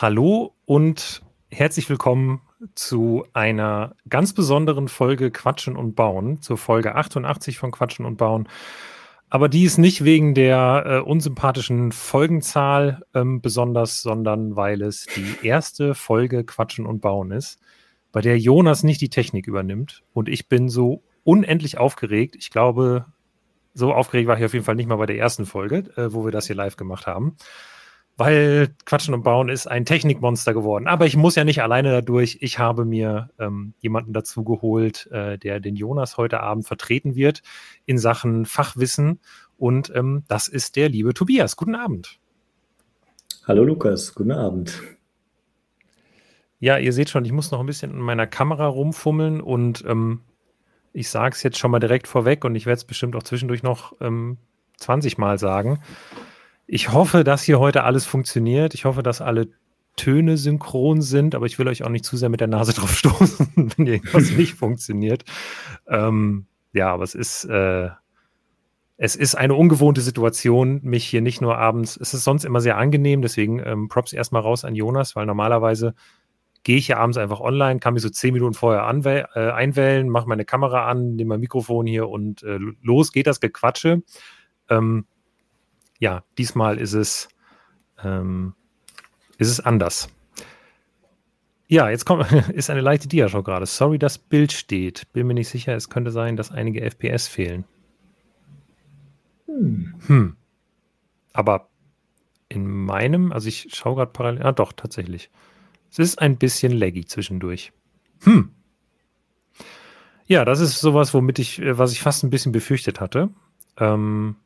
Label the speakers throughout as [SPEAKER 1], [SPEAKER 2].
[SPEAKER 1] Hallo und herzlich willkommen zu einer ganz besonderen Folge Quatschen und Bauen, zur Folge 88 von Quatschen und Bauen. Aber die ist nicht wegen der äh, unsympathischen Folgenzahl ähm, besonders, sondern weil es die erste Folge Quatschen und Bauen ist, bei der Jonas nicht die Technik übernimmt. Und ich bin so unendlich aufgeregt. Ich glaube, so aufgeregt war ich auf jeden Fall nicht mal bei der ersten Folge, äh, wo wir das hier live gemacht haben weil Quatschen und Bauen ist ein Technikmonster geworden. Aber ich muss ja nicht alleine dadurch. Ich habe mir ähm, jemanden dazu geholt, äh, der den Jonas heute Abend vertreten wird in Sachen Fachwissen. Und ähm, das ist der liebe Tobias. Guten Abend.
[SPEAKER 2] Hallo Lukas, guten Abend.
[SPEAKER 1] Ja, ihr seht schon, ich muss noch ein bisschen in meiner Kamera rumfummeln und ähm, ich sage es jetzt schon mal direkt vorweg und ich werde es bestimmt auch zwischendurch noch 20 ähm, Mal sagen. Ich hoffe, dass hier heute alles funktioniert. Ich hoffe, dass alle Töne synchron sind, aber ich will euch auch nicht zu sehr mit der Nase drauf stoßen, wenn irgendwas nicht funktioniert. Ähm, ja, aber es ist, äh, es ist eine ungewohnte Situation, mich hier nicht nur abends, es ist sonst immer sehr angenehm, deswegen ähm, Props erstmal raus an Jonas, weil normalerweise gehe ich ja abends einfach online, kann mich so zehn Minuten vorher äh, einwählen, mache meine Kamera an, nehme mein Mikrofon hier und äh, los geht das Gequatsche. Ähm, ja, diesmal ist es, ähm, ist es anders. Ja, jetzt kommt, ist eine leichte Diashow gerade. Sorry, das Bild steht. Bin mir nicht sicher, es könnte sein, dass einige FPS fehlen. Hm. hm. Aber in meinem, also ich schaue gerade parallel, ah doch, tatsächlich. Es ist ein bisschen laggy zwischendurch. Hm. Ja, das ist sowas, womit ich, äh, was ich fast ein bisschen befürchtet hatte. Ähm,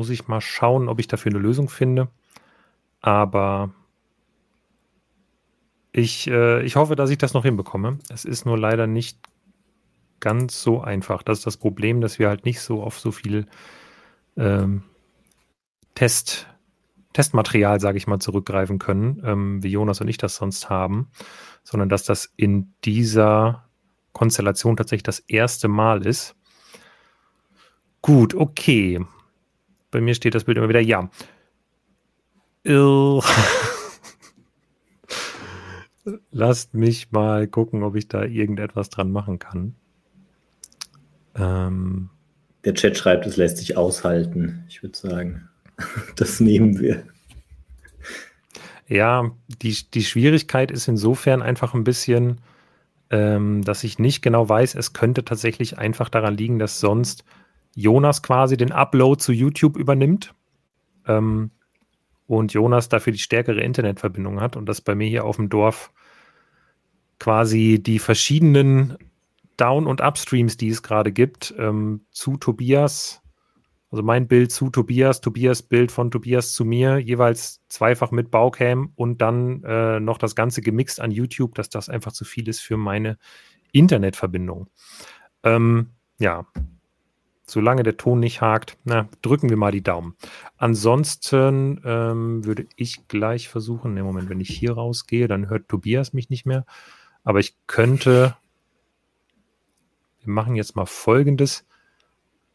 [SPEAKER 1] muss ich mal schauen, ob ich dafür eine Lösung finde. Aber ich, äh, ich hoffe, dass ich das noch hinbekomme. Es ist nur leider nicht ganz so einfach. Das ist das Problem, dass wir halt nicht so auf so viel ähm, Test, Testmaterial, sage ich mal, zurückgreifen können, ähm, wie Jonas und ich das sonst haben, sondern dass das in dieser Konstellation tatsächlich das erste Mal ist. Gut, okay. Bei mir steht das Bild immer wieder ja. Lasst mich mal gucken, ob ich da irgendetwas dran machen kann.
[SPEAKER 2] Ähm, Der Chat schreibt, es lässt sich aushalten. Ich würde sagen, das nehmen wir.
[SPEAKER 1] Ja, die, die Schwierigkeit ist insofern einfach ein bisschen, ähm, dass ich nicht genau weiß, es könnte tatsächlich einfach daran liegen, dass sonst Jonas quasi den Upload zu YouTube übernimmt ähm, und Jonas dafür die stärkere Internetverbindung hat und das bei mir hier auf dem Dorf quasi die verschiedenen Down- und Upstreams, die es gerade gibt, ähm, zu Tobias, also mein Bild zu Tobias, Tobias Bild von Tobias zu mir, jeweils zweifach mit Baucam und dann äh, noch das Ganze gemixt an YouTube, dass das einfach zu viel ist für meine Internetverbindung. Ähm, ja, solange der Ton nicht hakt, na, drücken wir mal die Daumen. Ansonsten ähm, würde ich gleich versuchen, im Moment, wenn ich hier rausgehe, dann hört Tobias mich nicht mehr. Aber ich könnte, wir machen jetzt mal Folgendes.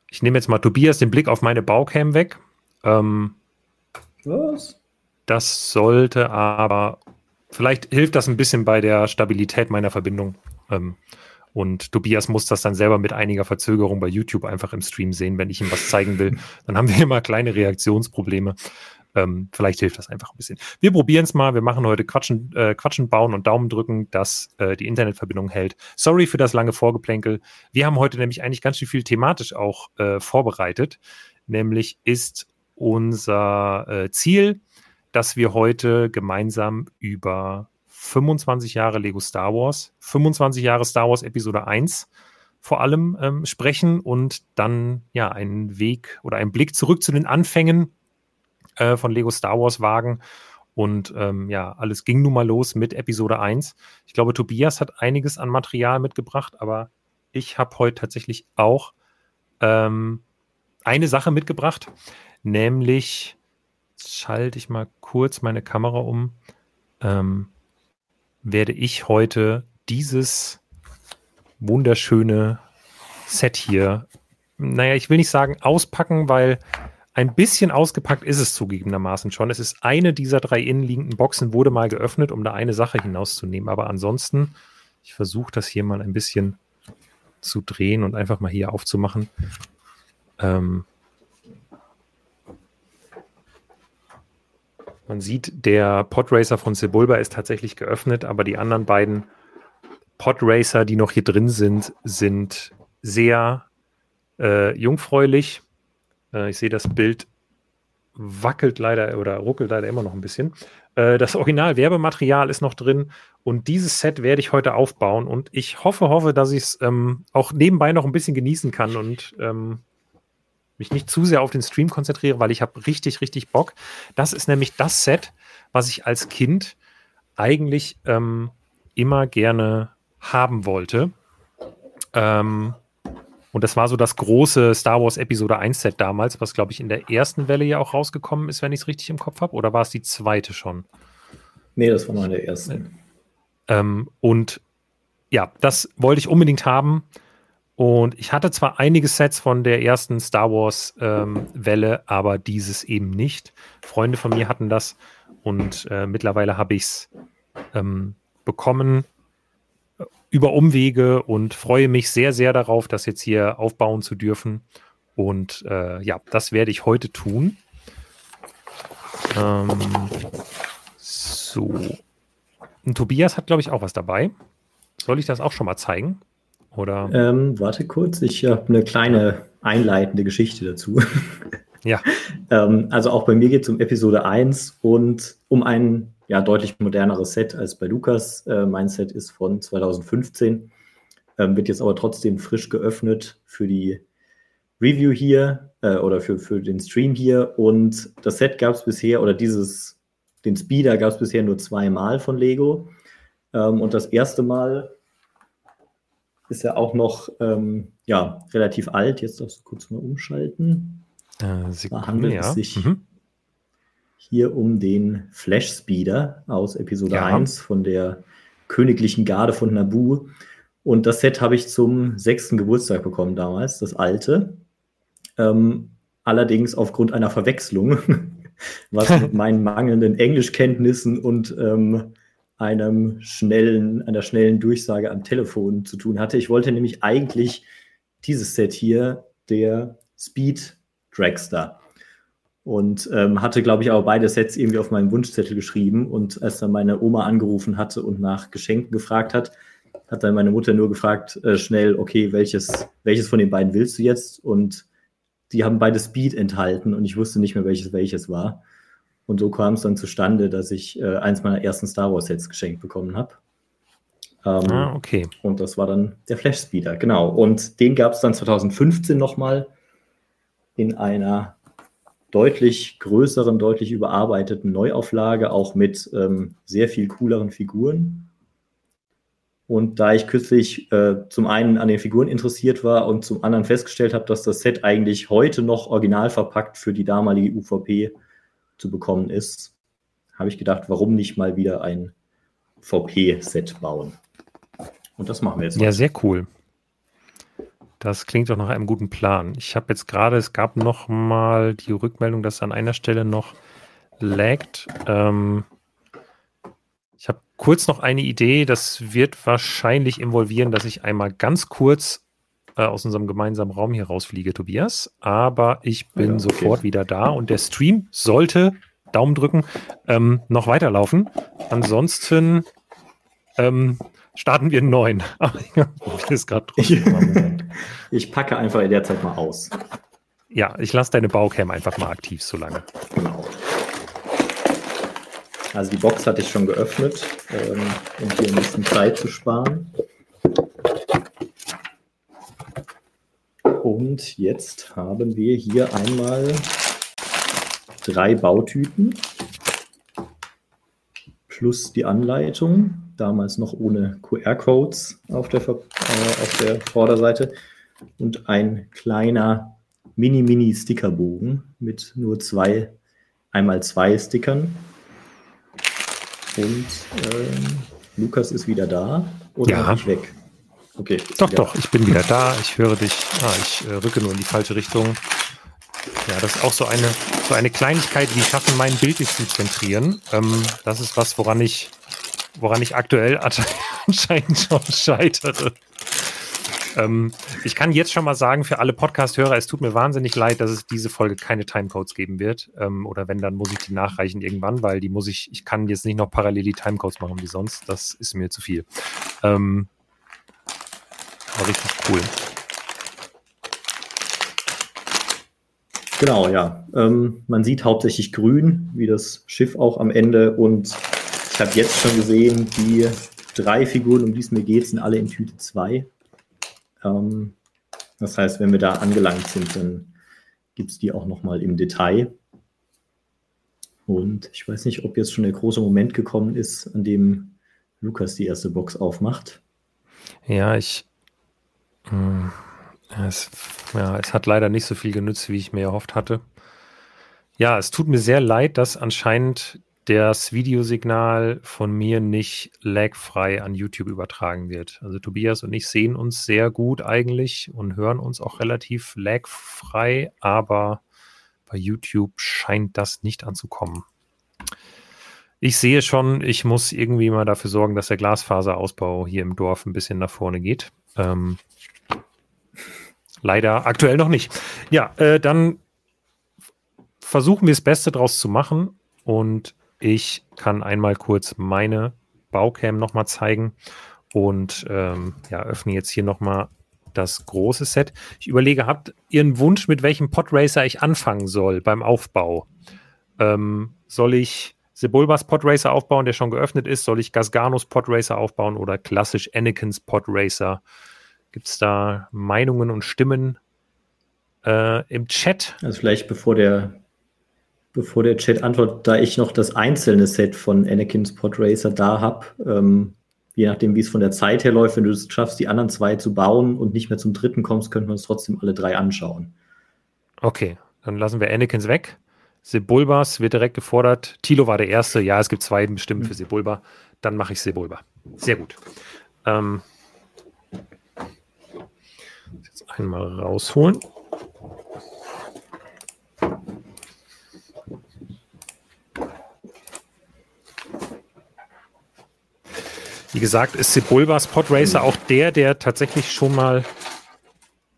[SPEAKER 1] Ich nehme jetzt mal Tobias den Blick auf meine Baucam weg. Ähm, Was? Das sollte aber, vielleicht hilft das ein bisschen bei der Stabilität meiner Verbindung. Ähm, und Tobias muss das dann selber mit einiger Verzögerung bei YouTube einfach im Stream sehen, wenn ich ihm was zeigen will. Dann haben wir immer kleine Reaktionsprobleme. Ähm, vielleicht hilft das einfach ein bisschen. Wir probieren es mal. Wir machen heute Quatschen, äh, Quatschen bauen und Daumen drücken, dass äh, die Internetverbindung hält. Sorry für das lange Vorgeplänkel. Wir haben heute nämlich eigentlich ganz schön viel thematisch auch äh, vorbereitet. Nämlich ist unser äh, Ziel, dass wir heute gemeinsam über 25 Jahre Lego Star Wars, 25 Jahre Star Wars Episode 1 vor allem ähm, sprechen und dann ja einen Weg oder einen Blick zurück zu den Anfängen äh, von Lego Star Wars wagen. Und ähm, ja, alles ging nun mal los mit Episode 1. Ich glaube, Tobias hat einiges an Material mitgebracht, aber ich habe heute tatsächlich auch ähm, eine Sache mitgebracht, nämlich schalte ich mal kurz meine Kamera um. Ähm, werde ich heute dieses wunderschöne Set hier, naja, ich will nicht sagen auspacken, weil ein bisschen ausgepackt ist es zugegebenermaßen schon. Es ist eine dieser drei innenliegenden Boxen, wurde mal geöffnet, um da eine Sache hinauszunehmen. Aber ansonsten, ich versuche das hier mal ein bisschen zu drehen und einfach mal hier aufzumachen. Ähm, man sieht, der Podracer von Sebulba ist tatsächlich geöffnet, aber die anderen beiden Podracer, die noch hier drin sind, sind sehr äh, jungfräulich. Äh, ich sehe das Bild wackelt leider oder ruckelt leider immer noch ein bisschen. Äh, das Original-Werbematerial ist noch drin und dieses Set werde ich heute aufbauen und ich hoffe, hoffe, dass ich es ähm, auch nebenbei noch ein bisschen genießen kann und ähm, mich nicht zu sehr auf den Stream konzentriere, weil ich habe richtig, richtig Bock. Das ist nämlich das Set, was ich als Kind eigentlich ähm, immer gerne haben wollte. Ähm, und das war so das große Star Wars Episode 1 Set damals, was, glaube ich, in der ersten Welle ja auch rausgekommen ist, wenn ich es richtig im Kopf habe. Oder war es die zweite schon?
[SPEAKER 2] Nee, das war noch in der ersten.
[SPEAKER 1] Ähm, und ja, das wollte ich unbedingt haben. Und ich hatte zwar einige Sets von der ersten Star Wars ähm, Welle, aber dieses eben nicht. Freunde von mir hatten das und äh, mittlerweile habe ich es ähm, bekommen über Umwege und freue mich sehr, sehr darauf, das jetzt hier aufbauen zu dürfen. Und äh, ja, das werde ich heute tun. Ähm, so. Und Tobias hat, glaube ich, auch was dabei. Soll ich das auch schon mal zeigen? Oder?
[SPEAKER 2] Ähm, warte kurz, ich habe eine kleine einleitende Geschichte dazu.
[SPEAKER 1] Ja.
[SPEAKER 2] ähm, also auch bei mir geht es um Episode 1 und um einen ja, deutlich moderneres Set als bei Lukas. Äh, mein Set ist von 2015, ähm, wird jetzt aber trotzdem frisch geöffnet für die Review hier äh, oder für, für den Stream hier. Und das Set gab es bisher, oder dieses, den Speeder gab es bisher nur zweimal von Lego. Ähm, und das erste Mal ist ja auch noch ähm, ja, relativ alt. Jetzt darfst du kurz mal umschalten.
[SPEAKER 1] Äh, Sekunde, da handelt ja.
[SPEAKER 2] es sich mhm hier um den Flash Speeder aus Episode ja. 1 von der Königlichen Garde von Naboo. Und das Set habe ich zum sechsten Geburtstag bekommen damals, das alte. Ähm, allerdings aufgrund einer Verwechslung, was mit meinen mangelnden Englischkenntnissen und ähm, einem schnellen, einer schnellen Durchsage am Telefon zu tun hatte. Ich wollte nämlich eigentlich dieses Set hier, der Speed Dragster und ähm, hatte, glaube ich, auch beide Sets irgendwie auf meinen Wunschzettel geschrieben. Und als dann meine Oma angerufen hatte und nach Geschenken gefragt hat, hat dann meine Mutter nur gefragt, äh, schnell, okay, welches, welches von den beiden willst du jetzt? Und die haben beide Speed enthalten und ich wusste nicht mehr, welches welches war. Und so kam es dann zustande, dass ich äh, eins meiner ersten Star Wars Sets geschenkt bekommen habe.
[SPEAKER 1] Ähm, ah, okay.
[SPEAKER 2] Und das war dann der Flash Speeder, genau. Und den gab es dann 2015 nochmal in einer deutlich größeren, deutlich überarbeiteten Neuauflage, auch mit ähm, sehr viel cooleren Figuren. Und da ich kürzlich äh, zum einen an den Figuren interessiert war und zum anderen festgestellt habe, dass das Set eigentlich heute noch original verpackt für die damalige UVP zu bekommen ist, habe ich gedacht, warum nicht mal wieder ein VP-Set bauen. Und das machen wir jetzt.
[SPEAKER 1] Ja, sehr cool. Das klingt doch nach einem guten Plan. Ich habe jetzt gerade, es gab noch mal die Rückmeldung, dass an einer Stelle noch laggt. Ähm, ich habe kurz noch eine Idee. Das wird wahrscheinlich involvieren, dass ich einmal ganz kurz äh, aus unserem gemeinsamen Raum hier rausfliege, Tobias. Aber ich bin ja, okay. sofort wieder da und der Stream sollte, Daumen drücken, ähm, noch weiterlaufen. Ansonsten ähm, starten wir einen neuen.
[SPEAKER 2] ich, ich packe einfach in der Zeit mal aus.
[SPEAKER 1] Ja, ich lasse deine Baucam einfach mal aktiv so lange. Genau.
[SPEAKER 2] Also die Box hatte ich schon geöffnet, ähm, um hier ein bisschen Zeit zu sparen. Und jetzt haben wir hier einmal drei Bautüten plus die Anleitung damals noch ohne QR-Codes auf der, äh, auf der Vorderseite und ein kleiner Mini-Mini-Stickerbogen mit nur zwei, einmal zwei Stickern. Und ähm, Lukas ist wieder da
[SPEAKER 1] oder ja. weg? Okay. Doch, doch, ich bin wieder da. Ich höre dich. Ah, ich äh, rücke nur in die falsche Richtung. Ja, das ist auch so eine, so eine Kleinigkeit, wie schaffen, mein Bild nicht zu zentrieren. Ähm, das ist was, woran ich, woran ich aktuell anscheinend schon scheitere. Ähm, ich kann jetzt schon mal sagen, für alle Podcast-Hörer, es tut mir wahnsinnig leid, dass es diese Folge keine Timecodes geben wird. Ähm, oder wenn, dann muss ich die nachreichen irgendwann, weil die muss ich, ich kann jetzt nicht noch parallel die Timecodes machen wie sonst. Das ist mir zu viel. Ähm, aber richtig cool.
[SPEAKER 2] Genau, ja. Ähm, man sieht hauptsächlich grün, wie das Schiff auch am Ende. Und ich habe jetzt schon gesehen, die drei Figuren, um die es mir geht, sind alle in Tüte 2. Ähm, das heißt, wenn wir da angelangt sind, dann gibt es die auch nochmal im Detail. Und ich weiß nicht, ob jetzt schon der große Moment gekommen ist, an dem Lukas die erste Box aufmacht.
[SPEAKER 1] Ja, ich. Hm, es, ja, es hat leider nicht so viel genützt, wie ich mir erhofft hatte. Ja, es tut mir sehr leid, dass anscheinend das Videosignal von mir nicht lagfrei an YouTube übertragen wird. Also Tobias und ich sehen uns sehr gut eigentlich und hören uns auch relativ lagfrei, aber bei YouTube scheint das nicht anzukommen. Ich sehe schon, ich muss irgendwie mal dafür sorgen, dass der Glasfaserausbau hier im Dorf ein bisschen nach vorne geht. Ähm, leider aktuell noch nicht. Ja, äh, dann versuchen wir das Beste draus zu machen und ich kann einmal kurz meine Baucam nochmal zeigen und ähm, ja, öffne jetzt hier nochmal das große Set. Ich überlege, habt ihr einen Wunsch, mit welchem Podracer ich anfangen soll beim Aufbau? Ähm, soll ich Sebulbas Podracer aufbauen, der schon geöffnet ist? Soll ich Gasganos Podracer aufbauen oder klassisch Anakins Podracer? Gibt es da Meinungen und Stimmen äh, im Chat?
[SPEAKER 2] Also vielleicht bevor der bevor der Chat antwortet, da ich noch das einzelne Set von Anakin's Podracer da habe, ähm, je nachdem, wie es von der Zeit her läuft, wenn du es schaffst, die anderen zwei zu bauen und nicht mehr zum dritten kommst, könnten wir uns trotzdem alle drei anschauen.
[SPEAKER 1] Okay, dann lassen wir Anakins weg. Sebulbas wird direkt gefordert. Tilo war der Erste. Ja, es gibt zwei bestimmt für Sebulba. Dann mache ich Sebulba. Sehr gut. Ähm, jetzt einmal rausholen. Wie gesagt, ist Sebulbas Podracer auch der, der tatsächlich schon mal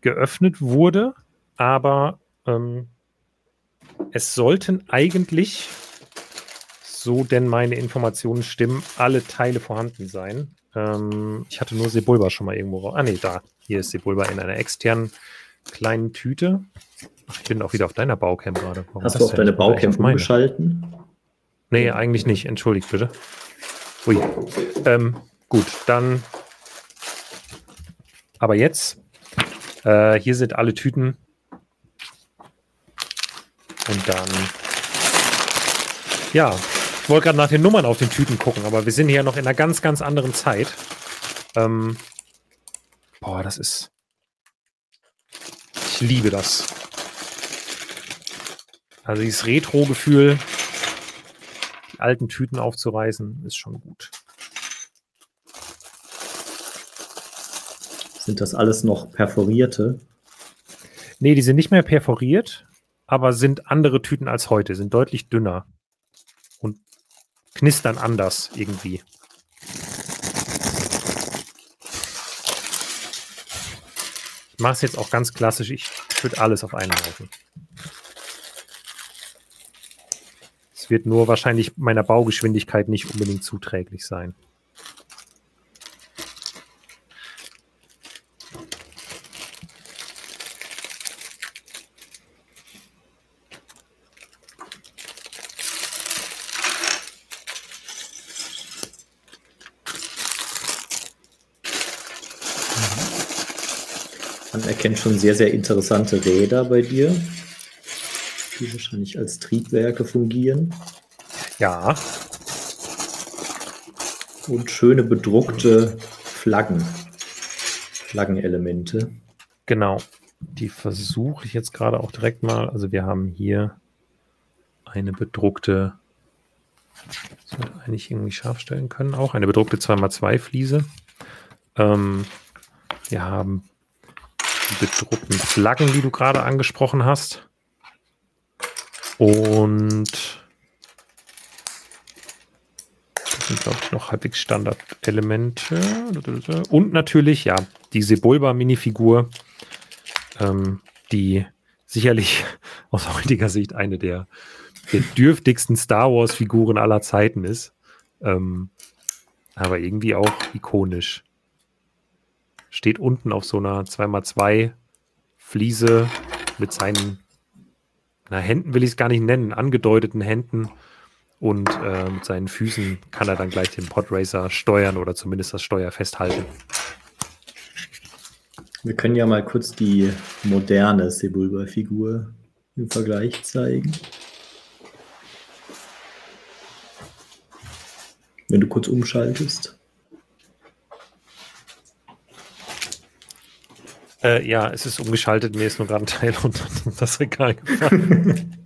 [SPEAKER 1] geöffnet wurde, aber ähm, es sollten eigentlich, so denn meine Informationen stimmen, alle Teile vorhanden sein. Ähm, ich hatte nur Sebulba schon mal irgendwo raus. Ah, nee, da. Hier ist Sebulba in einer externen kleinen Tüte. Ach, ich bin auch wieder auf deiner Baucam gerade.
[SPEAKER 2] Warum Hast du auf deine Baucam umgeschalten?
[SPEAKER 1] Nee, eigentlich nicht. Entschuldigt bitte. Ui. Ähm, gut, dann. Aber jetzt. Äh, hier sind alle Tüten. Und dann. Ja, ich wollte gerade nach den Nummern auf den Tüten gucken, aber wir sind hier noch in einer ganz, ganz anderen Zeit. Ähm, boah, das ist. Ich liebe das. Also dieses Retro-Gefühl, die alten Tüten aufzureißen, ist schon gut.
[SPEAKER 2] Sind das alles noch perforierte?
[SPEAKER 1] Nee, die sind nicht mehr perforiert, aber sind andere Tüten als heute, sind deutlich dünner knistern anders irgendwie. Ich mache es jetzt auch ganz klassisch. Ich würde alles auf einen Haufen. wird nur wahrscheinlich meiner Baugeschwindigkeit nicht unbedingt zuträglich sein.
[SPEAKER 2] Erkennt schon sehr, sehr interessante Räder bei dir die wahrscheinlich als Triebwerke fungieren.
[SPEAKER 1] Ja.
[SPEAKER 2] Und schöne bedruckte Flaggen. Flaggenelemente.
[SPEAKER 1] Genau. Die versuche ich jetzt gerade auch direkt mal. Also wir haben hier eine bedruckte, sollte eigentlich irgendwie scharf stellen können, auch eine bedruckte 2x2 Fliese. Ähm, wir haben die bedruckten Flaggen, die du gerade angesprochen hast. Und das sind, glaube ich, noch halbwegs Standard-Elemente. Und natürlich, ja, die Sebulba-Minifigur, ähm, die sicherlich aus heutiger Sicht eine der, der dürftigsten Star Wars-Figuren aller Zeiten ist. Ähm, aber irgendwie auch ikonisch. Steht unten auf so einer 2x2 Fliese mit seinen na, Händen will ich es gar nicht nennen, angedeuteten Händen und äh, mit seinen Füßen kann er dann gleich den Podracer steuern oder zumindest das Steuer festhalten.
[SPEAKER 2] Wir können ja mal kurz die moderne Sebulba-Figur im Vergleich zeigen. Wenn du kurz umschaltest.
[SPEAKER 1] Äh, ja, es ist umgeschaltet. Mir ist nur gerade ein Teil unter das Regal gefallen.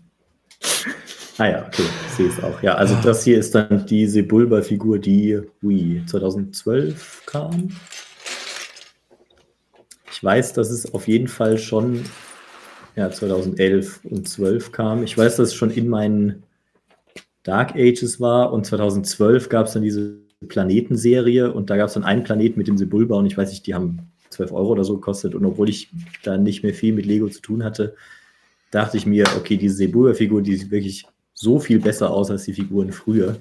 [SPEAKER 2] ah ja, okay, ich sehe es auch. Ja, also das hier ist dann die Sebulba-Figur, die Wii 2012 kam. Ich weiß, dass es auf jeden Fall schon ja, 2011 und 12 kam. Ich weiß, dass es schon in meinen Dark Ages war und 2012 gab es dann diese Planetenserie und da gab es dann einen Planeten mit dem Sebulba und ich weiß nicht, die haben 12 Euro oder so gekostet. Und obwohl ich da nicht mehr viel mit Lego zu tun hatte, dachte ich mir, okay, diese Sebulba-Figur, die sieht wirklich so viel besser aus als die Figuren früher.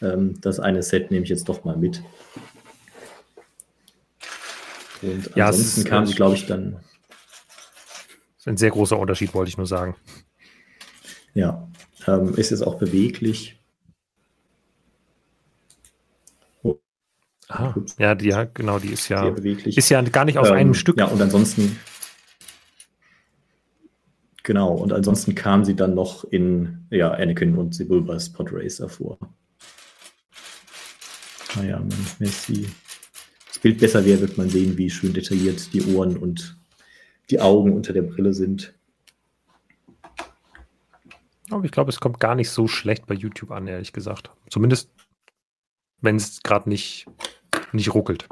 [SPEAKER 2] Ähm, das eine Set nehme ich jetzt doch mal mit. Und ja, ansonsten kam sie, glaube ich, dann.
[SPEAKER 1] Das ist ein sehr großer Unterschied, wollte ich nur sagen.
[SPEAKER 2] Ja, ähm, ist es auch beweglich.
[SPEAKER 1] Ah, ja, die, ja, genau, die ist ja, ist ja gar nicht aus ähm, einem Stück.
[SPEAKER 2] Ja, und ansonsten, genau, und ansonsten kam sie dann noch in, ja, Anakin und Sebulbas Podracer vor. Naja, man, wenn die, das Bild besser wäre, wird man sehen, wie schön detailliert die Ohren und die Augen unter der Brille sind.
[SPEAKER 1] Aber ich glaube, es kommt gar nicht so schlecht bei YouTube an, ehrlich gesagt. Zumindest, wenn es gerade nicht nicht ruckelt.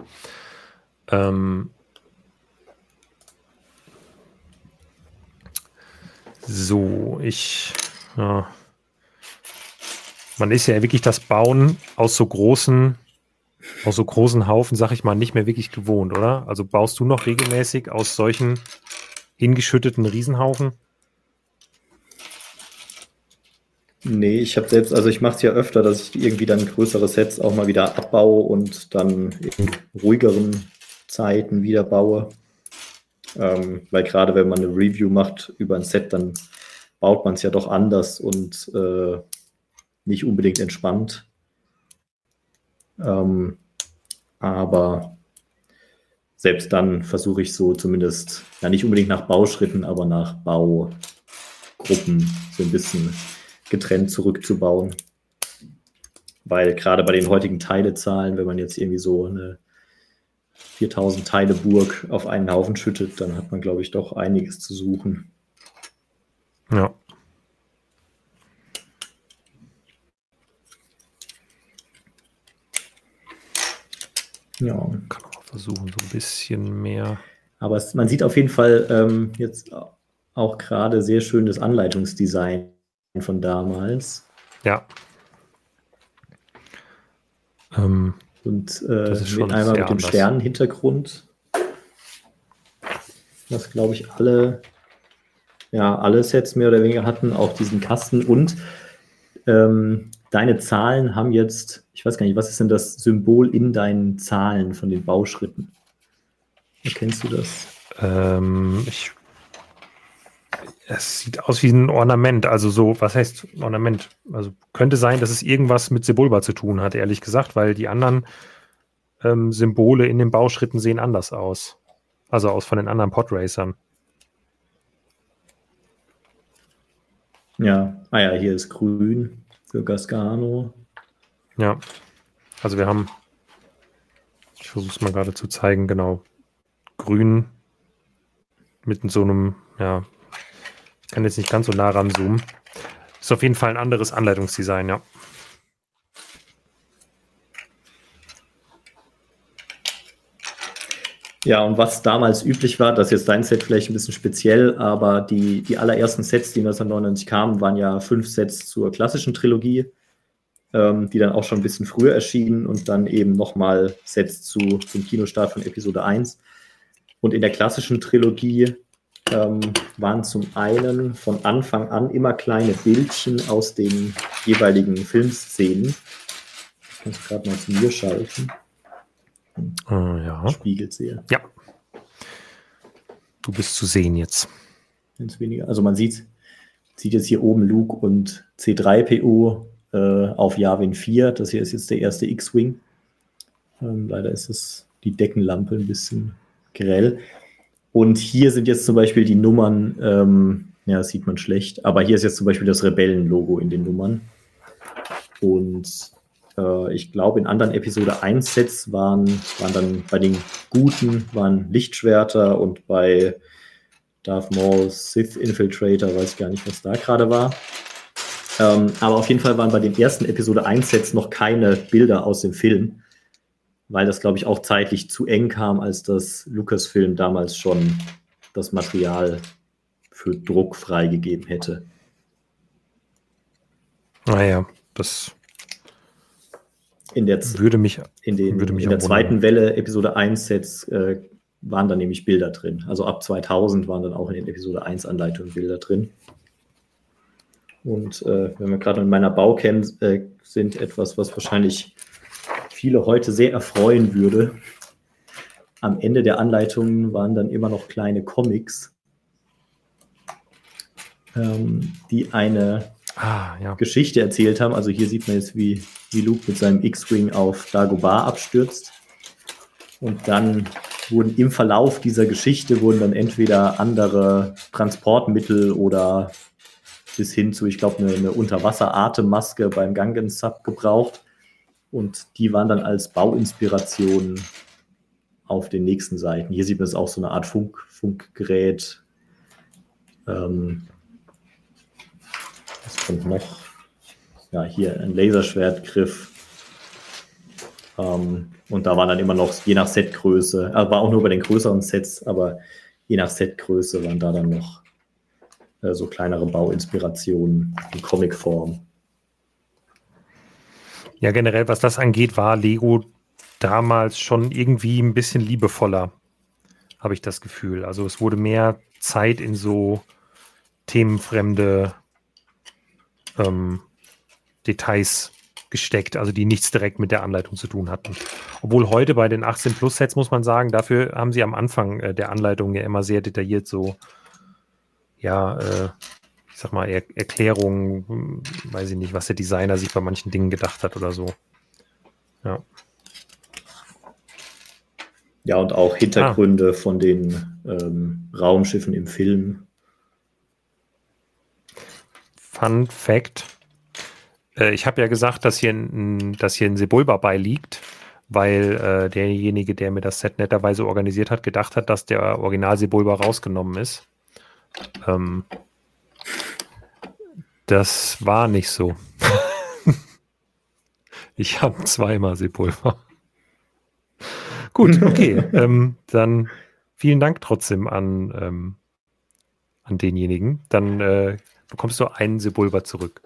[SPEAKER 1] Ähm so, ich. Ja. Man ist ja wirklich das Bauen aus so großen, aus so großen Haufen, sag ich mal, nicht mehr wirklich gewohnt, oder? Also baust du noch regelmäßig aus solchen hingeschütteten Riesenhaufen?
[SPEAKER 2] Nee, ich habe selbst, also ich mache es ja öfter, dass ich irgendwie dann größere Sets auch mal wieder abbaue und dann in ruhigeren Zeiten wieder baue. Ähm, weil gerade wenn man eine Review macht über ein Set, dann baut man es ja doch anders und äh, nicht unbedingt entspannt. Ähm, aber selbst dann versuche ich so zumindest, ja nicht unbedingt nach Bauschritten, aber nach Baugruppen so ein bisschen getrennt zurückzubauen. Weil gerade bei den heutigen Teilezahlen, wenn man jetzt irgendwie so eine 4000 Teile Burg auf einen Haufen schüttet, dann hat man, glaube ich, doch einiges zu suchen.
[SPEAKER 1] Ja. Ja. Kann auch versuchen, so ein bisschen mehr.
[SPEAKER 2] Aber es, man sieht auf jeden Fall ähm, jetzt auch gerade sehr schön das Anleitungsdesign von damals.
[SPEAKER 1] Ja.
[SPEAKER 2] Ähm, und äh, mit einmal mit dem Sternenhintergrund. Was glaube ich alle, ja, alle Sets mehr oder weniger hatten, auch diesen Kasten. Und ähm, deine Zahlen haben jetzt, ich weiß gar nicht, was ist denn das Symbol in deinen Zahlen von den Bauschritten? Erkennst du das?
[SPEAKER 1] Ähm, ich es sieht aus wie ein Ornament, also so, was heißt Ornament? Also könnte sein, dass es irgendwas mit Sebulba zu tun hat, ehrlich gesagt, weil die anderen ähm, Symbole in den Bauschritten sehen anders aus. Also aus von den anderen Podracern.
[SPEAKER 2] Ja, ah ja, hier ist grün für Gascano.
[SPEAKER 1] Ja, also wir haben, ich versuche es mal gerade zu zeigen, genau, grün mit so einem, ja, ich kann jetzt nicht ganz so nah ranzoomen. Ist auf jeden Fall ein anderes Anleitungsdesign, ja.
[SPEAKER 2] Ja, und was damals üblich war, das ist jetzt dein Set vielleicht ein bisschen speziell, aber die, die allerersten Sets, die 1999 kamen, waren ja fünf Sets zur klassischen Trilogie, ähm, die dann auch schon ein bisschen früher erschienen und dann eben nochmal Sets zu, zum Kinostart von Episode 1. Und in der klassischen Trilogie ähm, waren zum einen von Anfang an immer kleine Bildchen aus den jeweiligen Filmszenen. Ich kann es gerade mal zu mir schalten.
[SPEAKER 1] Uh, ja.
[SPEAKER 2] Spiegelt sehe.
[SPEAKER 1] Ja. Du bist zu sehen jetzt.
[SPEAKER 2] Ganz weniger. Also man sieht, sieht jetzt hier oben Luke und C3PO äh, auf Yavin 4. Das hier ist jetzt der erste X-Wing. Ähm, leider ist es die Deckenlampe ein bisschen grell. Und hier sind jetzt zum Beispiel die Nummern, ähm, ja, das sieht man schlecht, aber hier ist jetzt zum Beispiel das Rebellen-Logo in den Nummern. Und äh, ich glaube, in anderen Episode 1 Sets waren, waren dann bei den Guten waren Lichtschwerter und bei Darth Maul Sith Infiltrator, weiß ich gar nicht, was da gerade war. Ähm, aber auf jeden Fall waren bei den ersten Episode 1 Sets noch keine Bilder aus dem Film, weil das, glaube ich, auch zeitlich zu eng kam, als das Lucasfilm damals schon das Material für Druck freigegeben hätte.
[SPEAKER 1] Naja, das
[SPEAKER 2] in der,
[SPEAKER 1] würde mich,
[SPEAKER 2] in den, würde mich in der zweiten Welle Episode 1 Sets äh, waren dann nämlich Bilder drin. Also ab 2000 waren dann auch in den Episode 1 Anleitungen Bilder drin. Und äh, wenn wir gerade in meiner Baucam äh, sind, etwas, was wahrscheinlich viele heute sehr erfreuen würde. Am Ende der Anleitungen waren dann immer noch kleine Comics, ähm, die eine ah, ja. Geschichte erzählt haben. Also hier sieht man jetzt, wie, wie Luke mit seinem X-Wing auf Dagobah abstürzt. Und dann wurden im Verlauf dieser Geschichte wurden dann entweder andere Transportmittel oder bis hin zu, ich glaube, eine, eine Unterwasser-Atemmaske beim Gangen Sub gebraucht. Und die waren dann als Bauinspiration auf den nächsten Seiten. Hier sieht man es auch so eine Art Funk, Funkgerät. Ähm, was kommt noch? Ja, hier ein Laserschwertgriff. Ähm, und da waren dann immer noch, je nach Setgröße, also war auch nur bei den größeren Sets, aber je nach Setgröße waren da dann noch äh, so kleinere Bauinspirationen in Comicform.
[SPEAKER 1] Ja, generell, was das angeht, war Lego damals schon irgendwie ein bisschen liebevoller, habe ich das Gefühl. Also es wurde mehr Zeit in so themenfremde ähm, Details gesteckt, also die nichts direkt mit der Anleitung zu tun hatten. Obwohl heute bei den 18 Plus Sets muss man sagen, dafür haben sie am Anfang äh, der Anleitung ja immer sehr detailliert so, ja, äh, ich sag mal, er Erklärungen, weiß ich nicht, was der Designer sich bei manchen Dingen gedacht hat oder so. Ja.
[SPEAKER 2] Ja, und auch Hintergründe ah. von den ähm, Raumschiffen im Film
[SPEAKER 1] Fun Fact. Äh, ich habe ja gesagt, dass hier ein, dass hier ein Sebulba beiliegt, weil äh, derjenige, der mir das Set netterweise organisiert hat, gedacht hat, dass der Original Sebulba rausgenommen ist. Ähm, das war nicht so. ich habe zweimal Sepulver. Gut, okay. ähm, dann vielen Dank trotzdem an, ähm, an denjenigen. Dann äh, bekommst du einen Sebulba zurück.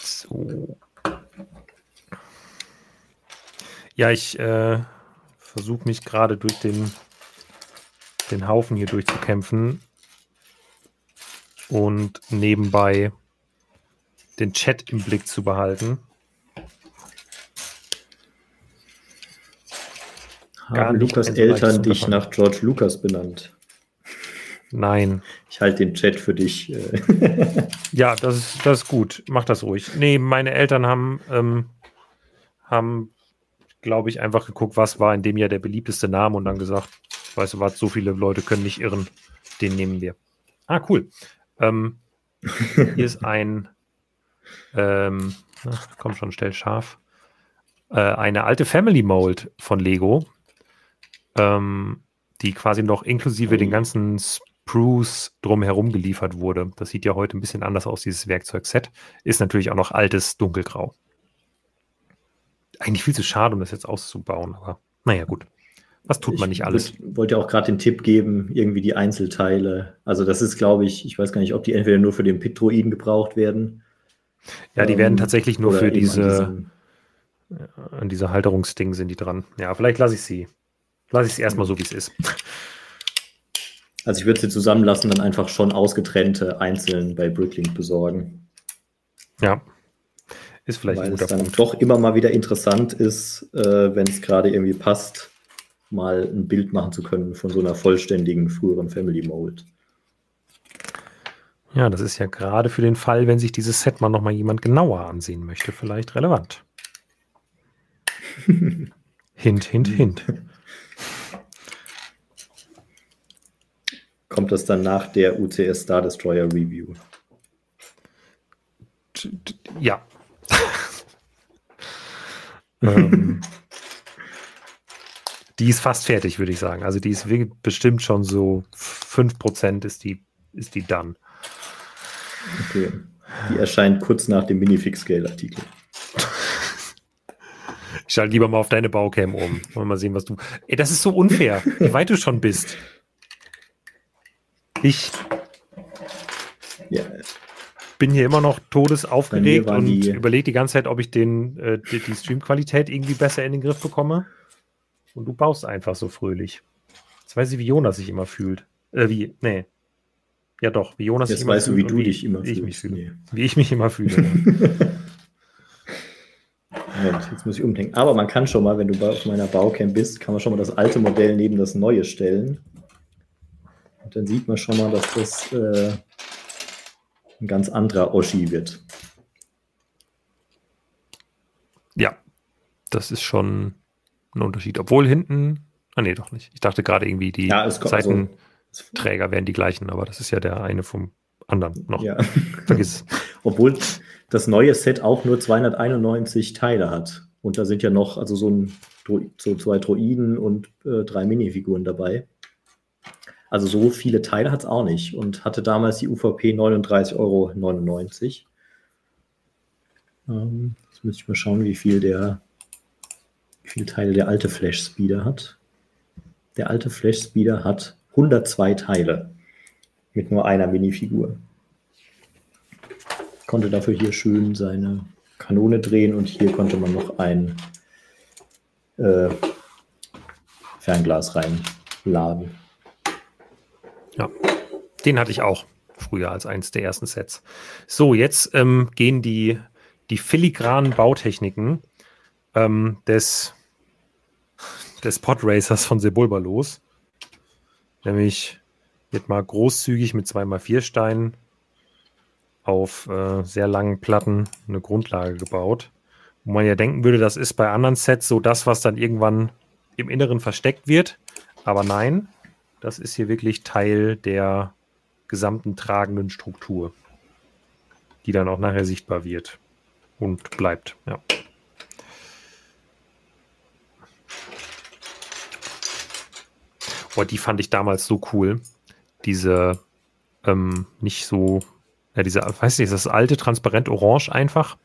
[SPEAKER 1] So. Ja, ich äh, versuche mich gerade durch den, den Haufen hier durchzukämpfen und nebenbei den Chat im Blick zu behalten.
[SPEAKER 2] Haben Lukas Eltern dich nach George Lucas benannt?
[SPEAKER 1] Nein.
[SPEAKER 2] Ich halte den Chat für dich.
[SPEAKER 1] Äh. ja, das ist, das ist gut. Mach das ruhig. Nee, meine Eltern haben, ähm, haben glaube ich, einfach geguckt, was war in dem Jahr der beliebteste Name und dann gesagt, weißt du was, so viele Leute können nicht irren, den nehmen wir. Ah, cool. Ähm, hier ist ein, ähm, ach, komm schon, stell scharf, äh, eine alte Family Mold von Lego, ähm, die quasi noch inklusive den ganzen Spruce drumherum geliefert wurde. Das sieht ja heute ein bisschen anders aus, dieses Werkzeugset. Ist natürlich auch noch altes Dunkelgrau. eigentlich viel zu schade, um das jetzt auszubauen, aber naja, gut. Was tut man nicht alles?
[SPEAKER 2] Ich wollte auch gerade den Tipp geben, irgendwie die Einzelteile. Also das ist, glaube ich, ich weiß gar nicht, ob die entweder nur für den Pitroiden gebraucht werden.
[SPEAKER 1] Ja, die ähm, werden tatsächlich nur für diese, an, an diese Halterungsding sind die dran. Ja, vielleicht lasse ich sie. Lasse ich es erstmal so, wie es ist.
[SPEAKER 2] Also ich würde sie zusammenlassen, dann einfach schon ausgetrennte einzeln bei Bricklink besorgen.
[SPEAKER 1] Ja. Ist vielleicht
[SPEAKER 2] Weil ein guter es dann Punkt. doch immer mal wieder interessant ist, äh, wenn es gerade irgendwie passt, mal ein Bild machen zu können von so einer vollständigen früheren Family Mold.
[SPEAKER 1] Ja, das ist ja gerade für den Fall, wenn sich dieses Set mal nochmal jemand genauer ansehen möchte, vielleicht relevant. hint, hint, hint.
[SPEAKER 2] Kommt das dann nach der UCS Star Destroyer Review?
[SPEAKER 1] Ja. ähm, die ist fast fertig, würde ich sagen. Also die ist bestimmt schon so 5% ist die, ist die dann.
[SPEAKER 2] Okay. Die erscheint kurz nach dem Minifix-Scale-Artikel.
[SPEAKER 1] Ich schalte lieber mal auf deine Baucam um. Wollen mal sehen, was du. Ey, das ist so unfair, wie weit du schon bist. Ich ja. bin hier immer noch todesaufgeregt und überlege die ganze Zeit, ob ich den, äh, die, die Streamqualität irgendwie besser in den Griff bekomme. Und du baust einfach so fröhlich. Jetzt weiß ich, wie Jonas sich immer fühlt. Äh, wie, nee. Ja doch, wie Jonas
[SPEAKER 2] Jetzt sich immer weißt fühlt. Jetzt weißt du, wie du dich immer
[SPEAKER 1] wie Ich mich fühle. Nee. Wie ich mich immer fühle.
[SPEAKER 2] Moment, jetzt muss ich umdenken. Aber man kann schon mal, wenn du auf meiner Baucam bist, kann man schon mal das alte Modell neben das neue stellen. Und dann sieht man schon mal, dass das äh, ein ganz anderer Oschi wird.
[SPEAKER 1] Ja, das ist schon ein Unterschied. Obwohl hinten, ah nee, doch nicht. Ich dachte gerade irgendwie, die ja, Seitenträger wären die gleichen, aber das ist ja der eine vom anderen noch. Ja.
[SPEAKER 2] Vergiss Obwohl das neue Set auch nur 291 Teile hat. Und da sind ja noch, also so, ein, so zwei Droiden und äh, drei Minifiguren dabei. Also so viele Teile hat es auch nicht und hatte damals die UVP 39,99 Euro. Ähm, jetzt müsste ich mal schauen, wie viel der viele Teile der alte Flash Speeder hat. Der alte Flash Speeder hat 102 Teile mit nur einer Minifigur. Konnte dafür hier schön seine Kanone drehen und hier konnte man noch ein äh, Fernglas reinladen.
[SPEAKER 1] Ja, den hatte ich auch früher als eins der ersten Sets. So, jetzt ähm, gehen die, die filigranen Bautechniken ähm, des, des Podracers von Sebulba los. Nämlich wird mal großzügig mit 2x4 Steinen auf äh, sehr langen Platten eine Grundlage gebaut. Wo man ja denken würde, das ist bei anderen Sets so das, was dann irgendwann im Inneren versteckt wird. Aber nein, das ist hier wirklich Teil der gesamten tragenden Struktur, die dann auch nachher sichtbar wird und bleibt. Ja. Boah, die fand ich damals so cool. Diese, ähm, nicht so, ja, diese, weiß nicht, das alte transparent orange einfach.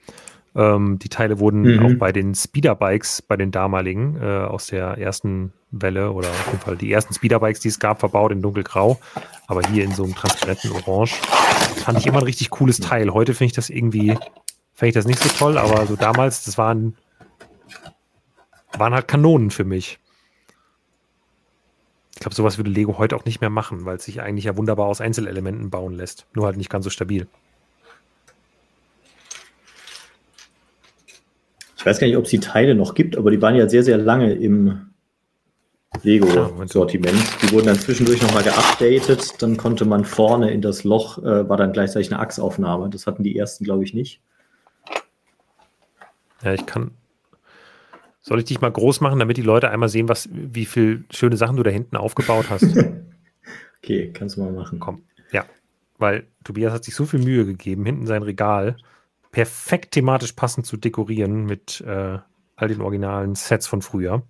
[SPEAKER 1] Ähm, die Teile wurden mhm. auch bei den Speederbikes, bei den damaligen, äh, aus der ersten Welle oder auf jeden Fall die ersten Speederbikes, die es gab, verbaut in dunkelgrau. Aber hier in so einem transparenten Orange. Fand ich immer ein richtig cooles Teil. Heute finde ich das irgendwie, fände ich das nicht so toll, aber so damals, das waren, waren halt Kanonen für mich. Ich glaube, sowas würde Lego heute auch nicht mehr machen, weil es sich eigentlich ja wunderbar aus Einzelelementen bauen lässt. Nur halt nicht ganz so stabil.
[SPEAKER 2] Ich weiß gar nicht, ob es die Teile noch gibt, aber die waren ja sehr, sehr lange im Lego-Sortiment. Die wurden dann zwischendurch nochmal geupdatet. Dann konnte man vorne in das Loch, äh, war dann gleichzeitig eine Achsaufnahme. Das hatten die ersten, glaube ich, nicht.
[SPEAKER 1] Ja, ich kann, soll ich dich mal groß machen, damit die Leute einmal sehen, was, wie viele schöne Sachen du da hinten aufgebaut hast?
[SPEAKER 2] okay, kannst du mal machen.
[SPEAKER 1] Komm, ja. Weil Tobias hat sich so viel Mühe gegeben, hinten sein Regal perfekt thematisch passend zu dekorieren mit äh, all den originalen Sets von früher.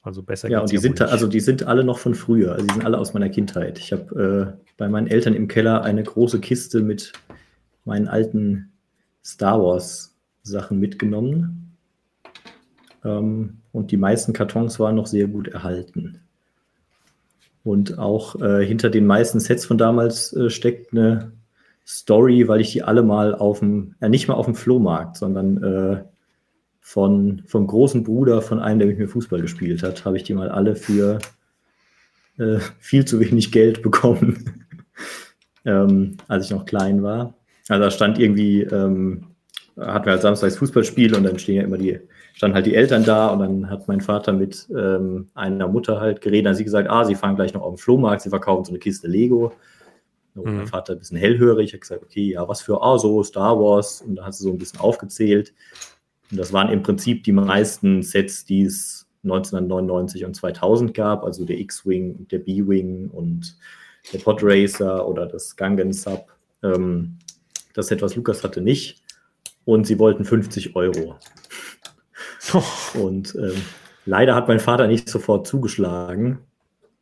[SPEAKER 2] Also besser Ja, und die sind, also die sind alle noch von früher. Also die sind alle aus meiner Kindheit. Ich habe äh, bei meinen Eltern im Keller eine große Kiste mit meinen alten Star Wars Sachen mitgenommen und die meisten Kartons waren noch sehr gut erhalten. Und auch äh, hinter den meisten Sets von damals äh, steckt eine Story, weil ich die alle mal auf dem, äh, nicht mal auf dem Flohmarkt, sondern äh, von, vom großen Bruder von einem, der mit mir Fußball gespielt hat, habe ich die mal alle für äh, viel zu wenig Geld bekommen, ähm, als ich noch klein war. Also da stand irgendwie, ähm, hatten wir halt samstags Fußballspiel und dann stehen ja immer die, standen halt die Eltern da und dann hat mein Vater mit ähm, einer Mutter halt geredet. Dann hat sie gesagt, ah, sie fahren gleich noch auf den Flohmarkt, sie verkaufen so eine Kiste Lego. Und mhm. mein Vater ein bisschen hellhörig, ich habe gesagt, okay, ja, was für, ah, so Star Wars. Und da hat sie so ein bisschen aufgezählt. Und das waren im Prinzip die meisten Sets, die es 1999 und 2000 gab, also der X-Wing, der B-Wing und der Podracer oder das Gangen Sub. Ähm, das Set, was Lukas hatte, nicht. Und sie wollten 50 Euro. Und ähm, leider hat mein Vater nicht sofort zugeschlagen,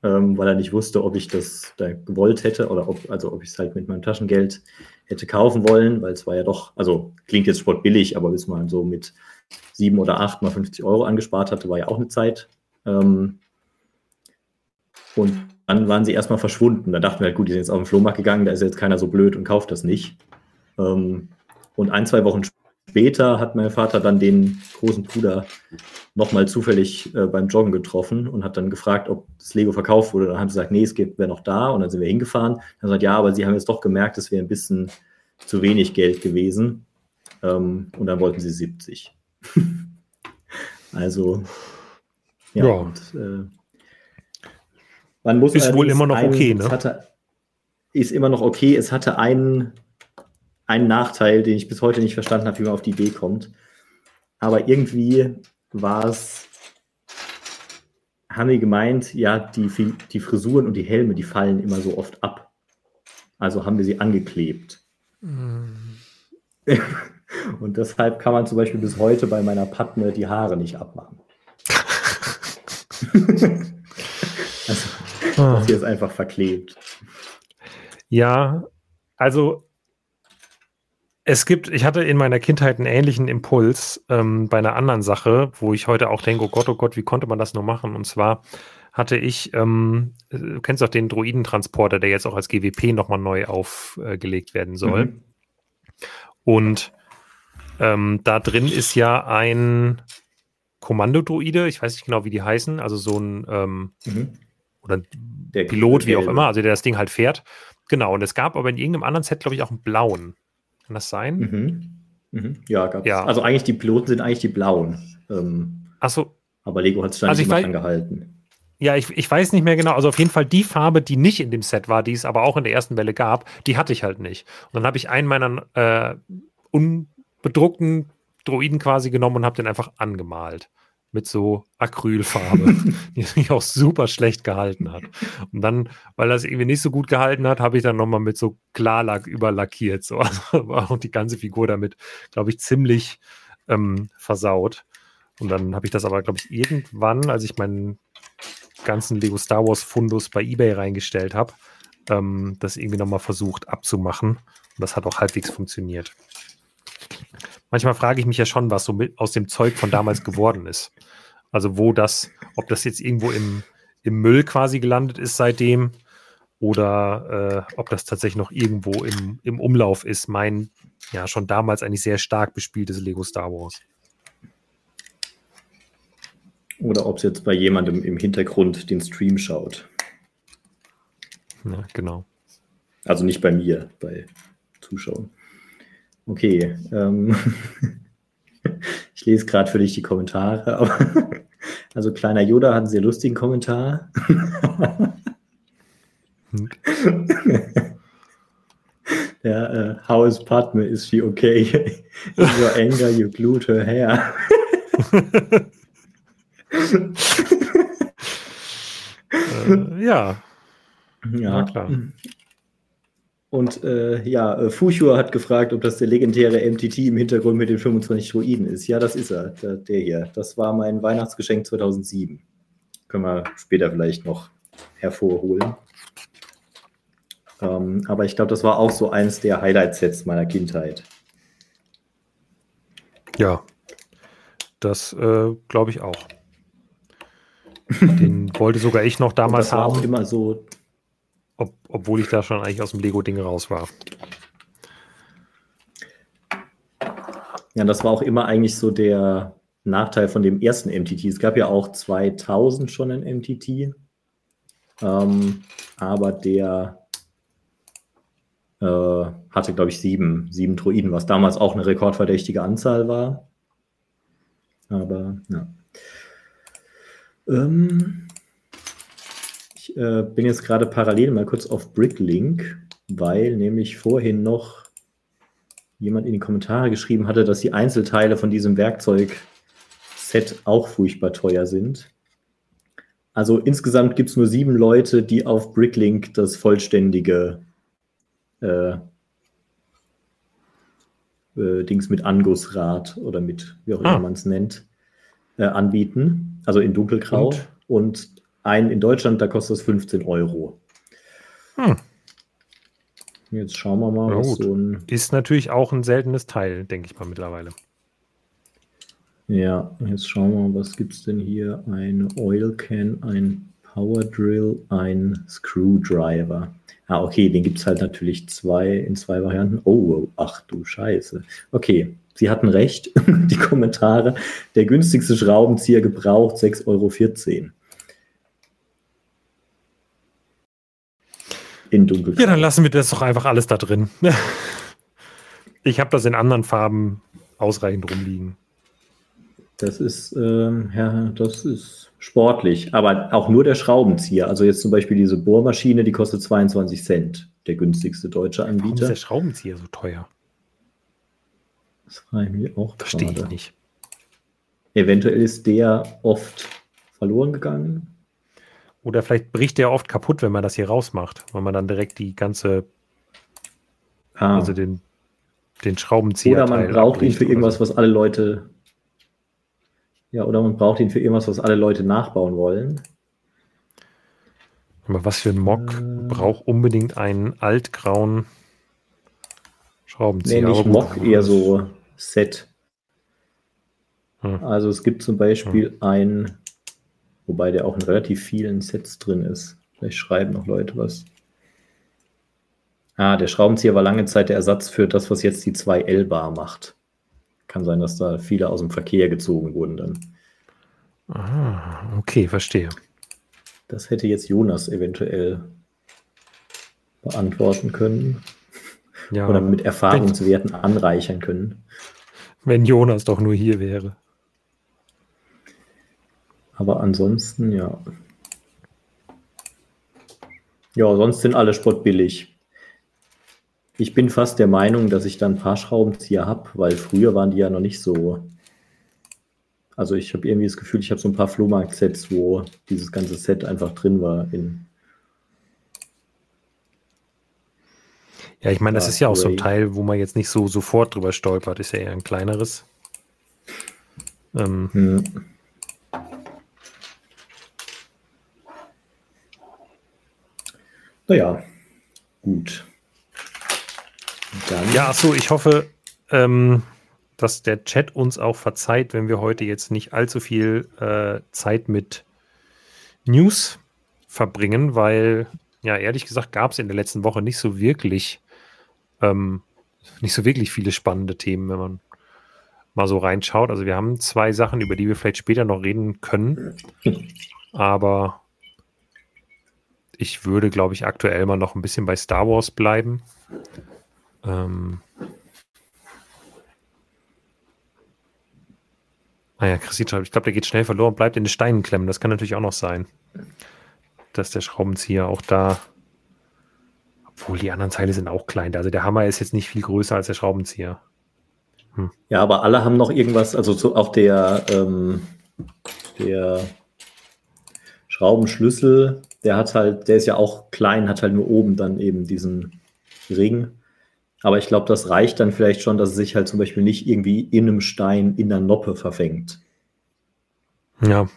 [SPEAKER 2] ähm, weil er nicht wusste, ob ich das da gewollt hätte oder ob, also ob ich es halt mit meinem Taschengeld hätte kaufen wollen, weil es war ja doch, also klingt jetzt sportbillig, aber bis man so mit sieben oder acht mal 50 Euro angespart hatte, war ja auch eine Zeit. Ähm, und dann waren sie erstmal verschwunden. Da dachten wir halt, gut, die sind jetzt auf den Flohmarkt gegangen, da ist jetzt keiner so blöd und kauft das nicht. Ähm, und ein, zwei Wochen später hat mein Vater dann den großen Bruder nochmal zufällig äh, beim Joggen getroffen und hat dann gefragt, ob das Lego verkauft wurde. Dann haben sie gesagt, nee, es wäre noch da. Und dann sind wir hingefahren. Dann er gesagt, ja, aber sie haben jetzt doch gemerkt, es wäre ein bisschen zu wenig Geld gewesen. Ähm, und dann wollten sie 70. also, ja. ja. Und, äh, man muss
[SPEAKER 1] ist wohl immer noch okay, ne?
[SPEAKER 2] Hatte, ist immer noch okay. Es hatte einen, einen Nachteil, den ich bis heute nicht verstanden habe, wie man auf die Idee kommt. Aber irgendwie war es, haben wir gemeint, ja, die, die Frisuren und die Helme, die fallen immer so oft ab. Also haben wir sie angeklebt. Mm. Und deshalb kann man zum Beispiel bis heute bei meiner Patme die Haare nicht abmachen. also, das hier ist einfach verklebt.
[SPEAKER 1] Ja, also es gibt, ich hatte in meiner Kindheit einen ähnlichen Impuls ähm, bei einer anderen Sache, wo ich heute auch denke, oh Gott, oh Gott, wie konnte man das nur machen? Und zwar hatte ich, ähm, du kennst doch den Droidentransporter, der jetzt auch als GWP nochmal neu aufgelegt werden soll. Mhm. Und ähm, da drin ist ja ein Kommandodroide, ich weiß nicht genau, wie die heißen, also so ein ähm, mhm. oder der Pilot, wie auch immer, also der das Ding halt fährt. Genau, und es gab aber in irgendeinem anderen Set, glaube ich, auch einen blauen. Kann das sein?
[SPEAKER 2] Mhm. Mhm. Ja, gab ja. Also eigentlich die Piloten sind eigentlich die blauen. Ähm,
[SPEAKER 1] Achso.
[SPEAKER 2] Aber Lego hat es dann also nicht angehalten.
[SPEAKER 1] Ja, ich, ich weiß nicht mehr genau. Also auf jeden Fall die Farbe, die nicht in dem Set war, die es aber auch in der ersten Welle gab, die hatte ich halt nicht. Und dann habe ich einen meiner äh, un bedruckten Droiden quasi genommen und habe den einfach angemalt. Mit so Acrylfarbe, die sich auch super schlecht gehalten hat. Und dann, weil das irgendwie nicht so gut gehalten hat, habe ich dann nochmal mit so Klarlack überlackiert. So. Also war auch die ganze Figur damit, glaube ich, ziemlich ähm, versaut. Und dann habe ich das aber, glaube ich, irgendwann, als ich meinen ganzen Lego Star Wars Fundus bei eBay reingestellt habe, ähm, das irgendwie nochmal versucht abzumachen. Und das hat auch halbwegs funktioniert. Manchmal frage ich mich ja schon, was so mit aus dem Zeug von damals geworden ist. Also wo das, ob das jetzt irgendwo im, im Müll quasi gelandet ist seitdem oder äh, ob das tatsächlich noch irgendwo im, im Umlauf ist. Mein ja schon damals eigentlich sehr stark bespieltes Lego Star Wars.
[SPEAKER 2] Oder ob es jetzt bei jemandem im Hintergrund den Stream schaut.
[SPEAKER 1] Ja, genau.
[SPEAKER 2] Also nicht bei mir, bei Zuschauern. Okay. Ähm, ich lese gerade für dich die Kommentare. Aber also kleiner Yoda hat einen sehr lustigen Kommentar. hm. Ja, uh, how is Padme? Is she okay? In your anger, you glued her hair.
[SPEAKER 1] äh, ja.
[SPEAKER 2] Ja, klar. Und äh, ja, äh, Fuchur hat gefragt, ob das der legendäre MTT im Hintergrund mit den 25 Druiden ist. Ja, das ist er, der, der hier. Das war mein Weihnachtsgeschenk 2007. Können wir später vielleicht noch hervorholen. Ähm, aber ich glaube, das war auch so eins der Highlight-Sets meiner Kindheit.
[SPEAKER 1] Ja. Das äh, glaube ich auch. Den wollte sogar ich noch damals das war haben.
[SPEAKER 2] Auch immer so.
[SPEAKER 1] Ob, obwohl ich da schon eigentlich aus dem Lego-Ding raus war.
[SPEAKER 2] Ja, das war auch immer eigentlich so der Nachteil von dem ersten MTT. Es gab ja auch 2000 schon ein MTT, ähm, aber der äh, hatte, glaube ich, sieben, sieben Droiden, was damals auch eine rekordverdächtige Anzahl war. Aber ja. Ähm, äh, bin jetzt gerade parallel mal kurz auf Bricklink, weil nämlich vorhin noch jemand in die Kommentare geschrieben hatte, dass die Einzelteile von diesem Werkzeugset auch furchtbar teuer sind. Also insgesamt gibt es nur sieben Leute, die auf Bricklink das vollständige äh, äh, Dings mit Angussrad oder mit, wie auch immer ah. man es nennt, äh, anbieten. Also in dunkelgrau. Und? Und ein in Deutschland, da kostet es 15 Euro. Hm. Jetzt schauen wir mal,
[SPEAKER 1] was so ein. Ist natürlich auch ein seltenes Teil, denke ich mal mittlerweile.
[SPEAKER 2] Ja, jetzt schauen wir mal, was gibt es denn hier? Ein Oil Can, ein Power Drill, ein Screwdriver. Ah, okay, den gibt es halt natürlich zwei in zwei Varianten. Oh, ach du Scheiße. Okay, Sie hatten recht, die Kommentare. Der günstigste Schraubenzieher gebraucht 6,14 Euro.
[SPEAKER 1] In dunkel. Ja, dann lassen wir das doch einfach alles da drin. Ich habe das in anderen Farben ausreichend rumliegen.
[SPEAKER 2] Das ist, ähm, ja, das ist sportlich, aber auch nur der Schraubenzieher. Also jetzt zum Beispiel diese Bohrmaschine, die kostet 22 Cent, der günstigste deutsche Anbieter. Warum ist
[SPEAKER 1] der Schraubenzieher so teuer?
[SPEAKER 2] Das frage ich mich auch
[SPEAKER 1] Verstehe ich nicht.
[SPEAKER 2] Eventuell ist der oft verloren gegangen.
[SPEAKER 1] Oder vielleicht bricht der oft kaputt, wenn man das hier rausmacht, weil man dann direkt die ganze, ah. also den, den Schraubenzieher.
[SPEAKER 2] Oder man braucht ihn für irgendwas, so. was alle Leute ja, oder man braucht ihn für irgendwas, was alle Leute nachbauen wollen.
[SPEAKER 1] Aber was für ein Mock äh, braucht unbedingt einen altgrauen Schraubenzieher?
[SPEAKER 2] Nee, nicht Mock, eher so Set. Hm. Also es gibt zum Beispiel hm. ein, wobei der auch in relativ vielen Sets drin ist. Vielleicht schreiben noch Leute was. Ah, der Schraubenzieher war lange Zeit der Ersatz für das, was jetzt die 2L-Bar macht. Kann sein, dass da viele aus dem Verkehr gezogen wurden dann.
[SPEAKER 1] Ah, okay, verstehe.
[SPEAKER 2] Das hätte jetzt Jonas eventuell beantworten können. Ja, Oder mit Erfahrungswerten wenn, anreichern können.
[SPEAKER 1] Wenn Jonas doch nur hier wäre.
[SPEAKER 2] Aber ansonsten, ja. Ja, sonst sind alle spottbillig. Ich bin fast der Meinung, dass ich dann ein paar Schraubenzieher habe, weil früher waren die ja noch nicht so. Also ich habe irgendwie das Gefühl, ich habe so ein paar Flohmarkt-Sets, wo dieses ganze Set einfach drin war. In
[SPEAKER 1] ja, ich meine, das ist ja auch so ein Teil, wo man jetzt nicht so sofort drüber stolpert. Ist ja eher ein kleineres. Ähm, hm.
[SPEAKER 2] Naja, gut.
[SPEAKER 1] Dann. Ja, achso, ich hoffe, ähm, dass der Chat uns auch verzeiht, wenn wir heute jetzt nicht allzu viel äh, Zeit mit News verbringen, weil, ja, ehrlich gesagt, gab es in der letzten Woche nicht so wirklich, ähm, nicht so wirklich viele spannende Themen, wenn man mal so reinschaut. Also wir haben zwei Sachen, über die wir vielleicht später noch reden können, aber ich würde, glaube ich, aktuell mal noch ein bisschen bei Star Wars bleiben. Ähm ah ja, Christi schreibt, ich glaube, der geht schnell verloren, bleibt in den Steinen klemmen. Das kann natürlich auch noch sein, dass der Schraubenzieher auch da, obwohl die anderen Teile sind auch klein. Also der Hammer ist jetzt nicht viel größer als der Schraubenzieher.
[SPEAKER 2] Hm. Ja, aber alle haben noch irgendwas, also so auch der, ähm, der Schraubenschlüssel, der hat halt, der ist ja auch klein, hat halt nur oben dann eben diesen Ring. Aber ich glaube, das reicht dann vielleicht schon, dass es sich halt zum Beispiel nicht irgendwie in einem Stein in der Noppe verfängt.
[SPEAKER 1] Ja.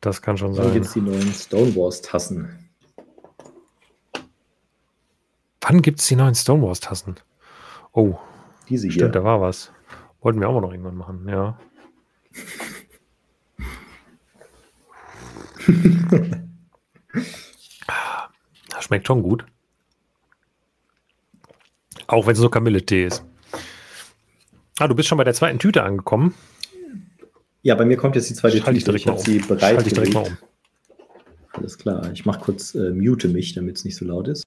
[SPEAKER 1] Das kann schon sein. Dann
[SPEAKER 2] gibt es die neuen Stonewars-Tassen.
[SPEAKER 1] Wann gibt es die neuen Stonewars-Tassen? Oh,
[SPEAKER 2] diese
[SPEAKER 1] hier. Stimmt, da war was. Wollten wir auch noch irgendwann machen, ja. das schmeckt schon gut. Auch wenn es nur Kamilletee ist. Ah, du bist schon bei der zweiten Tüte angekommen.
[SPEAKER 2] Ja, bei mir kommt jetzt die zweite
[SPEAKER 1] Schalte ich
[SPEAKER 2] Tüte.
[SPEAKER 1] direkt mal
[SPEAKER 2] habe
[SPEAKER 1] um.
[SPEAKER 2] sie bereit
[SPEAKER 1] Schalte ich direkt mal um.
[SPEAKER 2] Alles klar. Ich mache kurz, äh, mute mich, damit es nicht so laut ist.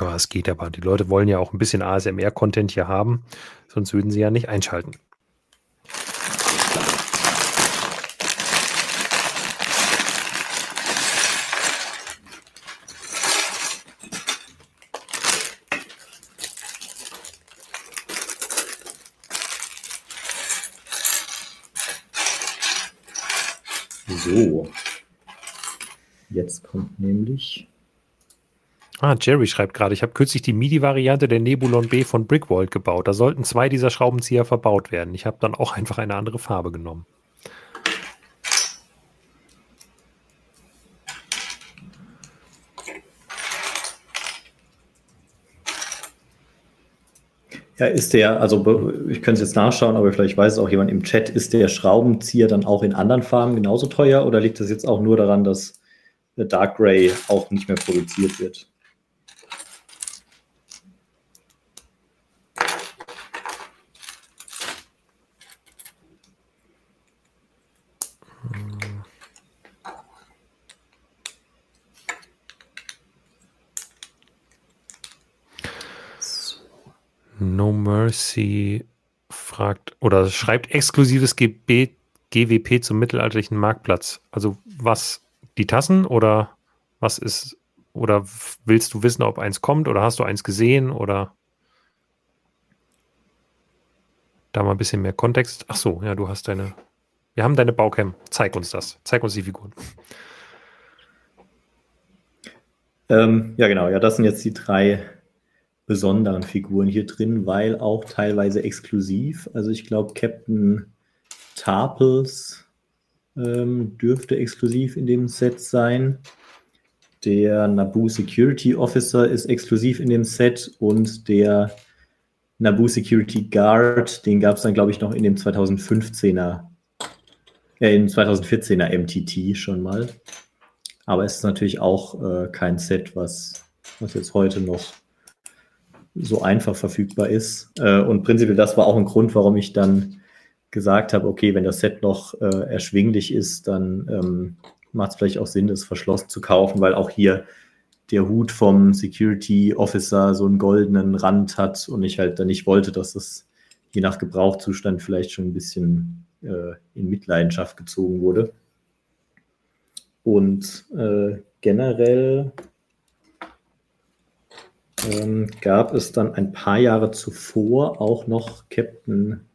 [SPEAKER 1] Ja, es geht aber. Die Leute wollen ja auch ein bisschen ASMR-Content hier haben, sonst würden sie ja nicht einschalten.
[SPEAKER 2] So. Jetzt nämlich.
[SPEAKER 1] Ah, Jerry schreibt gerade, ich habe kürzlich die MIDI-Variante der Nebulon B von Brickworld gebaut. Da sollten zwei dieser Schraubenzieher verbaut werden. Ich habe dann auch einfach eine andere Farbe genommen.
[SPEAKER 2] Ja, ist der, also ich könnte es jetzt nachschauen, aber vielleicht weiß es auch jemand im Chat, ist der Schraubenzieher dann auch in anderen Farben genauso teuer oder liegt das jetzt auch nur daran, dass Dark Gray auch nicht mehr produziert wird?
[SPEAKER 1] No Mercy fragt oder schreibt exklusives GB, GWP zum mittelalterlichen Marktplatz. Also was, die Tassen oder was ist, oder willst du wissen, ob eins kommt oder hast du eins gesehen oder da mal ein bisschen mehr Kontext? Ach so, ja, du hast deine, wir haben deine Baucam. Zeig uns das. Zeig uns die Figuren.
[SPEAKER 2] Ähm, ja, genau, ja, das sind jetzt die drei besonderen Figuren hier drin, weil auch teilweise exklusiv. Also ich glaube, Captain Tarpels ähm, dürfte exklusiv in dem Set sein. Der Naboo Security Officer ist exklusiv in dem Set und der Naboo Security Guard, den gab es dann, glaube ich, noch in dem 2015er, äh, in 2014er MTT schon mal. Aber es ist natürlich auch äh, kein Set, was, was jetzt heute noch so einfach verfügbar ist. Äh, und prinzipiell das war auch ein Grund, warum ich dann gesagt habe, okay, wenn das Set noch äh, erschwinglich ist, dann ähm, macht es vielleicht auch Sinn, es verschlossen zu kaufen, weil auch hier der Hut vom Security Officer so einen goldenen Rand hat und ich halt dann nicht wollte, dass es je nach Gebrauchzustand vielleicht schon ein bisschen äh, in Mitleidenschaft gezogen wurde. Und äh, generell ähm, gab es dann ein paar Jahre zuvor auch noch Captain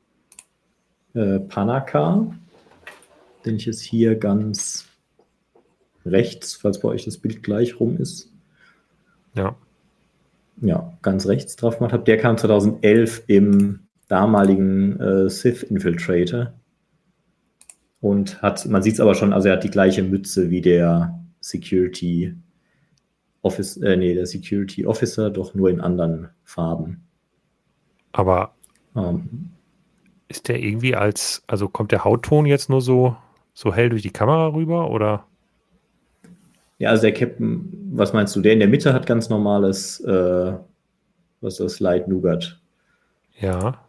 [SPEAKER 2] äh, Panaka, den ich jetzt hier ganz rechts, falls bei euch das Bild gleich rum ist,
[SPEAKER 1] Ja.
[SPEAKER 2] ja, ganz rechts drauf gemacht habe. Der kam 2011 im damaligen äh, Sith Infiltrator und hat, man sieht es aber schon, also er hat die gleiche Mütze wie der Security Office, äh, nee, der Security Officer, doch nur in anderen Farben.
[SPEAKER 1] Aber
[SPEAKER 2] Ähm,
[SPEAKER 1] ist der irgendwie als, also kommt der Hautton jetzt nur so, so hell durch die Kamera rüber oder?
[SPEAKER 2] ja, also der Captain, was meinst du? Der in der Mitte hat ganz normales, äh, was ist das, Light Nougat.
[SPEAKER 1] Ja.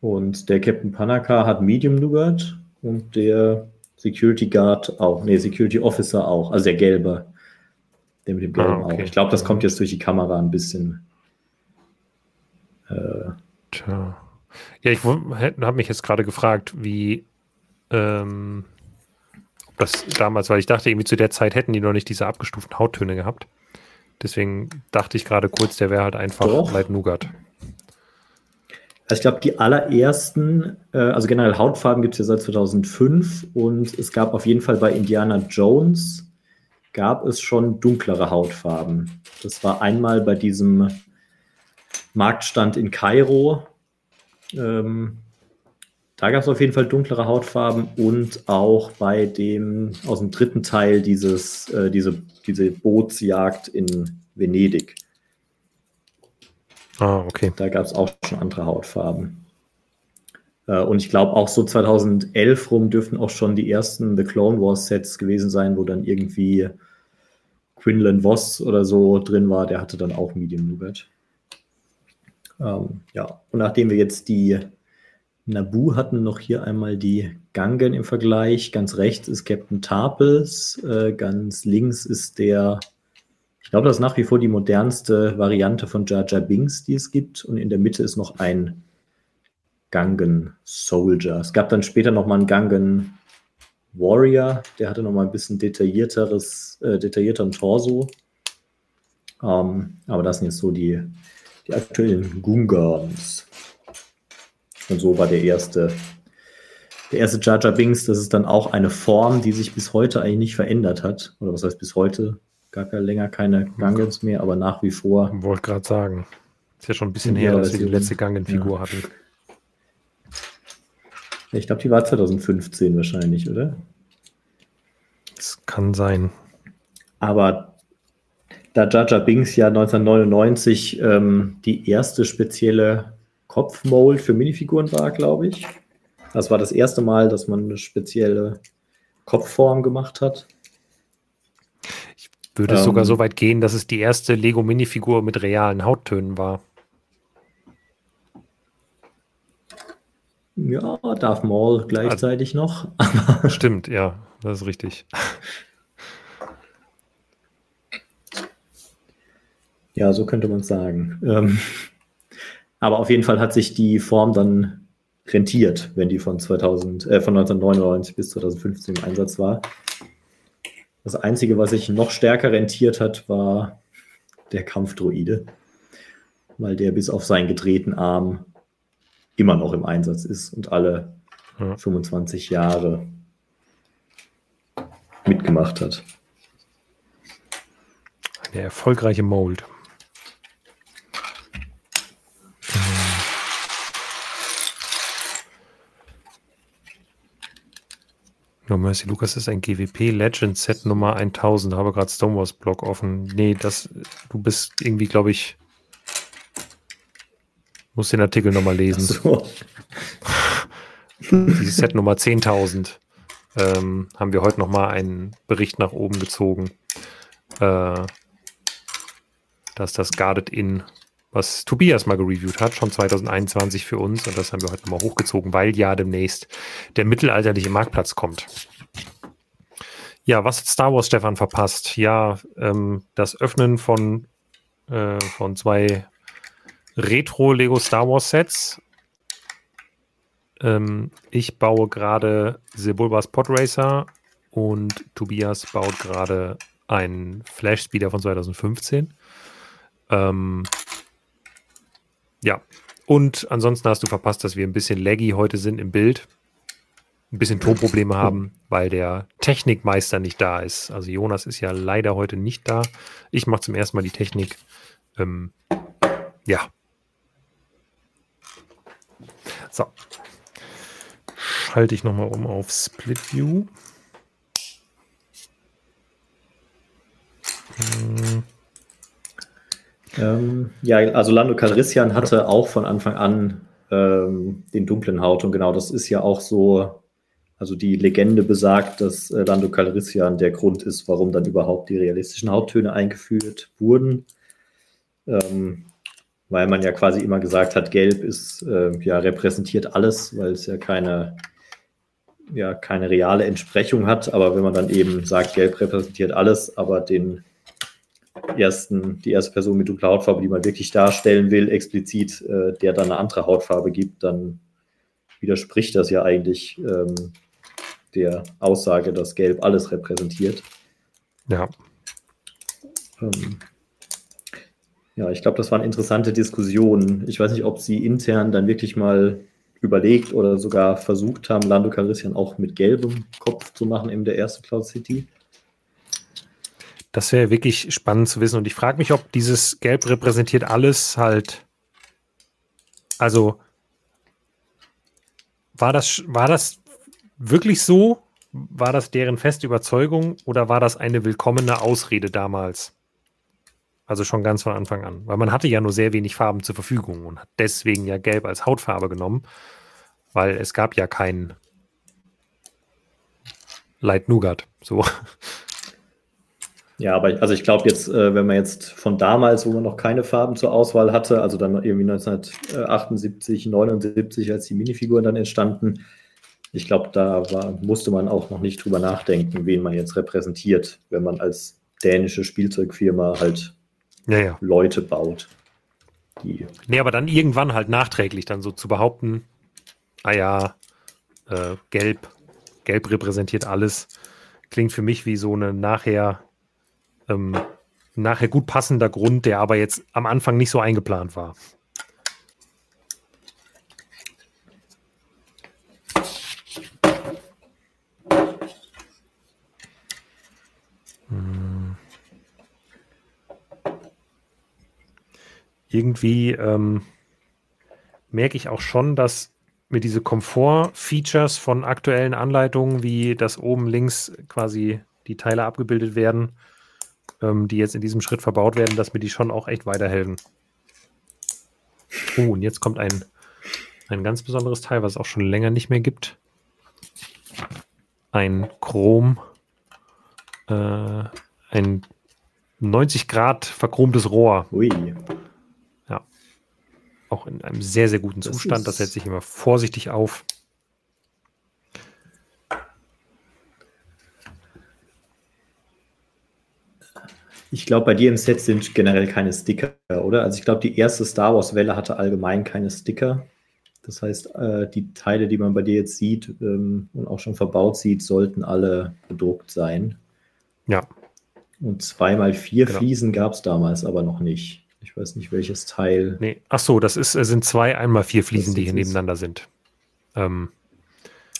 [SPEAKER 2] Und der Captain Panaka hat Medium Nougat und der Security Guard auch. Nee, Security Officer auch. Also der gelbe. Der mit dem gelben
[SPEAKER 1] Ah, okay.
[SPEAKER 2] auch. Ich glaube, das kommt jetzt durch die Kamera ein bisschen. Äh,
[SPEAKER 1] Tja. Ja, ich habe mich jetzt gerade gefragt, wie ähm, ob das damals, weil ich dachte, irgendwie zu der Zeit hätten die noch nicht diese abgestuften Hauttöne gehabt. Deswegen dachte ich gerade kurz, der wäre halt einfach
[SPEAKER 2] Doch.
[SPEAKER 1] Light Nougat.
[SPEAKER 2] Also ich glaube, die allerersten, äh, also generell Hautfarben gibt es ja seit 2005 und es gab auf jeden Fall bei Indiana Jones, gab es schon dunklere Hautfarben. Das war einmal bei diesem Marktstand in Kairo. Ähm, da gab es auf jeden Fall dunklere Hautfarben und auch bei dem aus dem dritten Teil dieses, äh, diese, diese Bootsjagd in Venedig.
[SPEAKER 1] Ah, okay.
[SPEAKER 2] Da gab es auch schon andere Hautfarben. Äh, und ich glaube auch so 2011 rum dürften auch schon die ersten The Clone Wars Sets gewesen sein, wo dann irgendwie Quinlan Voss oder so drin war. Der hatte dann auch Medium Nougat. Ähm, ja, und nachdem wir jetzt die Nabu hatten, noch hier einmal die Gangen im Vergleich. Ganz rechts ist Captain Tarpels, äh, ganz links ist der, ich glaube, das ist nach wie vor die modernste Variante von Jar Jar Binks, die es gibt. Und in der Mitte ist noch ein Gangen Soldier. Es gab dann später noch mal einen Gangen Warrior, der hatte noch mal ein bisschen detaillierteres, äh, detaillierteren Torso. Ähm, aber das sind jetzt so die, die aktuellen Gungans. Und so war der erste, der erste Jar Jar Binks. Das ist dann auch eine Form, die sich bis heute eigentlich nicht verändert hat. Oder was heißt bis heute? Gar länger keine Gangens mehr, aber nach wie vor.
[SPEAKER 1] Wollte gerade sagen. Ist ja schon ein bisschen her, dass wir die letzte Gangen-Figur ja. hatten.
[SPEAKER 2] Ich glaube, die war 2015 wahrscheinlich, oder?
[SPEAKER 1] Das kann sein.
[SPEAKER 2] Aber da Jar Binks ja 1999 ähm, die erste spezielle Kopfmold für Minifiguren war, glaube ich. Das war das erste Mal, dass man eine spezielle Kopfform gemacht hat.
[SPEAKER 1] Ich würde ähm, sogar so weit gehen, dass es die erste Lego-Minifigur mit realen Hauttönen war.
[SPEAKER 2] Ja, Darth Maul gleichzeitig also,
[SPEAKER 1] noch. Stimmt, ja, das ist richtig.
[SPEAKER 2] Ja, so könnte man es sagen. Ähm, aber auf jeden Fall hat sich die Form dann rentiert, wenn die von, 2000, äh, von 1999 bis 2015 im Einsatz war. Das Einzige, was sich noch stärker rentiert hat, war der Kampfdroide, weil der bis auf seinen gedrehten Arm immer noch im Einsatz ist und alle ja. 25 Jahre mitgemacht hat.
[SPEAKER 1] Eine erfolgreiche Mold. No Mercy Lukas ist ein GWP Legend Set Nummer 1000. Habe gerade Stonewalls Blog offen. Nee, das, du bist irgendwie, glaube ich, muss den Artikel nochmal lesen. So. Dieses Set Nummer 10.000 ähm, haben wir heute nochmal einen Bericht nach oben gezogen, äh, dass das Guarded In was Tobias mal gereviewt hat, schon 2021 für uns. Und das haben wir heute mal hochgezogen, weil ja demnächst der mittelalterliche Marktplatz kommt. Ja, was hat Star Wars Stefan verpasst? Ja, ähm, das Öffnen von, äh, von zwei Retro-Lego Star Wars Sets. Ähm, ich baue gerade Sebulbas Podracer und Tobias baut gerade einen Flash Speeder von 2015. Ähm, ja. Und ansonsten hast du verpasst, dass wir ein bisschen laggy heute sind im Bild. Ein bisschen Tonprobleme haben, weil der Technikmeister nicht da ist. Also Jonas ist ja leider heute nicht da. Ich mache zum ersten Mal die Technik. Ähm, ja. So. Schalte ich nochmal um auf Split View.
[SPEAKER 2] Hm. Ähm, ja, also Lando Calrissian hatte auch von Anfang an ähm, den dunklen Haut und genau das ist ja auch so, also die Legende besagt, dass äh, Lando Calrissian der Grund ist, warum dann überhaupt die realistischen Hauttöne eingeführt wurden. Ähm, weil man ja quasi immer gesagt hat, Gelb ist äh, ja repräsentiert alles, weil es ja keine ja keine reale Entsprechung hat, aber wenn man dann eben sagt, Gelb repräsentiert alles, aber den ersten, die erste Person mit dunkler Hautfarbe, die man wirklich darstellen will, explizit, äh, der dann eine andere Hautfarbe gibt, dann widerspricht das ja eigentlich ähm, der Aussage, dass Gelb alles repräsentiert.
[SPEAKER 1] Ja.
[SPEAKER 2] Ähm, ja, ich glaube, das waren interessante Diskussionen. Ich weiß nicht, ob sie intern dann wirklich mal überlegt oder sogar versucht haben, Lando Calrissian auch mit gelbem Kopf zu machen in der ersten Cloud City.
[SPEAKER 1] Das wäre wirklich spannend zu wissen. Und ich frage mich, ob dieses Gelb repräsentiert alles halt. Also war das, war das wirklich so? War das deren feste Überzeugung oder war das eine willkommene Ausrede damals? Also schon ganz von Anfang an. Weil man hatte ja nur sehr wenig Farben zur Verfügung und hat deswegen ja Gelb als Hautfarbe genommen. weil es gab ja keinen Light Nougat. So.
[SPEAKER 2] Ja, aber also ich glaube jetzt, äh, wenn man jetzt von damals, wo man noch keine Farben zur Auswahl hatte, also dann irgendwie 1978, 79, als die Minifiguren dann entstanden, ich glaube, da war, musste man auch noch nicht drüber nachdenken, wen man jetzt repräsentiert, wenn man als dänische Spielzeugfirma halt
[SPEAKER 1] ja, ja.
[SPEAKER 2] Leute baut.
[SPEAKER 1] Die nee, aber dann irgendwann halt nachträglich dann so zu behaupten, ah ja, äh, gelb, gelb repräsentiert alles, klingt für mich wie so eine nachher ähm, nachher gut passender Grund, der aber jetzt am Anfang nicht so eingeplant war. Hm. Irgendwie ähm, merke ich auch schon, dass mir diese Komfort-Features von aktuellen Anleitungen, wie das oben links quasi die Teile abgebildet werden, ähm, die jetzt in diesem Schritt verbaut werden, dass mir die schon auch echt weiterhelfen. Oh, und jetzt kommt ein, ein ganz besonderes Teil, was es auch schon länger nicht mehr gibt. Ein Chrom, äh, ein 90 Grad verchromtes Rohr.
[SPEAKER 2] Ui.
[SPEAKER 1] Ja. Auch in einem sehr, sehr guten Zustand. Das, das setze ich immer vorsichtig auf.
[SPEAKER 2] Ich glaube, bei dir im Set sind generell keine Sticker, oder? Also ich glaube, die erste Star Wars-Welle hatte allgemein keine Sticker. Das heißt, äh, die Teile, die man bei dir jetzt sieht ähm, und auch schon verbaut sieht, sollten alle bedruckt sein.
[SPEAKER 1] Ja.
[SPEAKER 2] Und zweimal vier genau. Fliesen gab es damals aber noch nicht. Ich weiß nicht, welches Teil.
[SPEAKER 1] Nee, ach so, das ist, sind zwei einmal vier Fliesen, die hier nebeneinander sind. Ähm.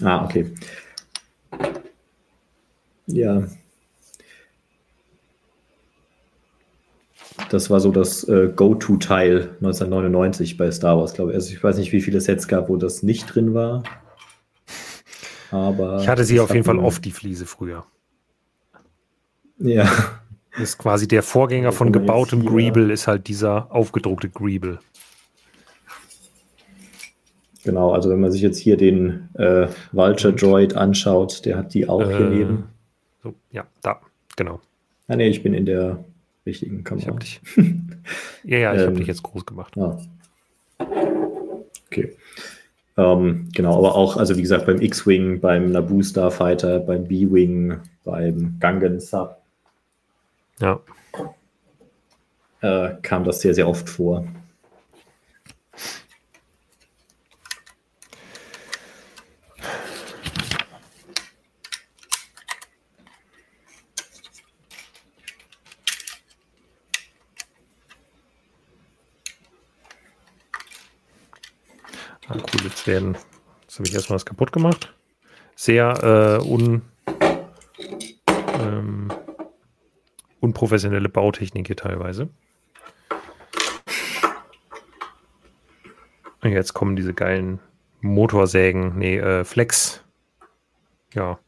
[SPEAKER 2] Ah, okay. Ja, Das war so das äh, Go-To-Teil 1999 bei Star Wars, glaube ich. Also ich weiß nicht, wie viele Sets gab, wo das nicht drin war. Aber
[SPEAKER 1] ich hatte sie auf jeden Fall oft, die Fliese früher.
[SPEAKER 2] Ja.
[SPEAKER 1] Das ist quasi der Vorgänger von gebautem Greeble, ist halt dieser aufgedruckte Greeble.
[SPEAKER 2] Genau, also wenn man sich jetzt hier den äh, Vulture Droid anschaut, der hat die auch äh, hier neben.
[SPEAKER 1] So, ja, da, genau.
[SPEAKER 2] Ah, nee, ich bin in der richtigen Kamera.
[SPEAKER 1] Ich hab dich. ja, ja, ich ähm, habe dich jetzt groß gemacht.
[SPEAKER 2] Ah. Okay. Ähm, genau, aber auch, also wie gesagt, beim X-Wing, beim Naboo Starfighter, beim B-Wing, beim Gangen Sub.
[SPEAKER 1] Ja.
[SPEAKER 2] Äh, kam das sehr, sehr oft vor.
[SPEAKER 1] Cool, jetzt habe ich erstmal was kaputt gemacht. Sehr äh, un, ähm, unprofessionelle Bautechnik hier teilweise. Und jetzt kommen diese geilen Motorsägen, nee, äh, Flex, ja,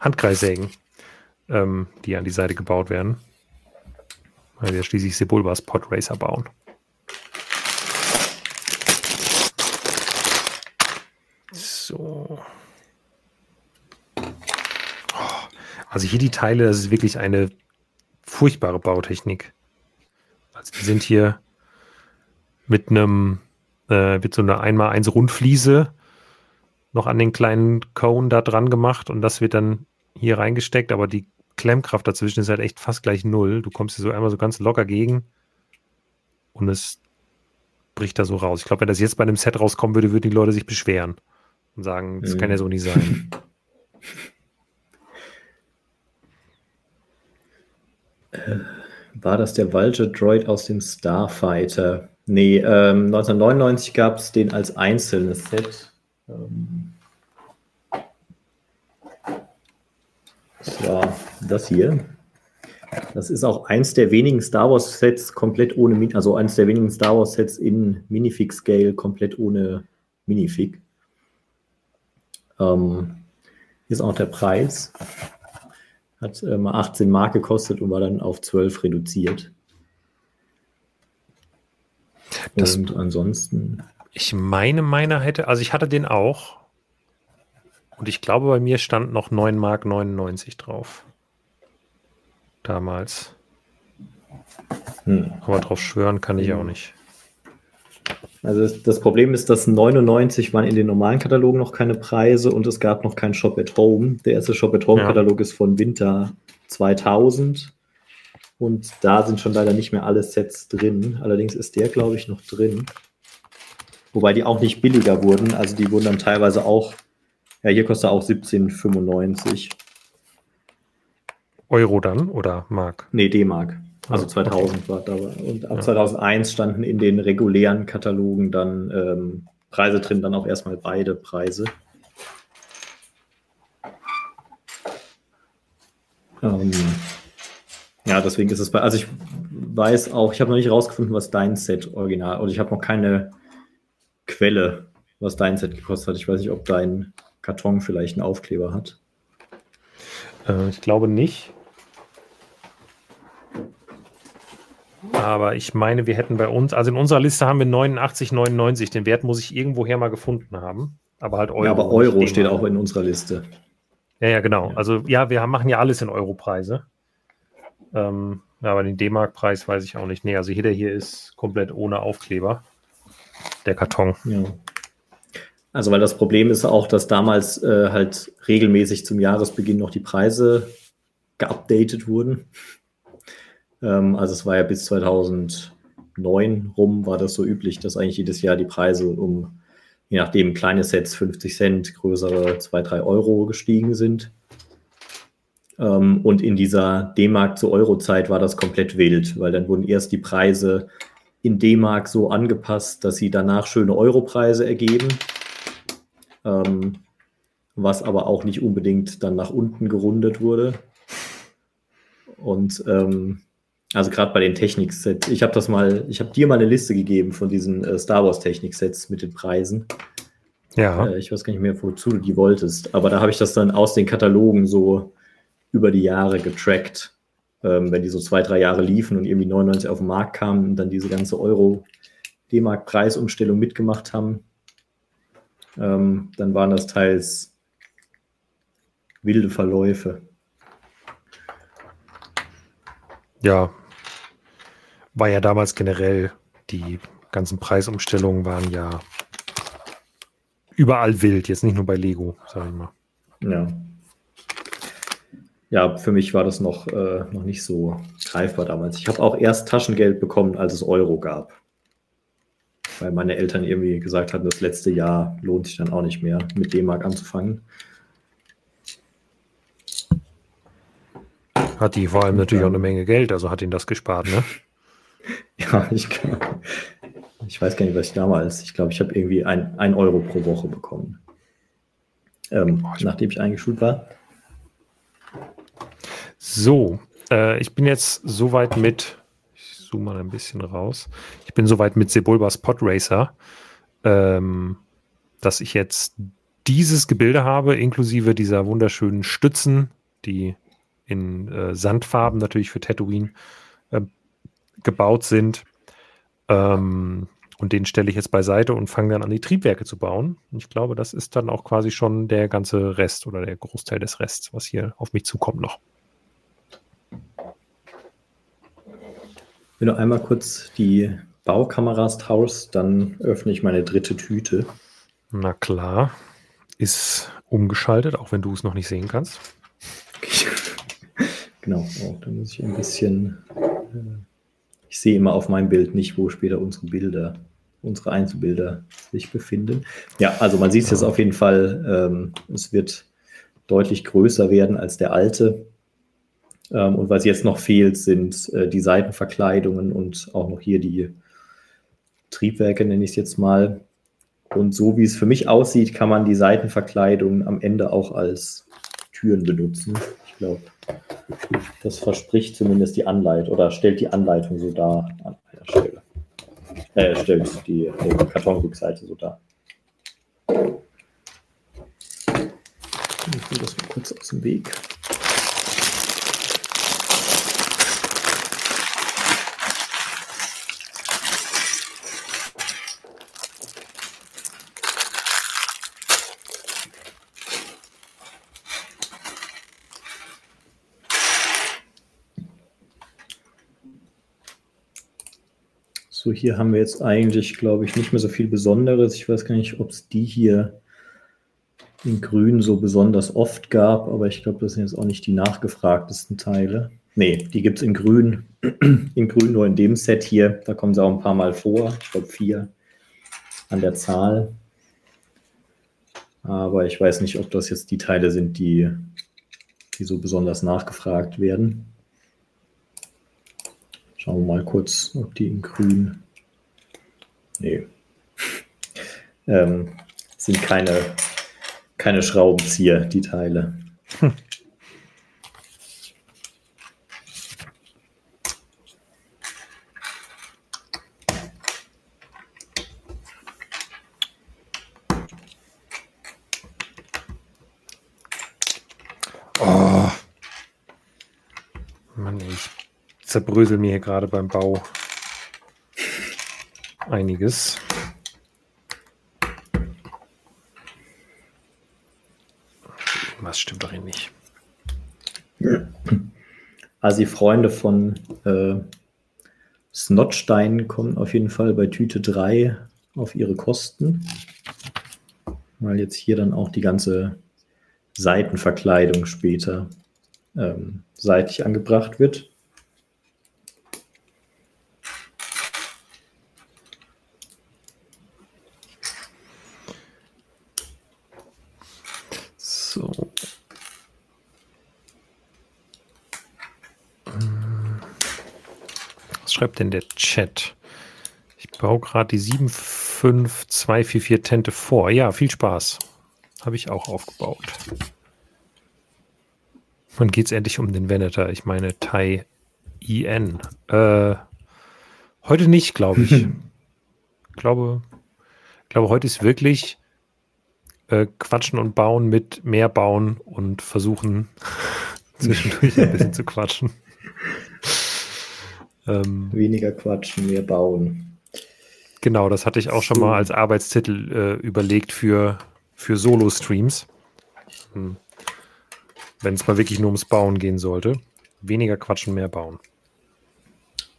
[SPEAKER 1] Handkreissägen, ähm, die an die Seite gebaut werden. Weil wir schließlich Sebulbas Pod Racer bauen. So. Also hier die Teile, das ist wirklich eine furchtbare Bautechnik. Also die sind hier mit einem, äh, mit so einer 1x1 Rundfliese noch an den kleinen Cone da dran gemacht und das wird dann hier reingesteckt, aber die Klemmkraft dazwischen ist halt echt fast gleich null. Du kommst hier so einmal so ganz locker gegen und es bricht da so raus. Ich glaube, wenn das jetzt bei einem Set rauskommen würde, würden die Leute sich beschweren und sagen, das mhm. kann ja so nicht sein.
[SPEAKER 2] Äh, war das der Vulture Droid aus dem Starfighter? Nee, ähm, 1999 gab es den als einzelnes Set. Ähm, das war das hier. Das ist auch eins der wenigen Star Wars Sets komplett ohne, also eins der wenigen Star Wars Sets in Minifig Scale komplett ohne Minifig. Ähm, hier ist auch der Preis. Hat äh, mal 18 Mark gekostet und war dann auf 12 reduziert. Das und ansonsten
[SPEAKER 1] Ich meine, meiner hätte, also ich hatte den auch. Und ich glaube, bei mir stand noch 9 Mark 99 drauf. Damals. Hm. Aber drauf schwören kann ich hm. auch nicht.
[SPEAKER 2] Also das Problem ist, dass 99 waren in den normalen Katalogen noch keine Preise und es gab noch keinen Shop at Home. Der erste Shop at Home Katalog ist von Winter 2000 und da sind schon leider nicht mehr alle Sets drin. Allerdings ist der, glaube ich, noch drin. Wobei die auch nicht billiger wurden. Also die wurden dann teilweise auch, ja, hier kostet auch 17,95.
[SPEAKER 1] Euro dann oder Mark?
[SPEAKER 2] Nee, D-Mark. Also 2000 okay. war da. Und ab ja. 2001 standen in den regulären Katalogen dann ähm, Preise drin, dann auch erstmal beide Preise. Ähm, ja, deswegen ist es bei, also ich weiß auch, ich habe noch nicht rausgefunden, was dein Set original, oder ich habe noch keine Quelle, was dein Set gekostet hat. Ich weiß nicht, ob dein Karton vielleicht einen Aufkleber hat.
[SPEAKER 1] Äh, ich glaube nicht. Aber ich meine, wir hätten bei uns, also in unserer Liste haben wir 89,99. Den Wert muss ich irgendwoher mal gefunden haben. Aber halt
[SPEAKER 2] Euro. Ja, aber Euro steht auch in unserer Liste.
[SPEAKER 1] Ja, ja, genau. Also ja, wir machen ja alles in Europreise. Ähm, aber den D-Mark-Preis weiß ich auch nicht. Nee, also jeder hier ist komplett ohne Aufkleber. Der Karton. Ja.
[SPEAKER 2] Also, weil das Problem ist auch, dass damals äh, halt regelmäßig zum Jahresbeginn noch die Preise geupdatet wurden. Ähm, also es war ja bis 2009 rum, war das so üblich, dass eigentlich jedes Jahr die Preise um, je nachdem, kleine Sets 50 Cent, größere 2, 3 Euro gestiegen sind. Ähm, und in dieser D-Mark zu Euro-Zeit war das komplett wild, weil dann wurden erst die Preise in D-Mark so angepasst, dass sie danach schöne Euro-Preise ergeben. Ähm, was aber auch nicht unbedingt dann nach unten gerundet wurde. Und ähm, also gerade bei den Techniksets. Ich habe das mal, ich habe dir mal eine Liste gegeben von diesen äh, Star Wars Techniksets mit den Preisen. Ja. Äh, ich weiß gar nicht mehr, wozu du die wolltest, aber da habe ich das dann aus den Katalogen so über die Jahre getrackt. Ähm, wenn die so zwei, drei Jahre liefen und irgendwie 99 auf den Markt kamen und dann diese ganze Euro-D-Mark-Preisumstellung mitgemacht haben, ähm, dann waren das teils wilde Verläufe.
[SPEAKER 1] Ja, war ja damals generell, die ganzen Preisumstellungen waren ja überall wild, jetzt nicht nur bei Lego, sage ich mal.
[SPEAKER 2] Ja. Ja, für mich war das noch, äh, noch nicht so greifbar damals. Ich habe auch erst Taschengeld bekommen, als es Euro gab. Weil meine Eltern irgendwie gesagt haben, das letzte Jahr lohnt sich dann auch nicht mehr, mit D-Mark anzufangen.
[SPEAKER 1] Hat die vor allem natürlich auch eine Menge Geld, also hat ihn das gespart, ne?
[SPEAKER 2] Ja, ich, ich weiß gar nicht, was ich damals, ich glaube, ich habe irgendwie ein, ein Euro pro Woche bekommen, ähm, oh, nachdem ich eingeschult war.
[SPEAKER 1] So, äh, ich bin jetzt soweit mit, ich zoome mal ein bisschen raus, ich bin soweit mit Sebulbas Podracer, ähm, dass ich jetzt dieses Gebilde habe, inklusive dieser wunderschönen Stützen, die in äh, Sandfarben natürlich für Tatooine gebaut sind. Ähm, und den stelle ich jetzt beiseite und fange dann an, die Triebwerke zu bauen. Und ich glaube, das ist dann auch quasi schon der ganze Rest oder der Großteil des Rests, was hier auf mich zukommt noch.
[SPEAKER 2] Wenn du einmal kurz die Baukameras tauschst, dann öffne ich meine dritte Tüte.
[SPEAKER 1] Na klar. Ist umgeschaltet, auch wenn du es noch nicht sehen kannst.
[SPEAKER 2] genau, oh, da muss ich ein bisschen. Äh ich sehe immer auf meinem Bild nicht, wo später unsere Bilder, unsere Einzelbilder sich befinden. Ja, also man sieht es jetzt auf jeden Fall, ähm, es wird deutlich größer werden als der alte. Ähm, und was jetzt noch fehlt, sind äh, die Seitenverkleidungen und auch noch hier die Triebwerke, nenne ich es jetzt mal. Und so wie es für mich aussieht, kann man die Seitenverkleidung am Ende auch als Türen benutzen. Ich glaube, das verspricht zumindest die Anleitung oder stellt die Anleitung so dar an einer Stelle. Äh, stellt die, die Kartonrückseite so dar. Ich nehme das mal kurz aus dem Weg. Hier haben wir jetzt eigentlich, glaube ich, nicht mehr so viel Besonderes. Ich weiß gar nicht, ob es die hier in Grün so besonders oft gab, aber ich glaube, das sind jetzt auch nicht die nachgefragtesten Teile. Nee, die gibt es in Grün. In Grün nur in dem Set hier. Da kommen sie auch ein paar Mal vor. Ich glaube, vier an der Zahl. Aber ich weiß nicht, ob das jetzt die Teile sind, die, die so besonders nachgefragt werden. Schauen wir mal kurz, ob die in grün. Nee. ähm, sind keine, keine Schraubenzieher, die Teile. Hm.
[SPEAKER 1] zerbrösel mir hier gerade beim Bau einiges. Was stimmt doch hier nicht?
[SPEAKER 2] Also die Freunde von äh, Snotstein kommen auf jeden Fall bei Tüte 3 auf ihre Kosten. Weil jetzt hier dann auch die ganze Seitenverkleidung später ähm, seitlich angebracht wird.
[SPEAKER 1] Schreibt denn der Chat? Ich baue gerade die 75244 Tente vor. Ja, viel Spaß. Habe ich auch aufgebaut. Wann geht es endlich um den Venator? Ich meine Tai IN. Äh, heute nicht, glaube ich. ich glaube, glaube, heute ist wirklich äh, Quatschen und Bauen mit mehr bauen und versuchen zwischendurch ein bisschen zu quatschen.
[SPEAKER 2] Ähm, Weniger quatschen, mehr bauen.
[SPEAKER 1] Genau, das hatte ich auch schon mal als Arbeitstitel äh, überlegt für, für Solo-Streams. Hm. Wenn es mal wirklich nur ums Bauen gehen sollte. Weniger quatschen, mehr bauen.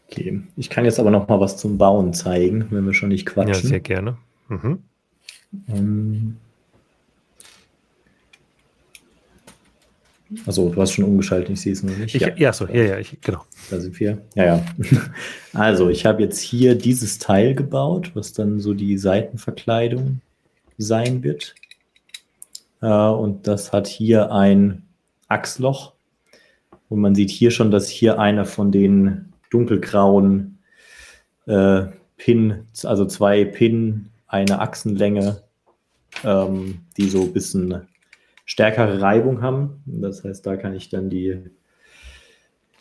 [SPEAKER 2] Okay, ich kann jetzt aber noch mal was zum Bauen zeigen, wenn wir schon nicht quatschen. Ja,
[SPEAKER 1] sehr gerne. Mhm.
[SPEAKER 2] Ähm, Also, du hast schon umgeschaltet, ich sehe es noch nicht.
[SPEAKER 1] Ich, ja, ja, so, ja, ja, ich, genau.
[SPEAKER 2] Da sind wir. Ja, ja. Also, ich habe jetzt hier dieses Teil gebaut, was dann so die Seitenverkleidung sein wird. Äh, und das hat hier ein Achsloch. Und man sieht hier schon, dass hier einer von den dunkelgrauen äh, Pin, also zwei Pin, eine Achsenlänge, ähm, die so ein bisschen stärkere Reibung haben. Das heißt, da kann ich dann die,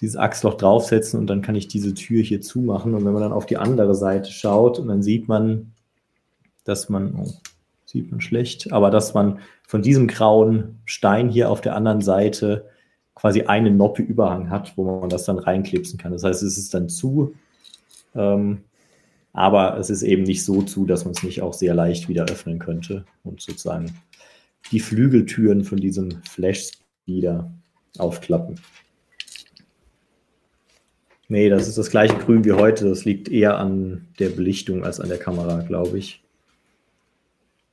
[SPEAKER 2] dieses Achsloch draufsetzen und dann kann ich diese Tür hier zumachen. Und wenn man dann auf die andere Seite schaut und dann sieht man, dass man, oh, sieht man schlecht, aber dass man von diesem grauen Stein hier auf der anderen Seite quasi eine Noppe Überhang hat, wo man das dann reinklipsen kann. Das heißt, es ist dann zu, ähm, aber es ist eben nicht so zu, dass man es nicht auch sehr leicht wieder öffnen könnte und sozusagen die Flügeltüren von diesem Flash-Speeder aufklappen. Nee, das ist das gleiche Grün wie heute. Das liegt eher an der Belichtung als an der Kamera, glaube ich.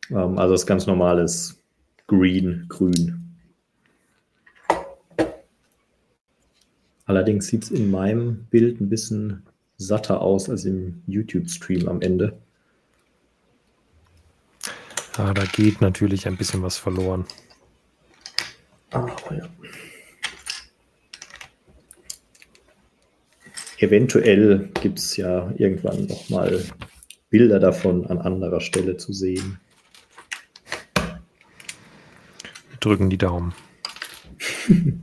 [SPEAKER 2] Ähm, also das ganz normales Green, Grün. Allerdings sieht es in meinem Bild ein bisschen satter aus als im YouTube-Stream am Ende.
[SPEAKER 1] Ja, da geht natürlich ein bisschen was verloren.
[SPEAKER 2] Aber ja. Eventuell gibt es ja irgendwann nochmal Bilder davon an anderer Stelle zu sehen.
[SPEAKER 1] Wir drücken die Daumen.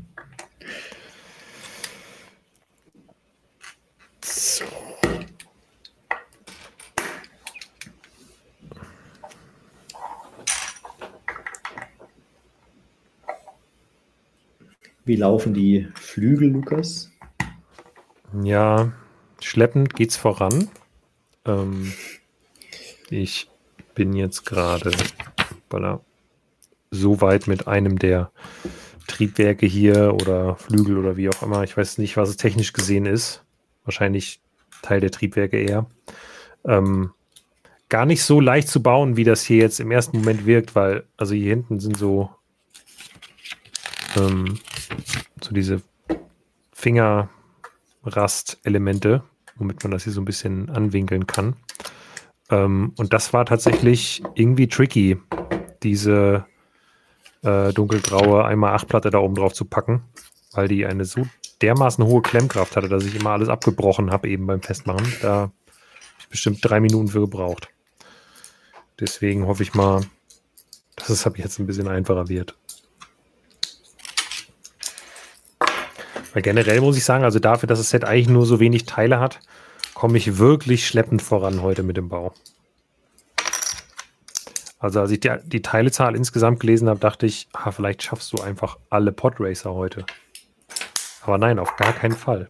[SPEAKER 2] Wie laufen die Flügel, Lukas?
[SPEAKER 1] Ja, schleppend geht es voran. Ähm, ich bin jetzt gerade so weit mit einem der Triebwerke hier oder Flügel oder wie auch immer. Ich weiß nicht, was es technisch gesehen ist. Wahrscheinlich Teil der Triebwerke eher. Ähm, gar nicht so leicht zu bauen, wie das hier jetzt im ersten Moment wirkt, weil, also hier hinten sind so, ähm, so diese Fingerrast-Elemente, womit man das hier so ein bisschen anwinkeln kann. Ähm, und das war tatsächlich irgendwie tricky, diese äh, dunkelgraue 1x8-Platte da oben drauf zu packen, weil die eine so dermaßen hohe Klemmkraft hatte, dass ich immer alles abgebrochen habe eben beim Festmachen. Da habe ich bestimmt drei Minuten für gebraucht. Deswegen hoffe ich mal, dass es jetzt ein bisschen einfacher wird. Weil generell muss ich sagen, also dafür, dass das Set eigentlich nur so wenig Teile hat, komme ich wirklich schleppend voran heute mit dem Bau. Also als ich die, die Teilezahl insgesamt gelesen habe, dachte ich, ah, vielleicht schaffst du einfach alle Podracer heute. Aber nein, auf gar keinen Fall.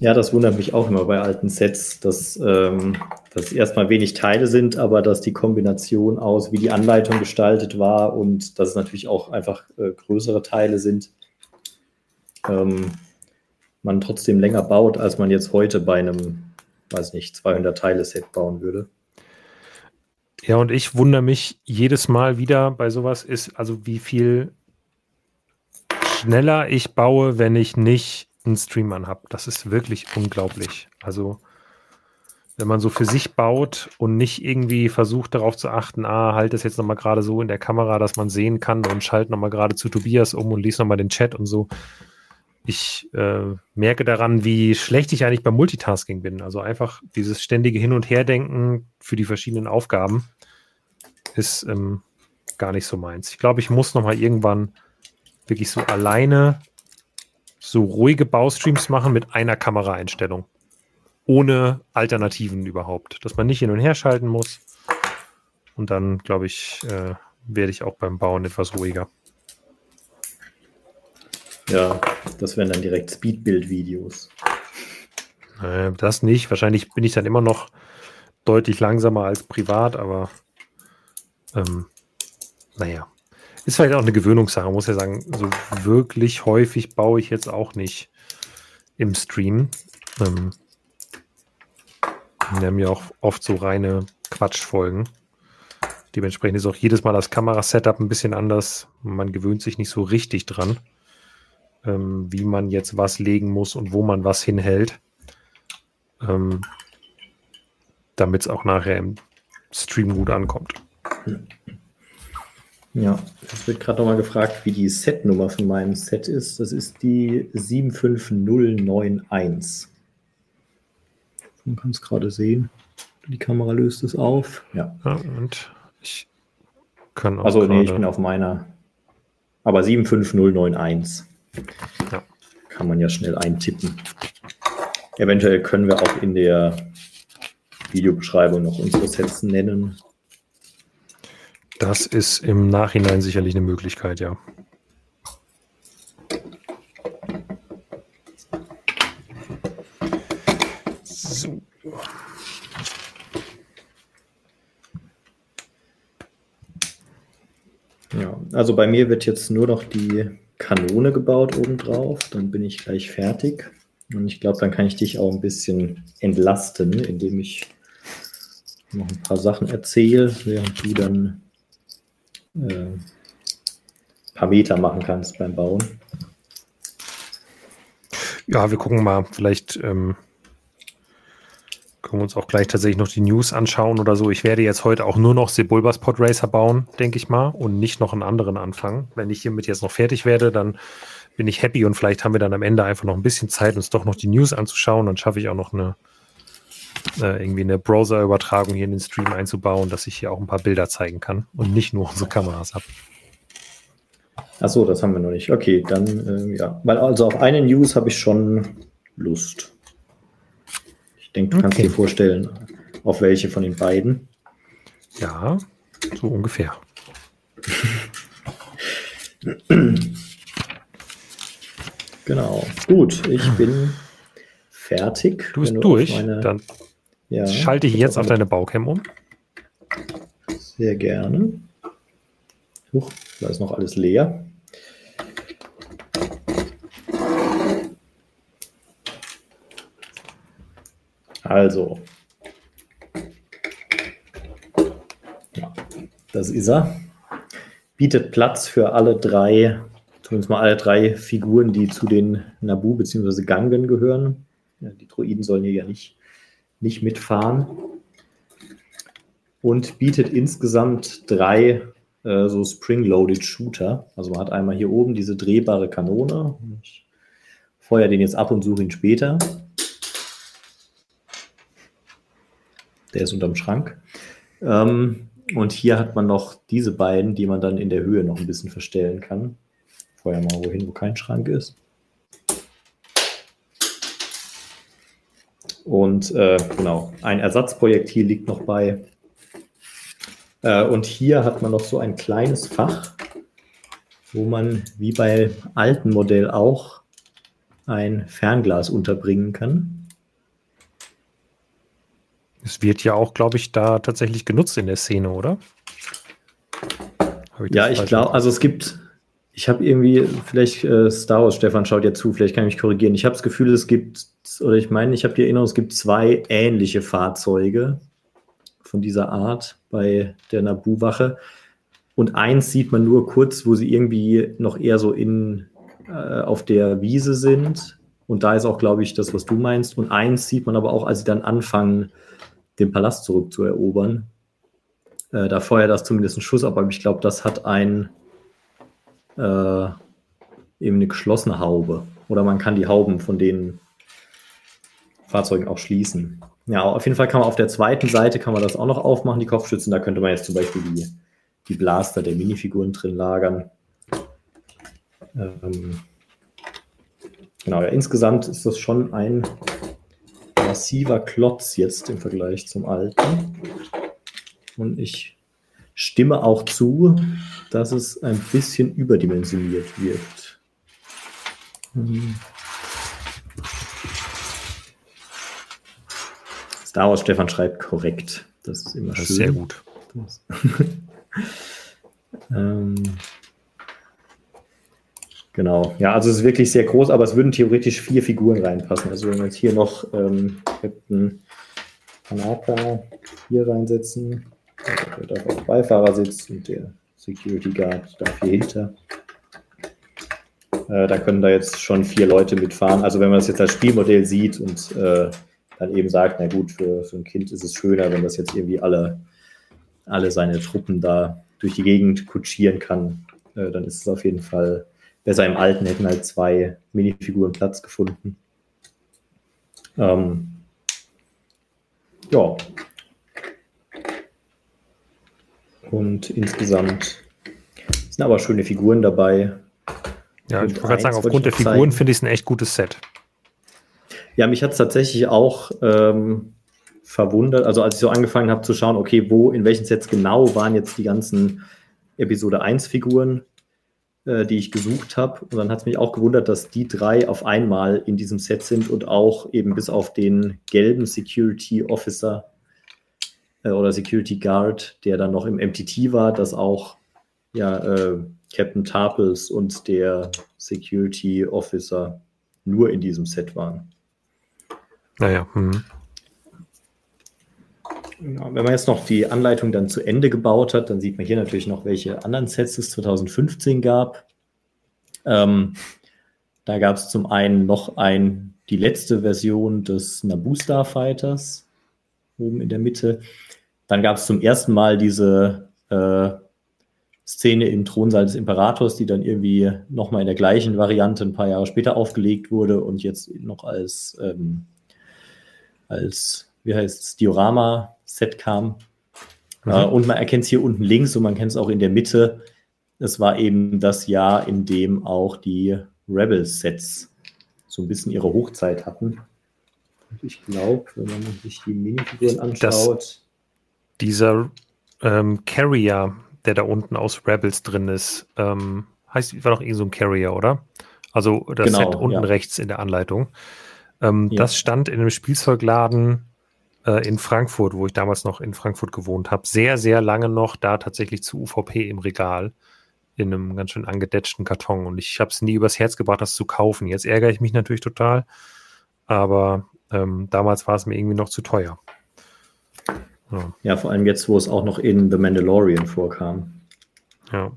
[SPEAKER 2] Ja, das wundert mich auch immer bei alten Sets, dass, ähm, dass erstmal wenig Teile sind, aber dass die Kombination aus, wie die Anleitung gestaltet war und dass es natürlich auch einfach äh, größere Teile sind, ähm, man trotzdem länger baut, als man jetzt heute bei einem, weiß nicht, 200 Teile-Set bauen würde.
[SPEAKER 1] Ja, und ich wundere mich jedes Mal wieder bei sowas ist, also wie viel schneller ich baue, wenn ich nicht einen Stream an habe. Das ist wirklich unglaublich. Also, wenn man so für sich baut und nicht irgendwie versucht darauf zu achten, ah, halt das jetzt nochmal gerade so in der Kamera, dass man sehen kann und schalt nochmal gerade zu Tobias um und lies nochmal den Chat und so. Ich äh, merke daran, wie schlecht ich eigentlich beim Multitasking bin. Also einfach dieses ständige Hin- und Herdenken für die verschiedenen Aufgaben ist ähm, gar nicht so meins. Ich glaube, ich muss nochmal irgendwann wirklich so alleine so ruhige Baustreams machen mit einer Kameraeinstellung. Ohne Alternativen überhaupt. Dass man nicht hin und her schalten muss. Und dann, glaube ich, äh, werde ich auch beim Bauen etwas ruhiger.
[SPEAKER 2] Ja, das wären dann direkt Speedbild-Videos.
[SPEAKER 1] Äh, das nicht. Wahrscheinlich bin ich dann immer noch deutlich langsamer als privat, aber ähm, naja. Ist vielleicht auch eine Gewöhnungssache, muss ja sagen, so wirklich häufig baue ich jetzt auch nicht im Stream. Ähm, wir haben ja auch oft so reine Quatschfolgen. Dementsprechend ist auch jedes Mal das Kamerasetup ein bisschen anders. Man gewöhnt sich nicht so richtig dran, ähm, wie man jetzt was legen muss und wo man was hinhält. Ähm, Damit es auch nachher im Stream gut ankommt.
[SPEAKER 2] Ja, es wird gerade nochmal gefragt, wie die Setnummer von meinem Set ist. Das ist die 75091. Man kann es gerade sehen. Die Kamera löst es auf.
[SPEAKER 1] Ja. ja und ich kann
[SPEAKER 2] auch. Also, nee, ich bin auf meiner. Aber 75091. Ja. Kann man ja schnell eintippen. Eventuell können wir auch in der Videobeschreibung noch unsere Sets nennen.
[SPEAKER 1] Das ist im Nachhinein sicherlich eine Möglichkeit, ja. So.
[SPEAKER 2] Ja, also bei mir wird jetzt nur noch die Kanone gebaut obendrauf. Dann bin ich gleich fertig. Und ich glaube, dann kann ich dich auch ein bisschen entlasten, indem ich noch ein paar Sachen erzähle, während du dann äh, paar Meter machen kannst beim Bauen.
[SPEAKER 1] Ja, wir gucken mal. Vielleicht ähm, können wir uns auch gleich tatsächlich noch die News anschauen oder so. Ich werde jetzt heute auch nur noch Sebulbas Podracer bauen, denke ich mal, und nicht noch einen anderen anfangen. Wenn ich hiermit jetzt noch fertig werde, dann bin ich happy und vielleicht haben wir dann am Ende einfach noch ein bisschen Zeit, uns doch noch die News anzuschauen. Dann schaffe ich auch noch eine äh, irgendwie eine Browser-Übertragung hier in den Stream einzubauen, dass ich hier auch ein paar Bilder zeigen kann und nicht nur unsere Kameras habe.
[SPEAKER 2] Achso, das haben wir noch nicht. Okay, dann äh, ja. Weil also auf eine News habe ich schon Lust. Ich denke, du okay. kannst dir vorstellen, auf welche von den beiden.
[SPEAKER 1] Ja, so ungefähr.
[SPEAKER 2] genau. Gut, ich bin fertig.
[SPEAKER 1] Du bist durch. Dann ja, Schalte ich jetzt auf deine Baucam um.
[SPEAKER 2] Sehr gerne. Huch, da ist noch alles leer. Also. Ja, das ist er. Bietet Platz für alle drei, zumindest mal alle drei Figuren, die zu den Nabu bzw. Gangen gehören. Ja, die Droiden sollen hier ja nicht, nicht mitfahren. Und bietet insgesamt drei äh, so Spring-Loaded Shooter. Also man hat einmal hier oben diese drehbare Kanone. Ich feuer den jetzt ab und suche ihn später. Der ist unterm Schrank. Ähm, und hier hat man noch diese beiden, die man dann in der Höhe noch ein bisschen verstellen kann. Feuer mal wohin, wo kein Schrank ist. Und äh, genau, ein Ersatzprojektil liegt noch bei. Äh, und hier hat man noch so ein kleines Fach, wo man wie bei alten Modell auch ein Fernglas unterbringen kann.
[SPEAKER 1] Es wird ja auch, glaube ich, da tatsächlich genutzt in der Szene, oder?
[SPEAKER 2] Ich ja, ich glaube, also es gibt, ich habe irgendwie, vielleicht äh, Star Wars, Stefan schaut ja zu, vielleicht kann ich mich korrigieren. Ich habe das Gefühl, es gibt, oder ich meine, ich habe die Erinnerung, es gibt zwei ähnliche Fahrzeuge von dieser Art bei der Nabu-Wache. Und eins sieht man nur kurz, wo sie irgendwie noch eher so in, äh, auf der Wiese sind. Und da ist auch, glaube ich, das, was du meinst. Und eins sieht man aber auch, als sie dann anfangen, den Palast zurückzuerobern. Äh, da feuert das zumindest ein Schuss, aber ich glaube, das hat ein äh, eben eine geschlossene Haube. Oder man kann die Hauben von den Fahrzeugen auch schließen. Ja, auf jeden Fall kann man auf der zweiten Seite kann man das auch noch aufmachen, die Kopfstützen. Da könnte man jetzt zum Beispiel die, die Blaster der Minifiguren drin lagern. Ähm, genau, ja, insgesamt ist das schon ein massiver Klotz jetzt im Vergleich zum alten. Und ich stimme auch zu, dass es ein bisschen überdimensioniert wirkt. Star Wars Stefan schreibt korrekt. Das ist immer das schön.
[SPEAKER 1] Sehr gut.
[SPEAKER 2] ähm, Genau, ja, also es ist wirklich sehr groß, aber es würden theoretisch vier Figuren reinpassen. Also wenn wir jetzt hier noch ähm, Captain Tanaka hier reinsetzen, der darf auf Beifahrersitz und der Security Guard darf hier hinter. Äh, da können da jetzt schon vier Leute mitfahren. Also wenn man das jetzt als Spielmodell sieht und äh, dann eben sagt, na gut, für, für ein Kind ist es schöner, wenn das jetzt irgendwie alle, alle seine Truppen da durch die Gegend kutschieren kann, äh, dann ist es auf jeden Fall besser im Alten hätten halt zwei Minifiguren Platz gefunden. Ähm, ja. Und insgesamt sind aber schöne Figuren dabei.
[SPEAKER 1] Ja, ich wollte gerade sagen, aufgrund der Figuren finde ich es ein echt gutes Set.
[SPEAKER 2] Ja, mich hat es tatsächlich auch ähm, verwundert, also als ich so angefangen habe zu schauen, okay, wo, in welchen Sets genau waren jetzt die ganzen Episode 1 Figuren, äh, die ich gesucht habe. Und dann hat es mich auch gewundert, dass die drei auf einmal in diesem Set sind und auch eben bis auf den gelben Security Officer äh, oder Security Guard, der dann noch im MTT war, dass auch ja, äh, Captain Tarpels und der Security Officer nur in diesem Set waren.
[SPEAKER 1] Naja. Mhm.
[SPEAKER 2] Genau. Wenn man jetzt noch die Anleitung dann zu Ende gebaut hat, dann sieht man hier natürlich noch, welche anderen Sets es 2015 gab. Ähm, da gab es zum einen noch ein, die letzte Version des Naboo Starfighters oben in der Mitte. Dann gab es zum ersten Mal diese äh, Szene im Thronsaal des Imperators, die dann irgendwie nochmal in der gleichen Variante ein paar Jahre später aufgelegt wurde und jetzt noch als, ähm, als wie heißt es, Diorama Set kam. Mhm. Äh, und man erkennt es hier unten links und man kennt es auch in der Mitte. Es war eben das Jahr, in dem auch die Rebel-Sets so ein bisschen ihre Hochzeit hatten. Und ich glaube, wenn man sich die Minifiguren anschaut. Das,
[SPEAKER 1] dieser ähm, Carrier, der da unten aus Rebels drin ist, ähm, heißt, war doch irgendwie so ein Carrier, oder? Also das genau, Set unten ja. rechts in der Anleitung. Ähm, ja. Das stand in einem Spielzeugladen äh, in Frankfurt, wo ich damals noch in Frankfurt gewohnt habe, sehr, sehr lange noch da tatsächlich zu UVP im Regal in einem ganz schön angedetschten Karton. Und ich habe es nie übers Herz gebracht, das zu kaufen. Jetzt ärgere ich mich natürlich total. Aber Ähm, damals war es mir irgendwie noch zu teuer.
[SPEAKER 2] Ja. ja, vor allem jetzt, wo es auch noch in The Mandalorian vorkam.
[SPEAKER 1] Ja.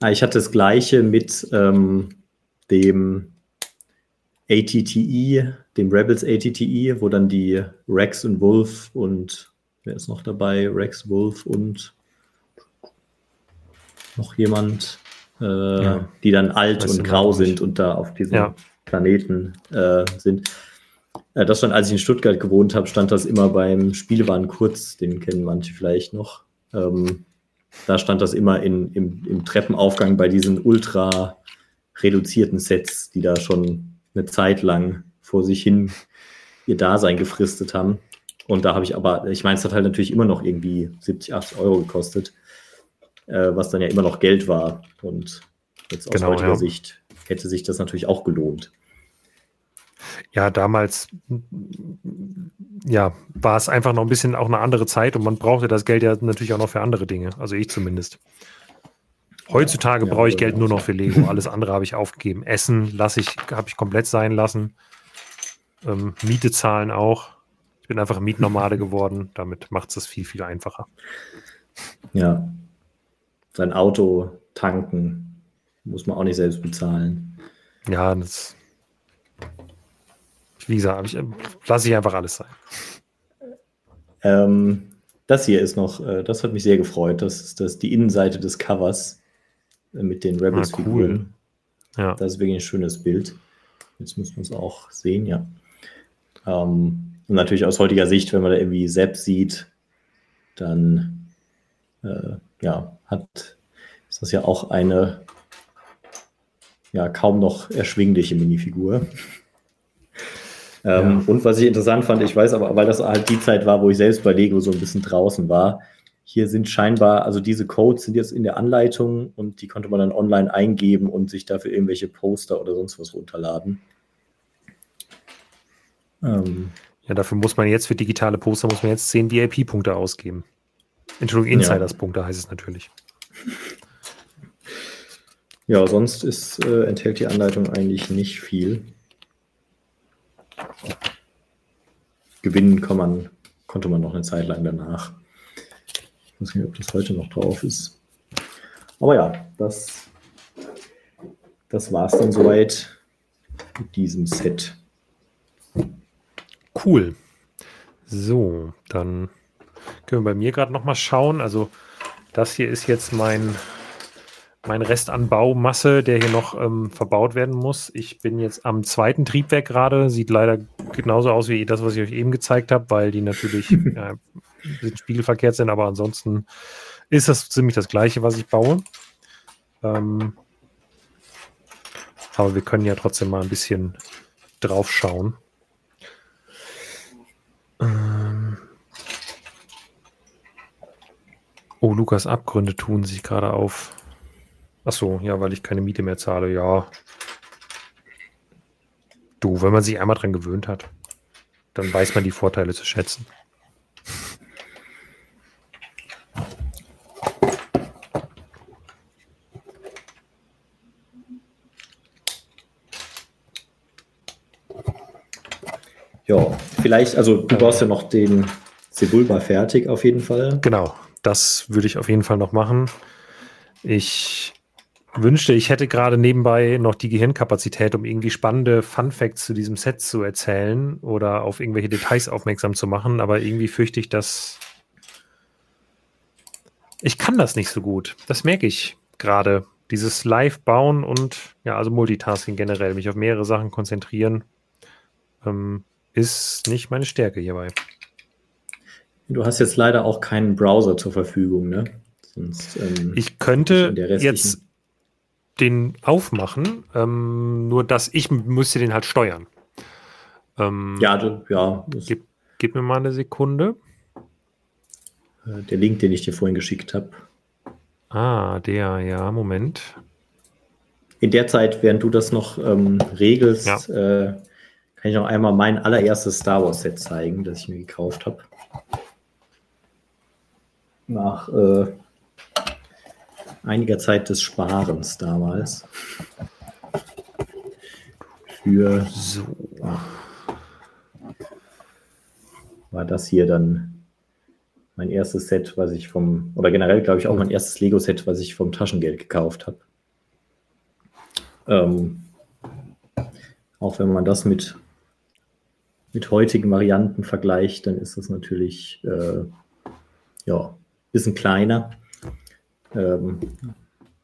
[SPEAKER 2] Ah, ich hatte das gleiche mit ähm, dem ATTE, dem Rebels ATTE, wo dann die Rex und Wolf und wer ist noch dabei? Rex, Wolf und noch jemand, äh, ja. die dann alt und grau sind und da auf diesem ja. Planeten äh, sind. Äh, das stand, als ich in Stuttgart gewohnt habe, stand das immer beim Spielwaren kurz, den kennen manche vielleicht noch. Ähm, da stand das immer in, im, im Treppenaufgang bei diesen ultra reduzierten Sets, die da schon eine Zeit lang vor sich hin ihr Dasein gefristet haben. Und da habe ich aber, ich meine, es hat halt natürlich immer noch irgendwie 70, 80 Euro gekostet, äh, was dann ja immer noch Geld war. Und jetzt aus genau, heutiger ja. Sicht hätte sich das natürlich auch gelohnt.
[SPEAKER 1] Ja, damals ja, war es einfach noch ein bisschen auch eine andere Zeit und man brauchte das Geld ja natürlich auch noch für andere Dinge. Also ich zumindest. Heutzutage ja, brauche ich Geld nur noch für Lego. Alles andere habe ich aufgegeben. Essen lasse ich, habe ich komplett sein lassen. Ähm, Miete zahlen auch. Ich bin einfach Mietnomade geworden. Damit macht es das viel, viel einfacher.
[SPEAKER 2] Ja. Sein Auto tanken muss man auch nicht selbst bezahlen.
[SPEAKER 1] Ja, das wie gesagt, ich, lasse ich einfach alles sein.
[SPEAKER 2] Ähm, das hier ist noch, äh, das hat mich sehr gefreut. Das ist das, die Innenseite des Covers äh, mit den Rebels-Figuren. Ah, cool. Ja. Das ist wirklich ein schönes Bild. Jetzt müssen wir es auch sehen, ja. Ähm, und natürlich aus heutiger Sicht, wenn man da irgendwie selbst sieht, dann äh, ja, hat, ist das ja auch eine ja, kaum noch erschwingliche Minifigur. Ähm. Und was ich interessant fand, ich weiß aber, weil das halt die Zeit war, wo ich selbst bei Lego so ein bisschen draußen war, hier sind scheinbar, also diese Codes sind jetzt in der Anleitung und die konnte man dann online eingeben und sich dafür irgendwelche Poster oder sonst was runterladen.
[SPEAKER 1] Ähm, ja, dafür muss man jetzt für digitale Poster muss man jetzt 10 VIP-Punkte ausgeben. Entschuldigung, Insiders-Punkte ja. heißt es natürlich.
[SPEAKER 2] Ja, sonst ist, äh, enthält die Anleitung eigentlich nicht viel. Gewinnen kann man, konnte man noch eine Zeit lang danach. Ich weiß nicht, ob das heute noch drauf ist. Aber ja, das, das war es dann soweit mit diesem Set.
[SPEAKER 1] Cool. So, dann können wir bei mir gerade noch mal schauen. Also das hier ist jetzt mein mein Rest an Baumasse, der hier noch ähm, verbaut werden muss. Ich bin jetzt am zweiten Triebwerk gerade. Sieht leider genauso aus wie das, was ich euch eben gezeigt habe, weil die natürlich ja, spiegelverkehrt sind, aber ansonsten ist das ziemlich das gleiche, was ich baue. Ähm, aber wir können ja trotzdem mal ein bisschen drauf schauen. Ähm oh, Lukas Abgründe tun sich gerade auf. Ach so, ja, weil ich keine Miete mehr zahle. Ja. Du, wenn man sich einmal dran gewöhnt hat, dann weiß man die Vorteile zu schätzen.
[SPEAKER 2] Ja, vielleicht, also du brauchst ja noch den Sebulba fertig auf jeden Fall.
[SPEAKER 1] Genau, das würde ich auf jeden Fall noch machen. Ich wünschte, ich hätte gerade nebenbei noch die Gehirnkapazität, um irgendwie spannende Fun Facts zu diesem Set zu erzählen oder auf irgendwelche Details aufmerksam zu machen, aber irgendwie fürchte ich, dass ich kann das nicht so gut. Das merke ich gerade. Dieses Live-Bauen und ja, also Multitasking generell, mich auf mehrere Sachen konzentrieren, ähm, ist nicht meine Stärke hierbei.
[SPEAKER 2] Du hast jetzt leider auch keinen Browser zur Verfügung, ne?
[SPEAKER 1] Sonst, ähm, ich könnte jetzt den aufmachen, ähm, nur dass ich müsste den halt steuern.
[SPEAKER 2] Ähm, ja, du, ja.
[SPEAKER 1] Gib, gib, mir mal eine Sekunde.
[SPEAKER 2] Äh, der Link, den ich dir vorhin geschickt habe.
[SPEAKER 1] Ah, der, ja, Moment.
[SPEAKER 2] In der Zeit, während du das noch ähm, regelst, ja. äh, kann ich noch einmal mein allererstes Star Wars Set zeigen, das ich mir gekauft habe. Nach äh, einiger Zeit des Sparens damals. Für so. war das hier dann mein erstes Set, was ich vom, oder generell glaube ich auch mein erstes Lego-Set, was ich vom Taschengeld gekauft habe. Ähm, auch wenn man das mit, mit heutigen Varianten vergleicht, dann ist das natürlich äh, ja, ein bisschen kleiner. Ähm,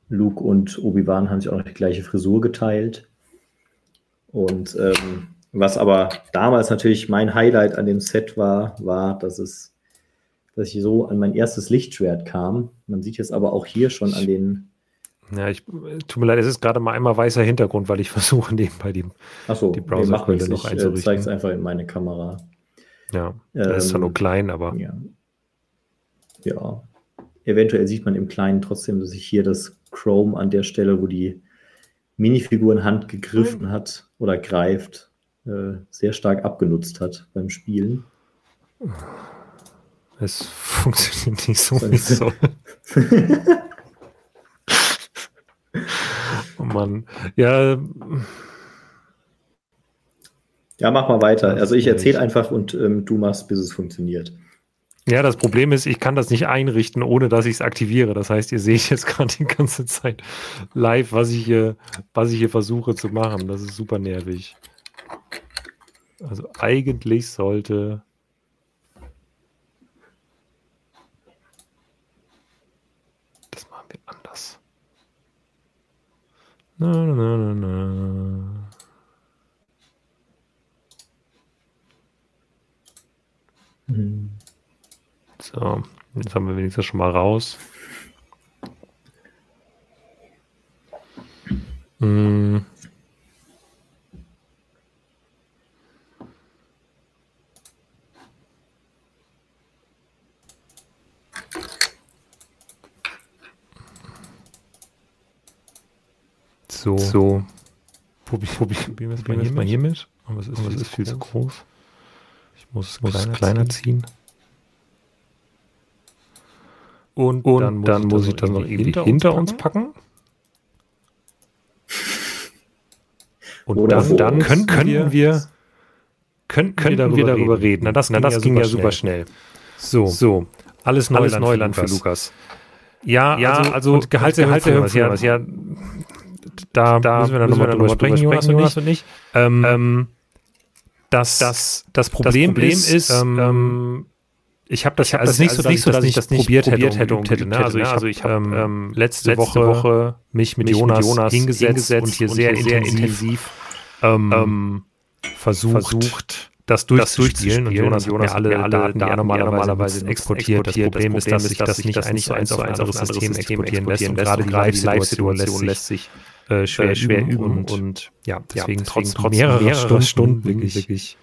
[SPEAKER 2] Luke und Obi-Wan haben sich auch noch die gleiche Frisur geteilt. Und ähm, was aber damals natürlich mein Highlight an dem Set war, war, dass es, dass ich so an mein erstes Lichtschwert kam. Man sieht jetzt aber auch hier schon an den.
[SPEAKER 1] Ja, ich tut mir leid, es ist gerade mal einmal weißer Hintergrund, weil ich versuche nebenbei die,
[SPEAKER 2] Achso, die Browserquelle nee, noch einzurichten. Ich zeige es einfach in meine Kamera.
[SPEAKER 1] Ja, das ähm, ist zwar nur klein, aber.
[SPEAKER 2] Ja. ja. Eventuell sieht man im Kleinen trotzdem, dass ich hier das Chrome an der Stelle, wo die Minifigurenhand gegriffen hat oder greift, äh, sehr stark abgenutzt hat beim Spielen.
[SPEAKER 1] Es funktioniert nicht so, wie es soll. oh Mann. Ja.
[SPEAKER 2] Ja, mach mal weiter. Also ich erzähle einfach und ähm, du machst, bis es funktioniert.
[SPEAKER 1] Ja, das Problem ist, ich kann das nicht einrichten, ohne dass ich es aktiviere. Das heißt, ihr seht jetzt gerade die ganze Zeit live, was ich hier, was ich hier versuche zu machen. Das ist super nervig. Also eigentlich sollte das machen wir anders. Na, na, na, na. Mhm. So, jetzt haben wir wenigstens schon mal raus. Hm. So. so. Probier, probier, probieren wir es mal hier mit. Aber es ist, Aber es ist viel zu groß. Ich muss es kleiner, kleiner ziehen. ziehen. Und, und dann, muss, dann ich, muss ich das noch irgendwie hinter, uns packen. Und Oder dann, dann können, könnten wir, können, könnten wir darüber, wir darüber reden. Na, das, Na, das ging, ja, super, super schnell. So, so. alles Neuland, alles Neuland für, Lukas. für Lukas. Ja, ja also, also und Gehaltserhöhung für was, ja, da, da müssen wir dann nochmal drüber sprechen, Jonas und, Jonas und ich. Ähm, ähm, das, das, das Problem, das Problem ist, ist ähm, ähm ich habe das, ich hab also das nicht so, also nicht so, dass ich das nicht probiert, probiert hätte, und hätte, ne? Also ich, also ich habe ähm, ähm, letzte, letzte Woche, mich mit, Jonas, Jonas hingesetzt, hingesetzt, und hier und sehr, sehr intensiv ähm, ähm, versucht, versucht das durchzuspielen. Und Jonas, Jonas hat mir alle Daten, die er normalerweise exportiert. Das Problem ist, dass sich das nicht eins zu eins auf ein anderes System exportieren lässt. Und gerade die Live-Situation lässt sich äh, schwer, schwer üben. Und ja, deswegen trotz mehrerer Stunden wirklich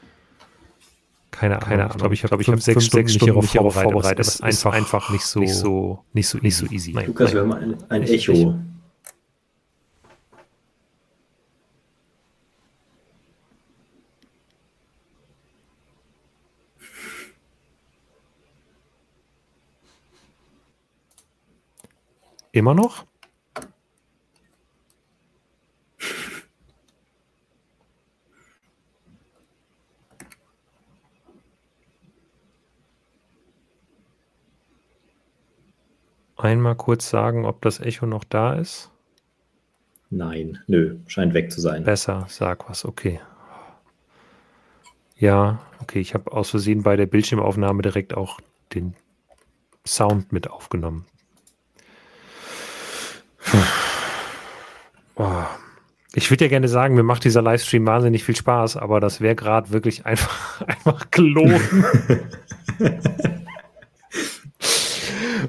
[SPEAKER 1] keine Ahnung. Keine Ahnung. Ich glaube, ich habe glaub, fünf, sechs, Stunden, Stunden hierauf vorbereitet. vorbereitet. Das ist einfach, einfach nicht so, nicht so, nicht so, nicht so easy.
[SPEAKER 2] Nein, Lukas, wir haben ein, ein Echo.
[SPEAKER 1] Immer noch? Einmal kurz sagen, ob das Echo noch da ist?
[SPEAKER 2] Nein, nö, scheint weg zu sein.
[SPEAKER 1] Besser, sag was, okay. Ja, okay, ich habe aus Versehen bei der Bildschirmaufnahme direkt auch den Sound mit aufgenommen. Oh. Ich würde ja gerne sagen, mir macht dieser Livestream wahnsinnig viel Spaß, aber das wäre gerade wirklich einfach, einfach gelogen.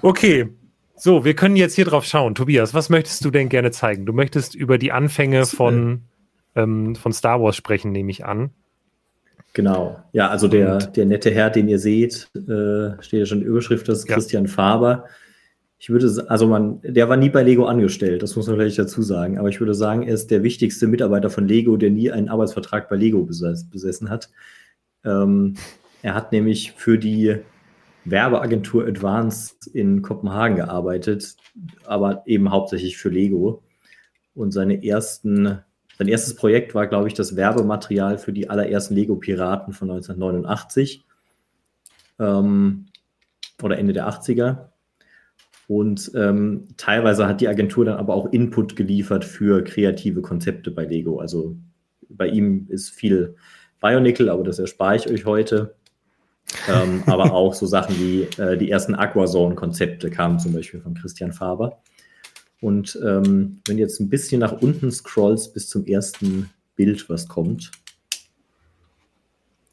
[SPEAKER 1] okay, so, wir können jetzt hier drauf schauen. Tobias, was möchtest du denn gerne zeigen? Du möchtest über die Anfänge von, ähm, von Star Wars sprechen, nehme ich an.
[SPEAKER 2] Genau. Ja, also der, der nette Herr, den ihr seht, äh, steht ja schon in der Überschrift, das ist ja. Christian Faber. Ich würde, also man, der war nie bei Lego angestellt, das muss man vielleicht dazu sagen, aber ich würde sagen, er ist der wichtigste Mitarbeiter von Lego, der nie einen Arbeitsvertrag bei Lego besessen hat. Ähm, er hat nämlich für die Werbeagentur Advanced in Kopenhagen gearbeitet, aber eben hauptsächlich für Lego. Und seine ersten, sein erstes Projekt war, glaube ich, das Werbematerial für die allerersten Lego-Piraten von 1989. ähm, oder Ende der 80er. Und ähm, teilweise hat die Agentur dann aber auch Input geliefert für kreative Konzepte bei Lego. Also bei ihm ist viel Bionicle, aber das erspare ich euch heute. Ähm, aber auch so Sachen wie äh, die ersten Aquazone-Konzepte kamen zum Beispiel von Christian Faber. Und ähm, wenn du jetzt ein bisschen nach unten scrollst bis zum ersten Bild, was kommt.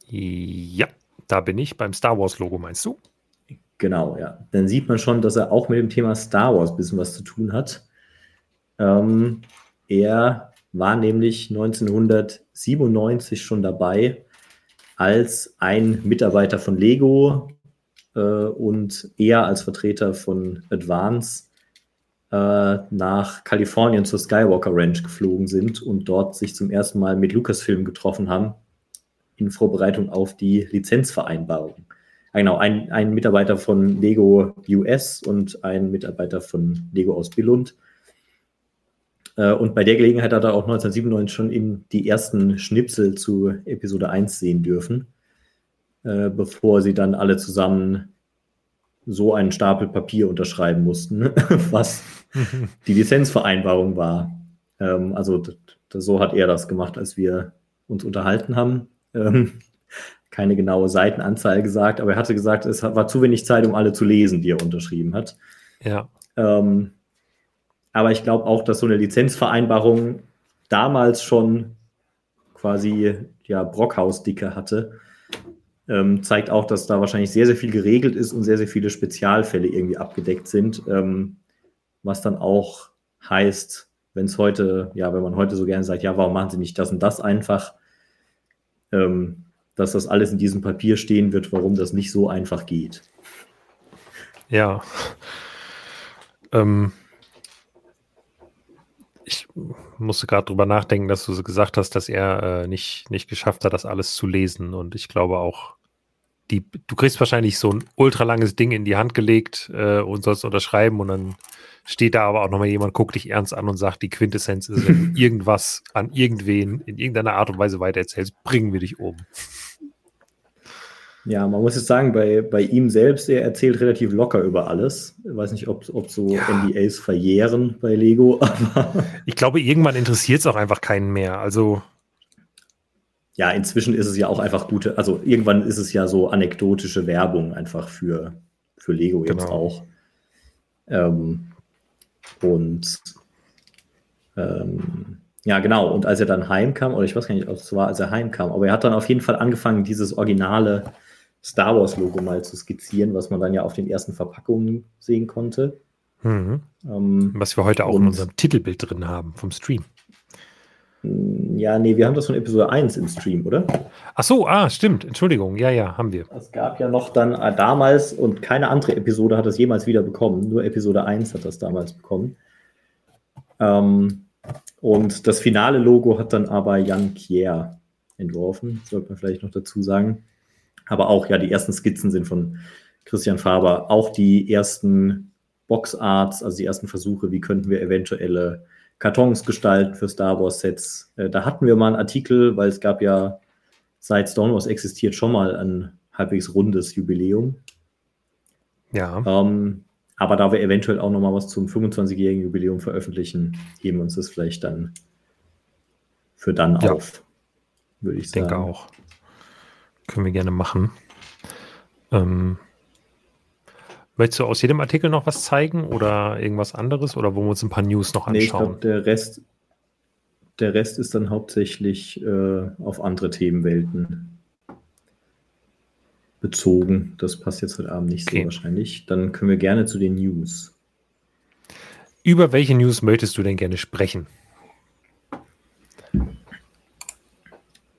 [SPEAKER 1] Ja, da bin ich beim Star Wars-Logo, meinst du?
[SPEAKER 2] Genau, ja. Dann sieht man schon, dass er auch mit dem Thema Star Wars ein bisschen was zu tun hat. Ähm, er war nämlich 1997 schon dabei, als ein Mitarbeiter von Lego äh, und er als Vertreter von Advance äh, nach Kalifornien zur Skywalker Ranch geflogen sind und dort sich zum ersten Mal mit Lucasfilm getroffen haben in Vorbereitung auf die Lizenzvereinbarung. Genau, ein, ein Mitarbeiter von Lego US und ein Mitarbeiter von Lego aus Billund. Äh, und bei der Gelegenheit hat er auch 1997 schon in die ersten Schnipsel zu Episode 1 sehen dürfen, äh, bevor sie dann alle zusammen so einen Stapel Papier unterschreiben mussten, was die Lizenzvereinbarung war. Ähm, also so hat er das gemacht, als wir uns unterhalten haben. Ähm, keine genaue Seitenanzahl gesagt, aber er hatte gesagt, es war zu wenig Zeit, um alle zu lesen, die er unterschrieben hat.
[SPEAKER 1] Ja.
[SPEAKER 2] Ähm, aber ich glaube auch, dass so eine Lizenzvereinbarung damals schon quasi ja Brockhausdicke hatte. Ähm, zeigt auch, dass da wahrscheinlich sehr, sehr viel geregelt ist und sehr, sehr viele Spezialfälle irgendwie abgedeckt sind. Ähm, was dann auch heißt, wenn es heute, ja, wenn man heute so gerne sagt, ja, warum machen Sie nicht das und das einfach? Ähm, dass das alles in diesem Papier stehen wird, warum das nicht so einfach geht.
[SPEAKER 1] Ja. Ähm, ich musste gerade drüber nachdenken, dass du gesagt hast, dass er äh, nicht, nicht geschafft hat, das alles zu lesen. Und ich glaube auch, die, du kriegst wahrscheinlich so ein ultralanges Ding in die Hand gelegt äh, und sollst unterschreiben und dann steht da aber auch nochmal jemand, guckt dich ernst an und sagt, die Quintessenz ist, wenn du irgendwas an irgendwen in irgendeiner Art und Weise weitererzählst, bringen wir dich um.
[SPEAKER 2] Ja, man muss jetzt sagen, bei, bei ihm selbst, er erzählt relativ locker über alles. Ich weiß nicht, ob, ob so ja. NDAs verjähren bei Lego, aber.
[SPEAKER 1] Ich glaube, irgendwann interessiert es auch einfach keinen mehr. Also.
[SPEAKER 2] Ja, inzwischen ist es ja auch einfach gute, also irgendwann ist es ja so anekdotische Werbung einfach für, für Lego jetzt genau. auch. Ähm, und ähm, ja, genau. Und als er dann heimkam, oder ich weiß gar nicht, ob es war, als er heimkam, aber er hat dann auf jeden Fall angefangen, dieses originale Star Wars-Logo mal zu skizzieren, was man dann ja auf den ersten Verpackungen sehen konnte.
[SPEAKER 1] Mhm. Ähm, was wir heute auch in unserem Titelbild drin haben vom Stream.
[SPEAKER 2] Mm, ja, nee, wir haben das von Episode 1 im Stream, oder?
[SPEAKER 1] Ach so, ah, stimmt. Entschuldigung. Ja, ja, haben wir.
[SPEAKER 2] Es gab ja noch dann äh, damals und keine andere Episode hat das jemals wieder bekommen. Nur Episode 1 hat das damals bekommen. Ähm, und das finale Logo hat dann aber Jan Kier entworfen, sollte man vielleicht noch dazu sagen. Aber auch, ja, die ersten Skizzen sind von Christian Faber. Auch die ersten Boxarts, also die ersten Versuche, wie könnten wir eventuelle Kartons gestalten für Star Wars Sets. Äh, da hatten wir mal einen Artikel, weil es gab ja seit Star Wars existiert schon mal ein halbwegs rundes Jubiläum.
[SPEAKER 1] Ja.
[SPEAKER 2] Ähm, aber da wir eventuell auch noch mal was zum 25-jährigen Jubiläum veröffentlichen, heben wir uns das vielleicht dann für dann ja. auf,
[SPEAKER 1] würde ich, ich sagen. denke auch. Können wir gerne machen. Ähm, möchtest du aus jedem Artikel noch was zeigen oder irgendwas anderes oder wollen wir uns ein paar News noch anschauen? Nee, ich glaube,
[SPEAKER 2] der Rest, der Rest ist dann hauptsächlich äh, auf andere Themenwelten bezogen. Das passt jetzt heute Abend nicht okay. so wahrscheinlich. Dann können wir gerne zu den News.
[SPEAKER 1] Über welche News möchtest du denn gerne sprechen?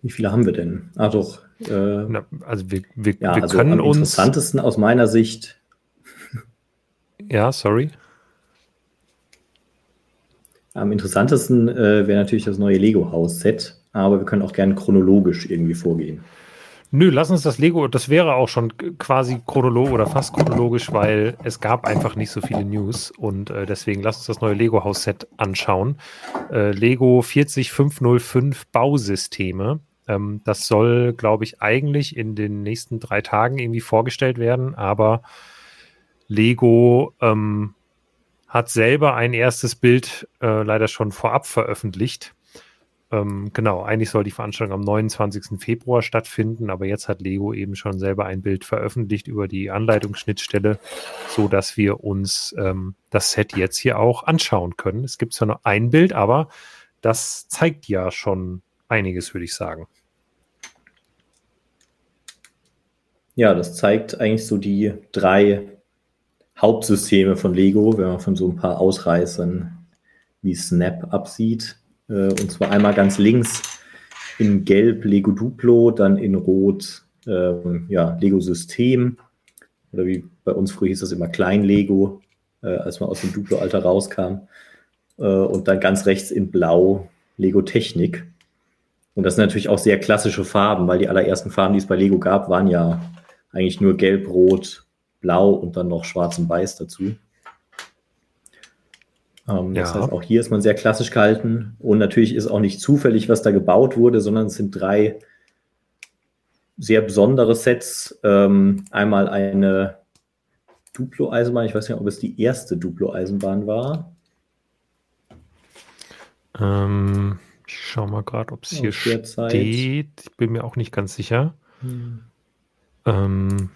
[SPEAKER 2] Wie viele haben wir denn? Ah, doch.
[SPEAKER 1] Äh, Na, also wir, wir,
[SPEAKER 2] ja, wir also können am uns. interessantesten aus meiner Sicht.
[SPEAKER 1] Ja, sorry.
[SPEAKER 2] Am interessantesten äh, wäre natürlich das neue Lego-Haus-Set, aber wir können auch gerne chronologisch irgendwie vorgehen.
[SPEAKER 1] Nö, lass uns das Lego, das wäre auch schon quasi chronologisch oder fast chronologisch, weil es gab einfach nicht so viele News und äh, deswegen lass uns das neue Lego-Haus-Set anschauen. Äh, Lego 40505 Bausysteme Ähm, das soll, glaube ich, eigentlich in den nächsten drei Tagen irgendwie vorgestellt werden, aber Lego ähm, hat selber ein erstes Bild äh, leider schon vorab veröffentlicht. Ähm, genau, eigentlich soll die Veranstaltung am 29. Februar stattfinden, aber jetzt hat Lego eben schon selber ein Bild veröffentlicht über die Anleitungsschnittstelle, so dass wir uns ähm, das Set jetzt hier auch anschauen können. Es gibt zwar nur ein Bild, aber das zeigt ja schon einiges, würde ich sagen.
[SPEAKER 2] Ja, das zeigt eigentlich so die drei Hauptsysteme von Lego, wenn man von so ein paar Ausreißern wie Snap absieht. Äh, und zwar einmal ganz links in Gelb Lego Duplo, dann in Rot ähm, ja, Lego System. Oder wie bei uns früher hieß das immer Klein Lego, äh, als man aus dem Duplo-Alter rauskam. Äh, und dann ganz rechts in Blau Lego Technik. Und das sind natürlich auch sehr klassische Farben, weil die allerersten Farben, die es bei Lego gab, waren ja eigentlich nur Gelb, Rot, Blau und dann noch Schwarz und Weiß dazu. Ähm, das ja. heißt, auch hier ist man sehr klassisch gehalten. Und natürlich ist auch nicht zufällig, was da gebaut wurde, sondern es sind drei sehr besondere Sets. Ähm, einmal eine Duplo-Eisenbahn. Ich weiß nicht, ob es die erste Duplo-Eisenbahn war.
[SPEAKER 1] Ähm, ich schaue mal gerade, ob es hier steht. Zeit. Ich bin mir auch nicht ganz sicher. Hm. Ähm,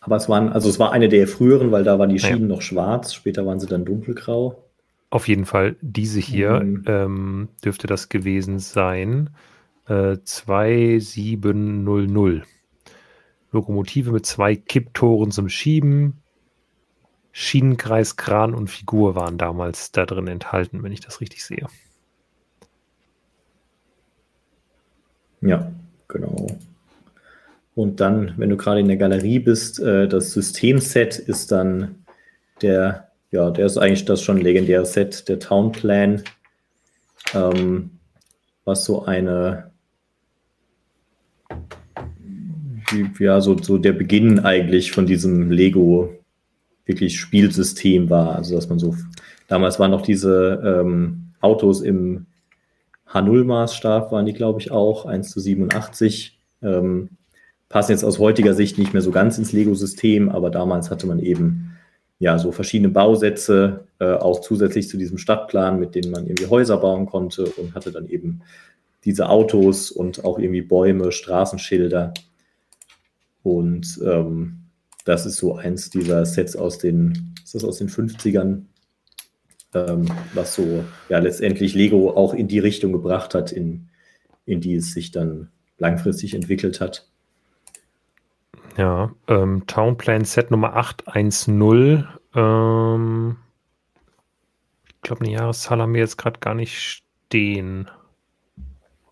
[SPEAKER 2] aber es waren, also es war eine der früheren, weil da waren die Schienen ja. noch schwarz, später waren sie dann dunkelgrau.
[SPEAKER 1] Auf jeden Fall, diese hier mhm. ähm, dürfte das gewesen sein. Äh, 2700. Lokomotive mit zwei Kipptoren zum Schieben. Schienenkreis, Kran und Figur waren damals da drin enthalten, wenn ich das richtig sehe.
[SPEAKER 2] Ja, genau. Und dann, wenn du gerade in der Galerie bist, äh, das Systemset ist dann der, ja, der ist eigentlich das schon legendäre Set, der Town Plan, ähm, was so eine, ja, so, so der Beginn eigentlich von diesem Lego wirklich Spielsystem war. Also, dass man so, damals waren noch diese ähm, Autos im H0-Maßstab, waren die, glaube ich, auch, 1 zu 87. Ähm, passen jetzt aus heutiger Sicht nicht mehr so ganz ins Lego-System, aber damals hatte man eben ja so verschiedene Bausätze, äh, auch zusätzlich zu diesem Stadtplan, mit denen man irgendwie Häuser bauen konnte und hatte dann eben diese Autos und auch irgendwie Bäume, Straßenschilder. Und ähm, das ist so eins dieser Sets aus den, ist das aus den 50ern, ähm, was so ja letztendlich Lego auch in die Richtung gebracht hat, in, in die es sich dann langfristig entwickelt hat.
[SPEAKER 1] Ja, ähm, Townplan Set Nummer 810. Ähm, ich glaube, eine Jahreszahl haben wir jetzt gerade gar nicht stehen.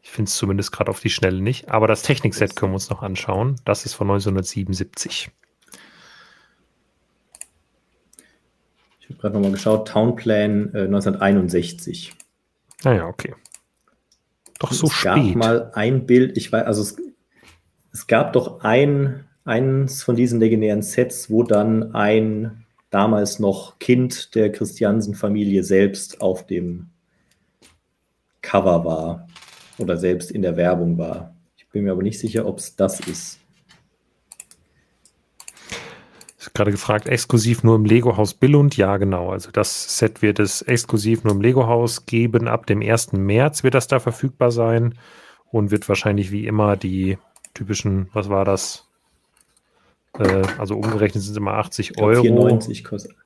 [SPEAKER 1] Ich finde es zumindest gerade auf die Schnelle nicht. Aber das Technikset können wir uns noch anschauen. Das ist von 1977.
[SPEAKER 2] habe gerade nochmal geschaut. Townplan äh, 1961.
[SPEAKER 1] Naja, ah okay. Doch so
[SPEAKER 2] es
[SPEAKER 1] spät.
[SPEAKER 2] Es gab mal ein Bild, ich weiß, also es, es gab doch ein eins von diesen legendären Sets, wo dann ein damals noch Kind der Christiansen-Familie selbst auf dem Cover war oder selbst in der Werbung war. Ich bin mir aber nicht sicher, ob es das ist.
[SPEAKER 1] Ich habe gerade gefragt, exklusiv nur im Lego-Haus Billund? Ja, genau. Also das Set wird es exklusiv nur im Lego-Haus geben. Ab dem 1. März wird das da verfügbar sein und wird wahrscheinlich wie immer die typischen, was war das, äh, also umgerechnet sind es immer 80 Euro.
[SPEAKER 2] 94 kostet.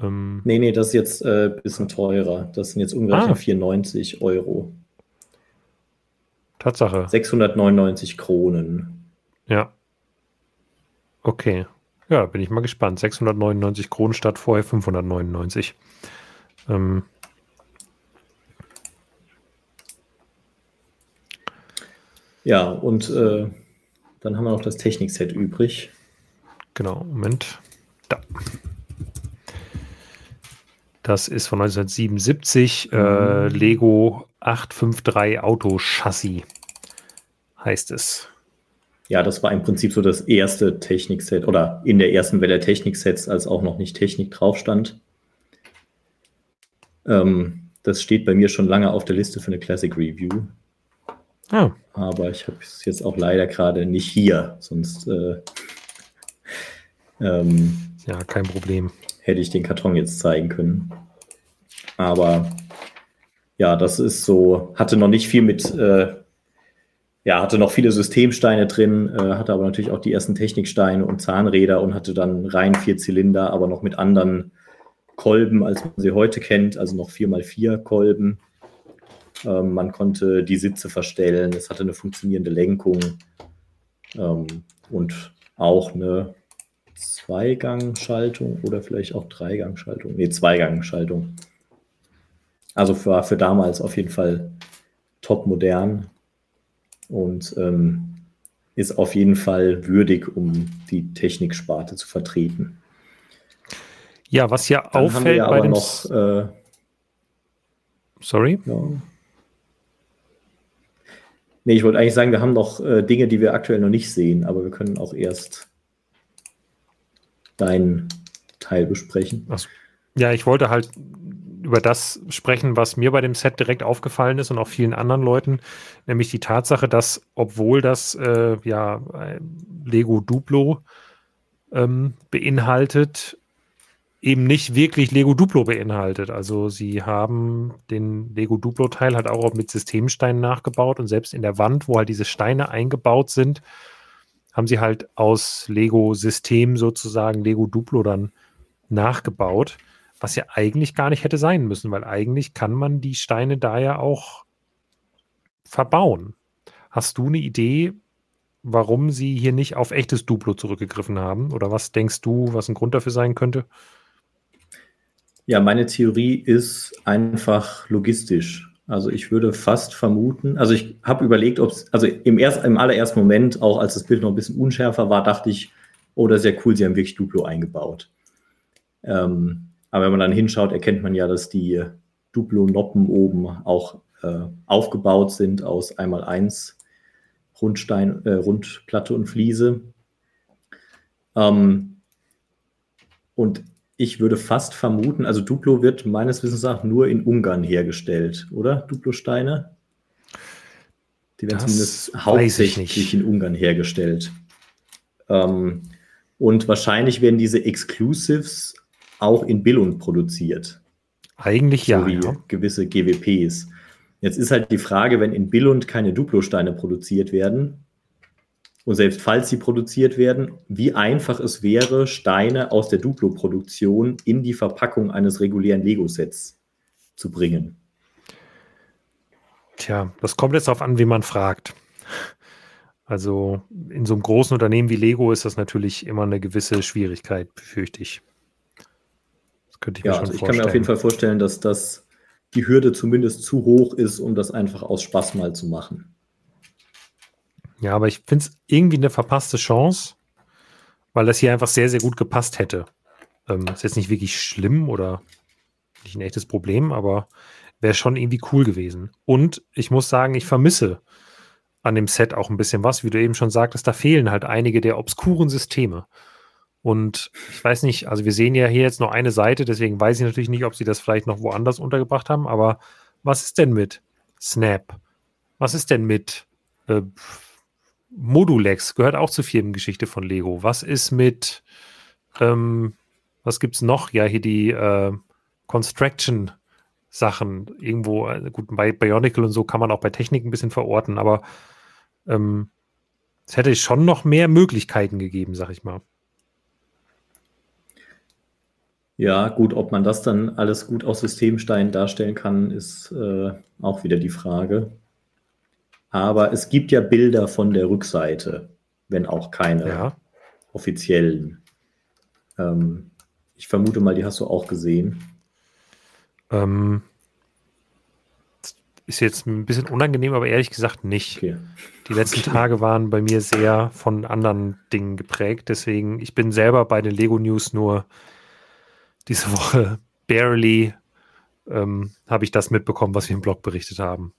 [SPEAKER 2] Ähm, nee, nee, das ist jetzt ein äh, bisschen teurer. Das sind jetzt umgerechnet ah. 94 Euro.
[SPEAKER 1] Tatsache.
[SPEAKER 2] 699 Kronen.
[SPEAKER 1] Ja. Okay. Ja, bin ich mal gespannt. 699 Kronen statt vorher 599. Ähm.
[SPEAKER 2] Ja, und äh, dann haben wir noch das Technikset übrig.
[SPEAKER 1] Genau, Moment. Da. Das ist von 1977 äh, mhm. äh, Lego 853 Auto Chassis heißt es.
[SPEAKER 2] Ja, das war im Prinzip so das erste Technikset oder in der ersten Welle Techniksets, als auch noch nicht Technik drauf stand. Ähm, das steht bei mir schon lange auf der Liste für eine Classic Review.
[SPEAKER 1] Oh.
[SPEAKER 2] Aber ich habe es jetzt auch leider gerade nicht hier, sonst äh,
[SPEAKER 1] ähm, ja, kein Problem.
[SPEAKER 2] Hätte ich den Karton jetzt zeigen können. Aber ja, das ist so, hatte noch nicht viel mit, äh, ja, hatte noch viele Systemsteine drin, äh, hatte aber natürlich auch die ersten Techniksteine und Zahnräder und hatte dann rein vier Zylinder, aber noch mit anderen Kolben, als man sie heute kennt, also noch 4x4 Kolben. Ähm, man konnte die Sitze verstellen, es hatte eine funktionierende Lenkung ähm, und auch eine Zweigangschaltung oder vielleicht auch Dreigangschaltung. Nee, Zweigangschaltung. Also für, für damals auf jeden Fall top modern und ähm, ist auf jeden Fall würdig, um die Techniksparte zu vertreten.
[SPEAKER 1] Ja, was ja Dann auffällt
[SPEAKER 2] bei dem noch, äh,
[SPEAKER 1] Sorry?
[SPEAKER 2] Ja. Nee, ich wollte eigentlich sagen, wir haben noch äh, Dinge, die wir aktuell noch nicht sehen, aber wir können auch erst deinen Teil besprechen.
[SPEAKER 1] So. Ja, ich wollte halt über das sprechen, was mir bei dem Set direkt aufgefallen ist und auch vielen anderen Leuten, nämlich die Tatsache, dass obwohl das äh, ja Lego Duplo ähm, beinhaltet, eben nicht wirklich Lego Duplo beinhaltet. Also sie haben den Lego Duplo Teil halt auch mit Systemsteinen nachgebaut und selbst in der Wand, wo halt diese Steine eingebaut sind, haben sie halt aus Lego-System sozusagen Lego Duplo dann nachgebaut, was ja eigentlich gar nicht hätte sein müssen, weil eigentlich kann man die Steine da ja auch verbauen. Hast du eine Idee, warum sie hier nicht auf echtes Duplo zurückgegriffen haben? Oder was denkst du, was ein Grund dafür sein könnte?
[SPEAKER 2] Ja, meine Theorie ist einfach logistisch. Also ich würde fast vermuten, also ich habe überlegt, ob es, also im, erst, im allerersten Moment, auch als das Bild noch ein bisschen unschärfer war, dachte ich, oh, das ist ja cool, sie haben wirklich Duplo eingebaut. Ähm, aber wenn man dann hinschaut, erkennt man ja, dass die Duplo-Noppen oben auch äh, aufgebaut sind aus einmal eins Rundstein, äh, Rundplatte und Fliese. Ähm, und ich würde fast vermuten, also Duplo wird meines Wissens nach nur in Ungarn hergestellt, oder? Duplo-Steine? Die werden zumindest hauptsächlich in Ungarn hergestellt. Ähm, und wahrscheinlich werden diese Exclusives auch in Billund produziert.
[SPEAKER 1] Eigentlich ja.
[SPEAKER 2] Wie ja. gewisse GWPs. Jetzt ist halt die Frage, wenn in Billund keine Duplo-Steine produziert werden, und selbst falls sie produziert werden, wie einfach es wäre, Steine aus der Duplo-Produktion in die Verpackung eines regulären Lego-Sets zu bringen.
[SPEAKER 1] Tja, das kommt jetzt darauf an, wie man fragt. Also in so einem großen Unternehmen wie Lego ist das natürlich immer eine gewisse Schwierigkeit, befürchte ich.
[SPEAKER 2] Das könnte ich ja, mir schon also ich vorstellen. kann mir auf jeden Fall vorstellen, dass das die Hürde zumindest zu hoch ist, um das einfach aus Spaß mal zu machen.
[SPEAKER 1] Ja, aber ich finde es irgendwie eine verpasste Chance, weil das hier einfach sehr, sehr gut gepasst hätte. Ähm, ist jetzt nicht wirklich schlimm oder nicht ein echtes Problem, aber wäre schon irgendwie cool gewesen. Und ich muss sagen, ich vermisse an dem Set auch ein bisschen was, wie du eben schon sagtest, da fehlen halt einige der obskuren Systeme. Und ich weiß nicht, also wir sehen ja hier jetzt nur eine Seite, deswegen weiß ich natürlich nicht, ob sie das vielleicht noch woanders untergebracht haben, aber was ist denn mit Snap? Was ist denn mit äh, Modulex gehört auch zur Firmengeschichte von Lego. Was ist mit, ähm, was gibt es noch? Ja, hier die äh, Construction Sachen irgendwo, äh, gut, bei Bionicle und so kann man auch bei Technik ein bisschen verorten, aber ähm, es hätte schon noch mehr Möglichkeiten gegeben, sag ich mal.
[SPEAKER 2] Ja, gut, ob man das dann alles gut aus Systemsteinen darstellen kann, ist äh, auch wieder die Frage. Aber es gibt ja Bilder von der Rückseite, wenn auch keine ja. offiziellen. Ähm, ich vermute mal, die hast du auch gesehen.
[SPEAKER 1] Ähm, ist jetzt ein bisschen unangenehm, aber ehrlich gesagt nicht. Okay. Die letzten okay. Tage waren bei mir sehr von anderen Dingen geprägt. Deswegen, ich bin selber bei den Lego News nur diese Woche barely ähm, habe ich das mitbekommen, was wir im Blog berichtet haben.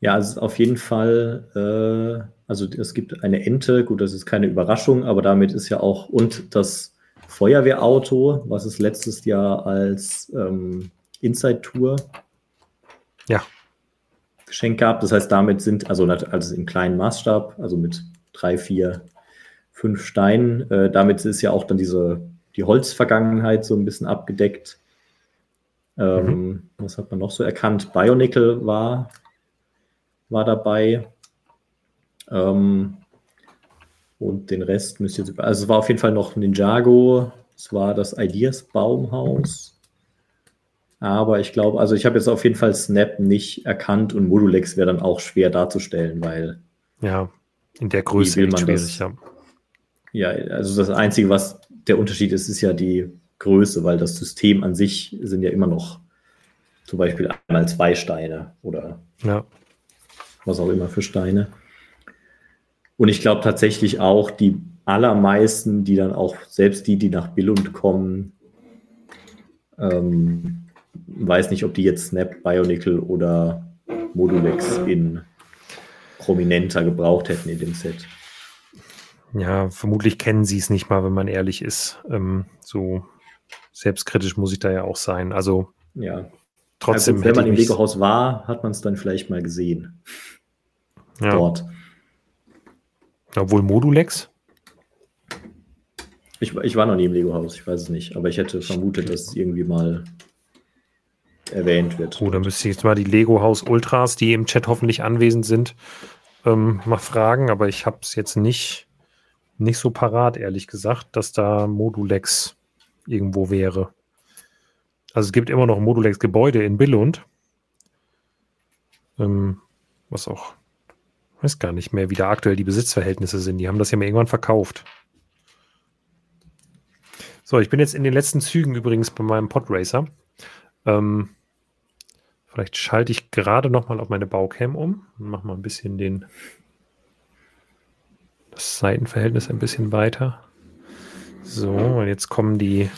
[SPEAKER 2] Ja, es ist auf jeden Fall, äh, also es gibt eine Ente, gut, das ist keine Überraschung, aber damit ist ja auch, und das Feuerwehrauto, was es letztes Jahr als ähm, Inside Tour
[SPEAKER 1] ja.
[SPEAKER 2] geschenkt gehabt. Das heißt, damit sind, also, also im kleinen Maßstab, also mit drei, vier, fünf Steinen, äh, damit ist ja auch dann diese, die Holzvergangenheit so ein bisschen abgedeckt. Ähm, mhm. Was hat man noch so erkannt? Bionickel war, war dabei. Ähm, und den Rest müsst ihr. Also es war auf jeden Fall noch Ninjago, es war das Ideas Baumhaus. Aber ich glaube, also ich habe jetzt auf jeden Fall Snap nicht erkannt und Modulex wäre dann auch schwer darzustellen, weil.
[SPEAKER 1] Ja, in der Größe
[SPEAKER 2] will man das. Ja. ja, also das Einzige, was der Unterschied ist, ist ja die Größe, weil das System an sich sind ja immer noch zum Beispiel einmal zwei Steine oder
[SPEAKER 1] ja.
[SPEAKER 2] was auch immer für Steine. Und ich glaube tatsächlich auch, die allermeisten, die dann auch, selbst die, die nach Billund kommen, ähm, weiß nicht, ob die jetzt Snap, Bionicle oder Modulex in prominenter gebraucht hätten in dem Set.
[SPEAKER 1] Ja, vermutlich kennen sie es nicht mal, wenn man ehrlich ist. Ähm, so selbstkritisch muss ich da ja auch sein. Also
[SPEAKER 2] ja.
[SPEAKER 1] trotzdem.
[SPEAKER 2] Ja, gut, wenn man im Lego-Haus war, hat man es dann vielleicht mal gesehen.
[SPEAKER 1] Ja. Dort. Obwohl Modulex?
[SPEAKER 2] Ich, ich war noch nie im Lego-Haus, ich weiß es nicht. Aber ich hätte vermutet, dass es irgendwie mal erwähnt wird.
[SPEAKER 1] Oh, dann müsste ich jetzt mal die Lego-Haus Ultras, die im Chat hoffentlich anwesend sind, ähm, mal fragen. Aber ich habe es jetzt nicht, nicht so parat, ehrlich gesagt, dass da Modulex irgendwo wäre. Also es gibt immer noch Modulex-Gebäude in Billund. Ähm, was auch weiß gar nicht mehr, wie da aktuell die Besitzverhältnisse sind. Die haben das ja mal irgendwann verkauft. So, ich bin jetzt in den letzten Zügen übrigens bei meinem Podracer. Ähm, vielleicht schalte ich gerade noch mal auf meine Baucam um und mache mal ein bisschen den das Seitenverhältnis ein bisschen weiter. So, und jetzt kommen die,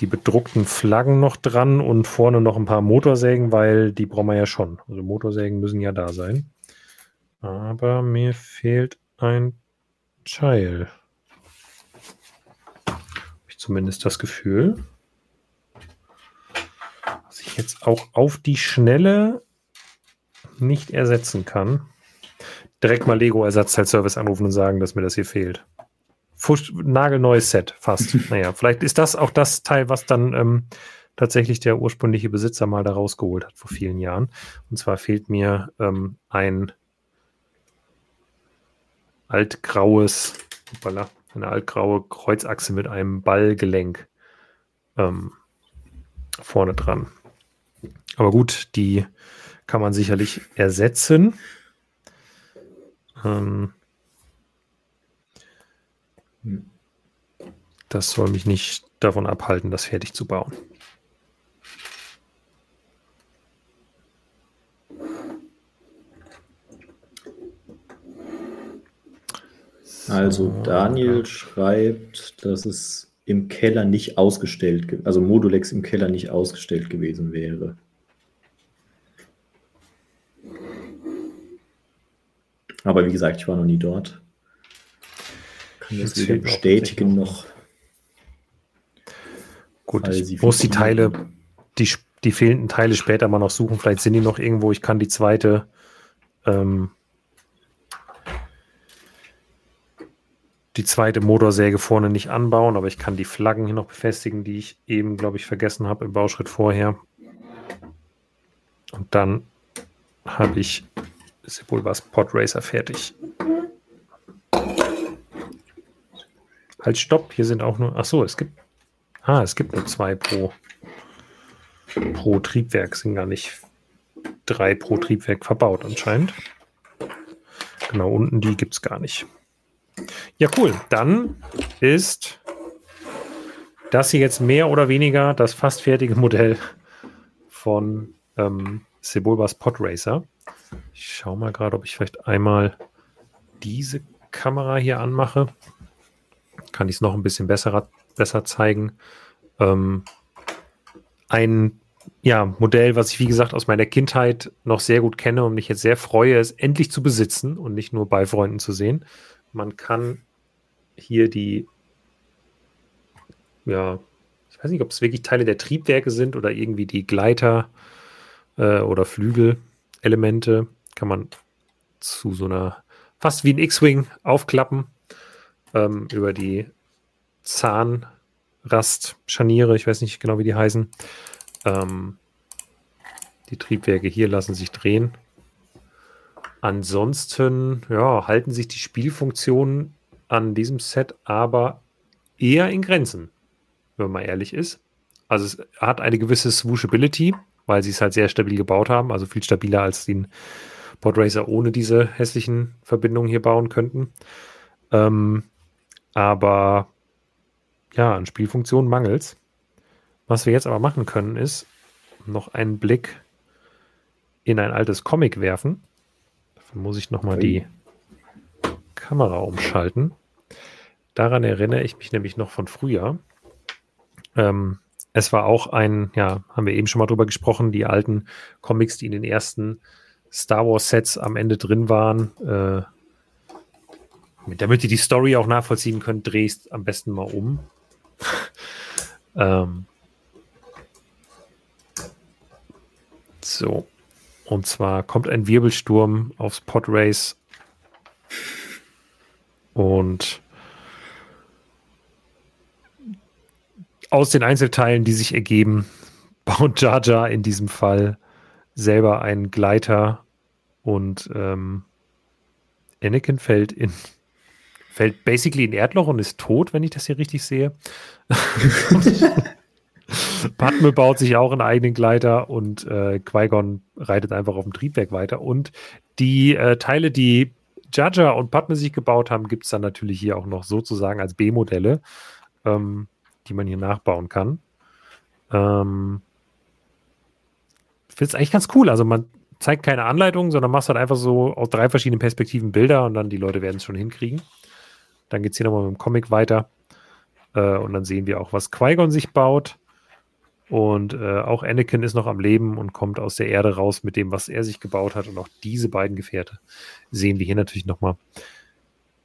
[SPEAKER 1] die bedruckten Flaggen noch dran und vorne noch ein paar Motorsägen, weil die brauchen wir ja schon. Also Motorsägen müssen ja da sein. Aber mir fehlt ein Child. Habe ich zumindest das Gefühl. Was ich jetzt auch auf die Schnelle nicht ersetzen kann. Direkt mal Lego Ersatzteilservice anrufen und sagen, dass mir das hier fehlt. Fusch, nagelneues Set, fast. naja, vielleicht ist das auch das Teil, was dann ähm, tatsächlich der ursprüngliche Besitzer mal da rausgeholt hat vor vielen Jahren. Und zwar fehlt mir ähm, ein altgraues, hoppala, eine altgraue Kreuzachse mit einem Ballgelenk ähm, vorne dran. Aber gut, die kann man sicherlich ersetzen. Ähm, das soll mich nicht davon abhalten, das fertig zu bauen.
[SPEAKER 2] Also Daniel schreibt, dass es im Keller nicht ausgestellt, also Modulex im Keller nicht ausgestellt gewesen wäre. Aber wie gesagt, ich war noch nie dort.
[SPEAKER 1] Kann das weder bestätigen noch. Gut, ich muss die Teile, die, die fehlenden Teile später mal noch suchen. Vielleicht sind die noch irgendwo. Ich kann die zweite ähm, die zweite Motorsäge vorne nicht anbauen, aber ich kann die Flaggen hier noch befestigen, die ich eben, glaube ich, vergessen habe im Bauschritt vorher. Und dann habe ich Sepulvas Podracer fertig. Halt, stopp, hier sind auch nur, ach so, es gibt, ah, es gibt nur zwei pro, pro Triebwerk, sind gar nicht drei pro Triebwerk verbaut anscheinend. Genau, unten die gibt es gar nicht. Ja, cool. Dann ist das hier jetzt mehr oder weniger das fast fertige Modell von ähm, Sebulbas Podracer. Ich schaue mal gerade, ob ich vielleicht einmal diese Kamera hier anmache. Kann ich es noch ein bisschen besser, besser zeigen. Ähm, ein ja, Modell, was ich wie gesagt aus meiner Kindheit noch sehr gut kenne und mich jetzt sehr freue, es endlich zu besitzen und nicht nur bei Freunden zu sehen. Man kann hier die, ja, ich weiß nicht, ob es wirklich Teile der Triebwerke sind oder irgendwie die Gleiter äh, oder Flügelelemente. Kann man zu so einer, fast wie ein X-Wing aufklappen ähm, über die Zahnrastscharniere, ich weiß nicht genau, wie die heißen. Ähm, die Triebwerke hier lassen sich drehen. Ansonsten ja, halten sich die Spielfunktionen an diesem Set aber eher in Grenzen, wenn man ehrlich ist. Also es hat eine gewisse Swooshability, weil sie es halt sehr stabil gebaut haben, also viel stabiler als den Podracer ohne diese hässlichen Verbindungen hier bauen könnten. Ähm, aber ja, an Spielfunktionen mangels. Was wir jetzt aber machen können, ist noch einen Blick in ein altes Comic werfen. Dafür muss ich nochmal die Kamera umschalten. Daran erinnere ich mich nämlich noch von früher. Ähm, es war auch ein, ja, haben wir eben schon mal drüber gesprochen, die alten Comics, die in den ersten Star Wars Sets am Ende drin waren. Äh, damit ihr die Story auch nachvollziehen könnt, drehst am besten mal um. ähm, so. Und zwar kommt ein Wirbelsturm aufs Podrace und aus den Einzelteilen, die sich ergeben, baut Jar Jar in diesem Fall selber einen Gleiter und ähm, Anakin fällt in fällt basically in Erdloch und ist tot, wenn ich das hier richtig sehe. Padme baut sich auch einen eigenen Gleiter und äh, Qui-Gon reitet einfach auf dem Triebwerk weiter. Und die äh, Teile, die Jaja und Padme sich gebaut haben, gibt es dann natürlich hier auch noch sozusagen als B-Modelle, ähm, die man hier nachbauen kann. Ähm, ich finde es eigentlich ganz cool. Also man zeigt keine Anleitung, sondern machst halt einfach so aus drei verschiedenen Perspektiven Bilder und dann die Leute werden es schon hinkriegen. Dann geht es hier nochmal mit dem Comic weiter. Äh, und dann sehen wir auch, was Qui-Gon sich baut. Und äh, auch Anakin ist noch am Leben und kommt aus der Erde raus mit dem, was er sich gebaut hat. Und auch diese beiden Gefährte sehen wir hier natürlich nochmal.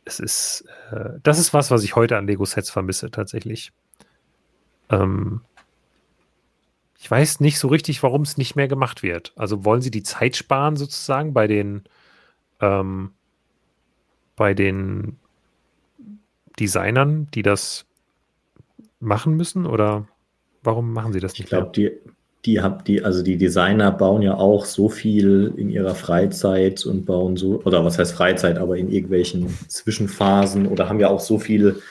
[SPEAKER 1] Es ist, äh, das ist was, was ich heute an Lego-Sets vermisse, tatsächlich. Ähm, ich weiß nicht so richtig, warum es nicht mehr gemacht wird. Also wollen sie die Zeit sparen, sozusagen, bei den, ähm, bei den Designern, die das machen müssen oder warum machen sie das nicht?
[SPEAKER 2] Ich glaube, die, die, hab, die, also die Designer bauen ja auch so viel in ihrer Freizeit und bauen so, oder was heißt Freizeit, aber in irgendwelchen Zwischenphasen oder haben ja auch so viele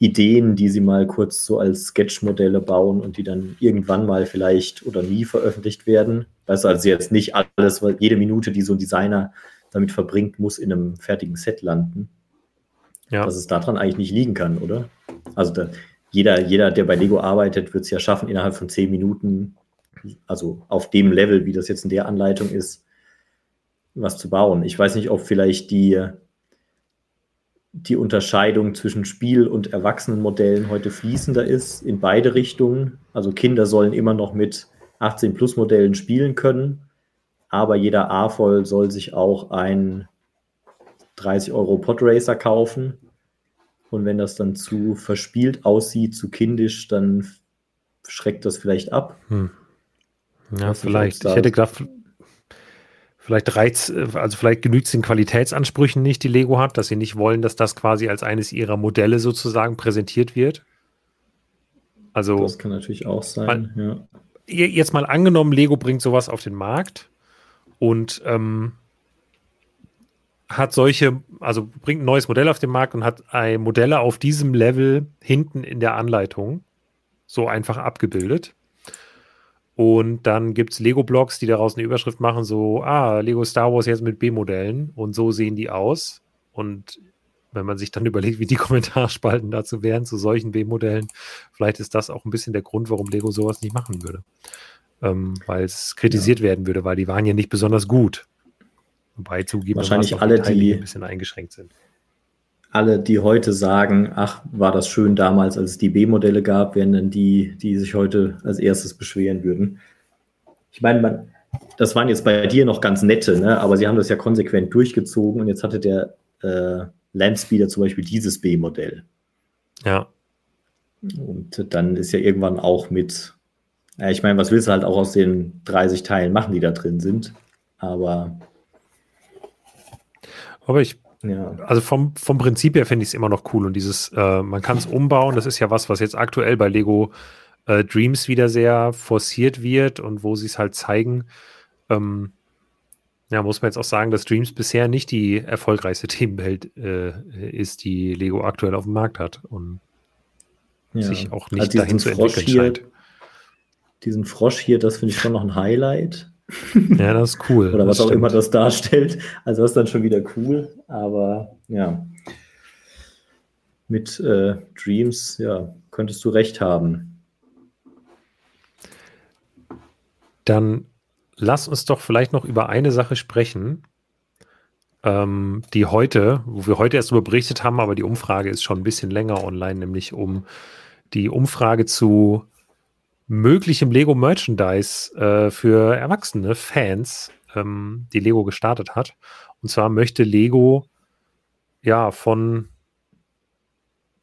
[SPEAKER 2] Ideen, die sie mal kurz so als Sketchmodelle bauen und die dann irgendwann mal vielleicht oder nie veröffentlicht werden. Weißt du, also jetzt nicht alles, weil jede Minute, die so ein Designer damit verbringt, muss in einem fertigen Set landen ja. dass es daran eigentlich nicht liegen kann, oder? Also da, jeder, jeder, der bei Lego arbeitet, wird es ja schaffen, innerhalb von zehn Minuten, also auf dem Level, wie das jetzt in der Anleitung ist, was zu bauen. Ich weiß nicht, ob vielleicht die, die Unterscheidung zwischen Spiel- und Erwachsenenmodellen heute fließender ist, in beide Richtungen. Also Kinder sollen immer noch mit 18-Plus-Modellen spielen können, aber jeder A-Voll soll sich auch ein 30 Euro Podracer kaufen. Und wenn das dann zu verspielt aussieht, zu kindisch, dann schreckt das vielleicht ab. Hm.
[SPEAKER 1] Ja, vielleicht. Ich hätte gedacht, vielleicht reizt, also vielleicht genügt es den Qualitätsansprüchen nicht, die Lego hat, dass sie nicht wollen, dass das quasi als eines ihrer Modelle sozusagen präsentiert wird.
[SPEAKER 2] Also. Das kann natürlich auch sein, mal,
[SPEAKER 1] ja. Jetzt mal angenommen, Lego bringt sowas auf den Markt und ähm, hat solche, also bringt ein neues Modell auf den Markt und hat ein Modelle auf diesem Level hinten in der Anleitung so einfach abgebildet. Und dann gibt es Lego-Blogs, die daraus eine Überschrift machen, so, ah, Lego Star Wars jetzt mit B-Modellen und so sehen die aus. Und wenn man sich dann überlegt, wie die Kommentarspalten dazu wären, zu solchen B-Modellen, vielleicht ist das auch ein bisschen der Grund, warum Lego sowas nicht machen würde. Ähm, weil es kritisiert ja. werden würde, weil die waren ja nicht besonders gut.
[SPEAKER 2] Wobei zugeben, wahrscheinlich alle, die, die
[SPEAKER 1] ein bisschen eingeschränkt sind.
[SPEAKER 2] Alle, die heute sagen, ach, war das schön damals, als es die B-Modelle gab, wären dann die, die sich heute als erstes beschweren würden. Ich meine, man, das waren jetzt bei dir noch ganz nette, ne? aber sie haben das ja konsequent durchgezogen und jetzt hatte der äh, Landspeeder zum Beispiel dieses B-Modell.
[SPEAKER 1] Ja.
[SPEAKER 2] Und dann ist ja irgendwann auch mit, ja, ich meine, was willst du halt auch aus den 30 Teilen machen, die da drin sind? Aber.
[SPEAKER 1] Aber ich ja. Also vom, vom Prinzip her finde ich es immer noch cool und dieses, äh, man kann es umbauen, das ist ja was, was jetzt aktuell bei Lego äh, Dreams wieder sehr forciert wird und wo sie es halt zeigen. Ähm, ja, muss man jetzt auch sagen, dass Dreams bisher nicht die erfolgreichste Themenwelt äh, ist, die Lego aktuell auf dem Markt hat und ja. sich auch nicht also dahin zu entwickeln
[SPEAKER 2] hier, scheint. Diesen Frosch hier, das finde ich schon noch ein Highlight.
[SPEAKER 1] Ja, das ist cool.
[SPEAKER 2] Oder was auch stimmt. immer das darstellt. Also das ist dann schon wieder cool. Aber ja, mit äh, Dreams, ja, könntest du recht haben.
[SPEAKER 1] Dann lass uns doch vielleicht noch über eine Sache sprechen, ähm, die heute, wo wir heute erst darüber berichtet haben, aber die Umfrage ist schon ein bisschen länger online, nämlich um die Umfrage zu möglichem Lego-Merchandise äh, für erwachsene Fans, ähm, die Lego gestartet hat. Und zwar möchte Lego ja von,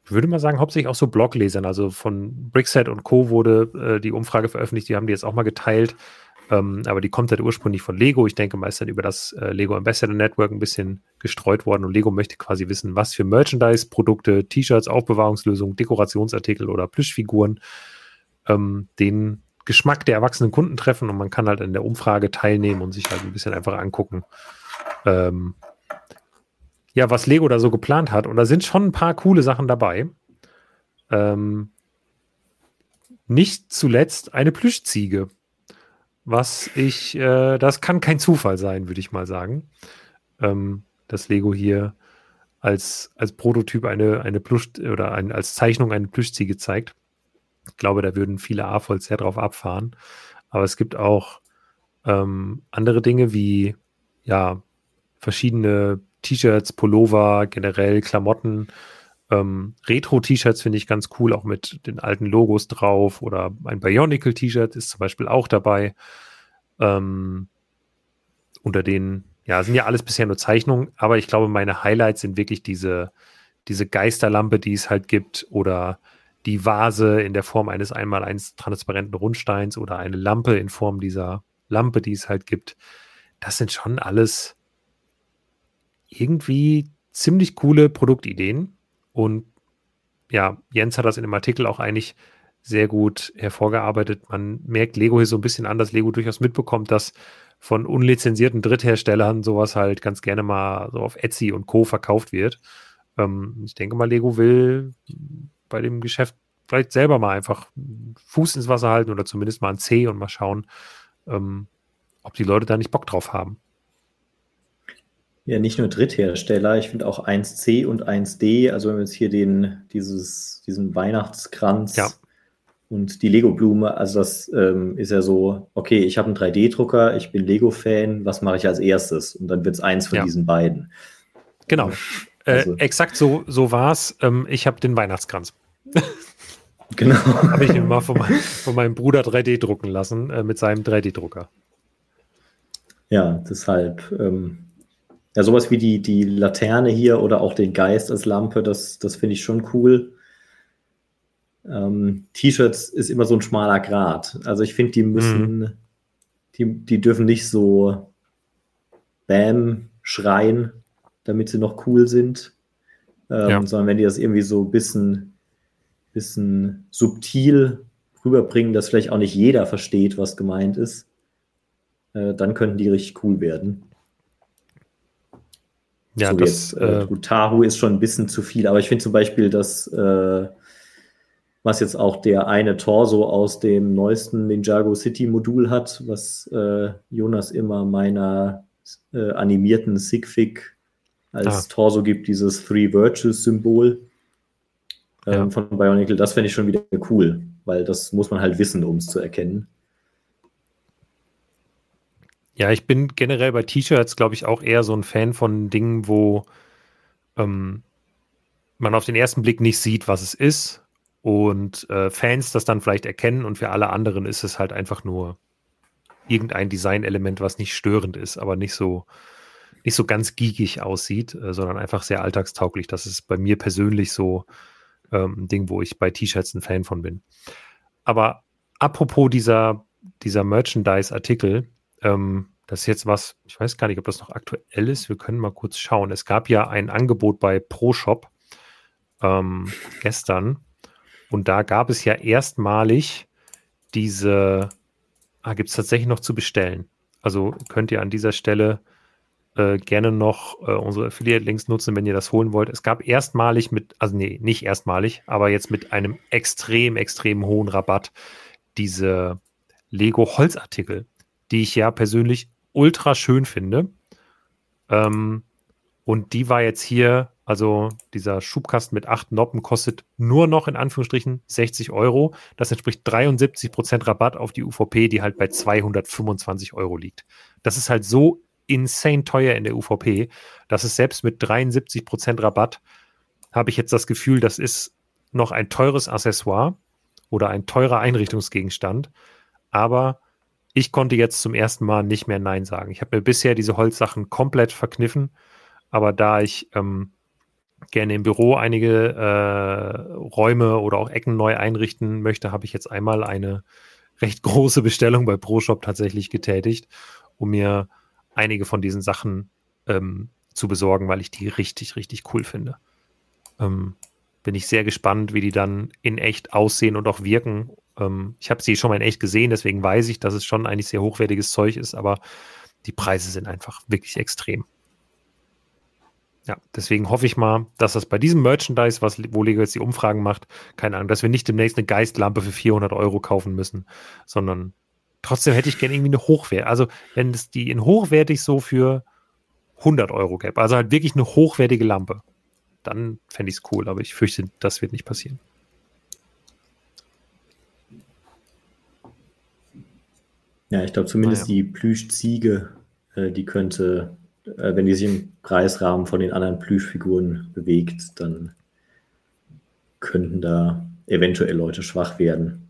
[SPEAKER 1] ich würde mal sagen, hauptsächlich auch so Bloglesern, also von Brickset und Co. wurde äh, die Umfrage veröffentlicht, die haben die jetzt auch mal geteilt. Ähm, aber die kommt halt ursprünglich von Lego. Ich denke mal, dann über das äh, Lego Ambassador Network ein bisschen gestreut worden. Und Lego möchte quasi wissen, was für Merchandise-Produkte, T-Shirts, Aufbewahrungslösungen, Dekorationsartikel oder Plüschfiguren ähm, den Geschmack der erwachsenen Kunden treffen und man kann halt in der Umfrage teilnehmen und sich halt ein bisschen einfach angucken, ähm, ja, was Lego da so geplant hat. Und da sind schon ein paar coole Sachen dabei. Ähm, nicht zuletzt eine Plüschziege. Was ich, äh, das kann kein Zufall sein, würde ich mal sagen. Ähm, dass Lego hier als, als Prototyp eine, eine Plüsch oder ein, als Zeichnung eine Plüschziege zeigt. Ich glaube, da würden viele AFOLs sehr drauf abfahren. Aber es gibt auch ähm, andere Dinge wie ja verschiedene T-Shirts, Pullover, generell Klamotten. Ähm, Retro-T-Shirts finde ich ganz cool, auch mit den alten Logos drauf. Oder ein Bionicle-T-Shirt ist zum Beispiel auch dabei. Ähm, unter den, ja, sind ja alles bisher nur Zeichnungen, aber ich glaube, meine Highlights sind wirklich diese, diese Geisterlampe, die es halt gibt, oder die Vase in der Form eines einmal eins transparenten Rundsteins oder eine Lampe in Form dieser Lampe, die es halt gibt. Das sind schon alles irgendwie ziemlich coole Produktideen. Und ja, Jens hat das in dem Artikel auch eigentlich sehr gut hervorgearbeitet. Man merkt Lego hier so ein bisschen an, dass Lego durchaus mitbekommt, dass von unlizenzierten Drittherstellern sowas halt ganz gerne mal so auf Etsy und Co. verkauft wird. Ähm, ich denke mal, Lego will bei dem Geschäft vielleicht selber mal einfach Fuß ins Wasser halten oder zumindest mal ein C und mal schauen, ähm, ob die Leute da nicht Bock drauf haben.
[SPEAKER 2] Ja, nicht nur Dritthersteller, ich finde auch 1C und 1D, also wenn wir jetzt hier den, dieses, diesen Weihnachtskranz ja. und die Lego-Blume, also das ähm, ist ja so, okay, ich habe einen 3D-Drucker, ich bin Lego-Fan, was mache ich als erstes? Und dann wird es eins von ja. diesen beiden.
[SPEAKER 1] Genau. Also. Äh, exakt so, so war es. Ähm, ich habe den Weihnachtskranz. Genau. Habe ich mir mal von, mein, von, meinem Bruder 3D drucken lassen äh, mit seinem 3D-Drucker.
[SPEAKER 2] Ja, deshalb. Ähm, ja, sowas wie die, die Laterne hier oder auch den Geist als Lampe, das, das finde ich schon cool. Ähm, T-Shirts ist immer so ein schmaler Grat. Also ich finde, die müssen, mhm. die, die dürfen nicht so Bam schreien, damit sie noch cool sind, ähm, ja. sondern wenn die das irgendwie so ein bisschen, bisschen subtil rüberbringen, dass vielleicht auch nicht jeder versteht, was gemeint ist, äh, dann könnten die richtig cool werden. Ja, so das, jetzt, äh, gut, Tahu ist schon ein bisschen zu viel, aber ich finde zum Beispiel, dass äh, was jetzt auch der eine Torso aus dem neuesten Ninjago City Modul hat, was äh, Jonas immer meiner äh, animierten Sigfig als ah. Torso gibt, dieses Three Virtues Symbol ähm, ja. von Bionicle, das fände ich schon wieder cool, weil das muss man halt wissen, um es zu erkennen.
[SPEAKER 1] Ja, ich bin generell bei T-Shirts, glaube ich, auch eher so ein Fan von Dingen, wo ähm, man auf den ersten Blick nicht sieht, was es ist und äh, Fans das dann vielleicht erkennen und für alle anderen ist es halt einfach nur irgendein Designelement, was nicht störend ist, aber nicht so nicht so ganz geekig aussieht, äh, sondern einfach sehr alltagstauglich. Das ist bei mir persönlich so ähm, ein Ding, wo ich bei T-Shirts ein Fan von bin. Aber apropos dieser, dieser Merchandise-Artikel, ähm, das ist jetzt was, ich weiß gar nicht, ob das noch aktuell ist. Wir können mal kurz schauen. Es gab ja ein Angebot bei ProShop ähm, gestern und da gab es ja erstmalig diese, ah, gibt es tatsächlich noch zu bestellen. Also könnt ihr an dieser Stelle äh, gerne noch äh, unsere Affiliate-Links nutzen, wenn ihr das holen wollt. Es gab erstmalig mit, also nee, nicht erstmalig, aber jetzt mit einem extrem, extrem hohen Rabatt diese Lego-Holzartikel, die ich ja persönlich ultra schön finde. Ähm, und die war jetzt hier, also dieser Schubkasten mit acht Noppen kostet nur noch in Anführungsstrichen 60 Euro. Das entspricht 73 Prozent Rabatt auf die UVP, die halt bei 225 Euro liegt. Das ist halt so insane teuer in der UVP, dass es selbst mit 73 Prozent Rabatt habe ich jetzt das Gefühl, das ist noch ein teures Accessoire oder ein teurer Einrichtungsgegenstand. Aber ich konnte jetzt zum ersten Mal nicht mehr Nein sagen. Ich habe mir bisher diese Holzsachen komplett verkniffen, aber da ich ähm, gerne im Büro einige äh, Räume oder auch Ecken neu einrichten möchte, habe ich jetzt einmal eine recht große Bestellung bei ProShop tatsächlich getätigt, um mir einige von diesen Sachen ähm, zu besorgen, weil ich die richtig, richtig cool finde. Ähm, bin ich sehr gespannt, wie die dann in echt aussehen und auch wirken ähm, ich habe sie schon mal in echt gesehen, deswegen weiß ich, dass es schon eigentlich sehr hochwertiges Zeug ist, aber die Preise sind einfach wirklich extrem. Ja, deswegen hoffe ich mal, dass das bei diesem Merchandise, was, wo Lego jetzt die Umfragen macht, keine Ahnung, dass wir nicht demnächst eine Geistlampe für 400 Euro kaufen müssen, sondern trotzdem hätte ich gerne irgendwie eine Hochwert. Also, wenn es die in hochwertig so für 100 Euro gäbe, also halt wirklich eine hochwertige Lampe, dann fände ich es cool, aber ich fürchte, das wird nicht passieren.
[SPEAKER 2] Ja, ich glaube zumindest ah, ja. die Plüschziege, äh, die könnte, äh, wenn die sich im Preisrahmen von den anderen Plüschfiguren bewegt, dann könnten da eventuell Leute schwach werden.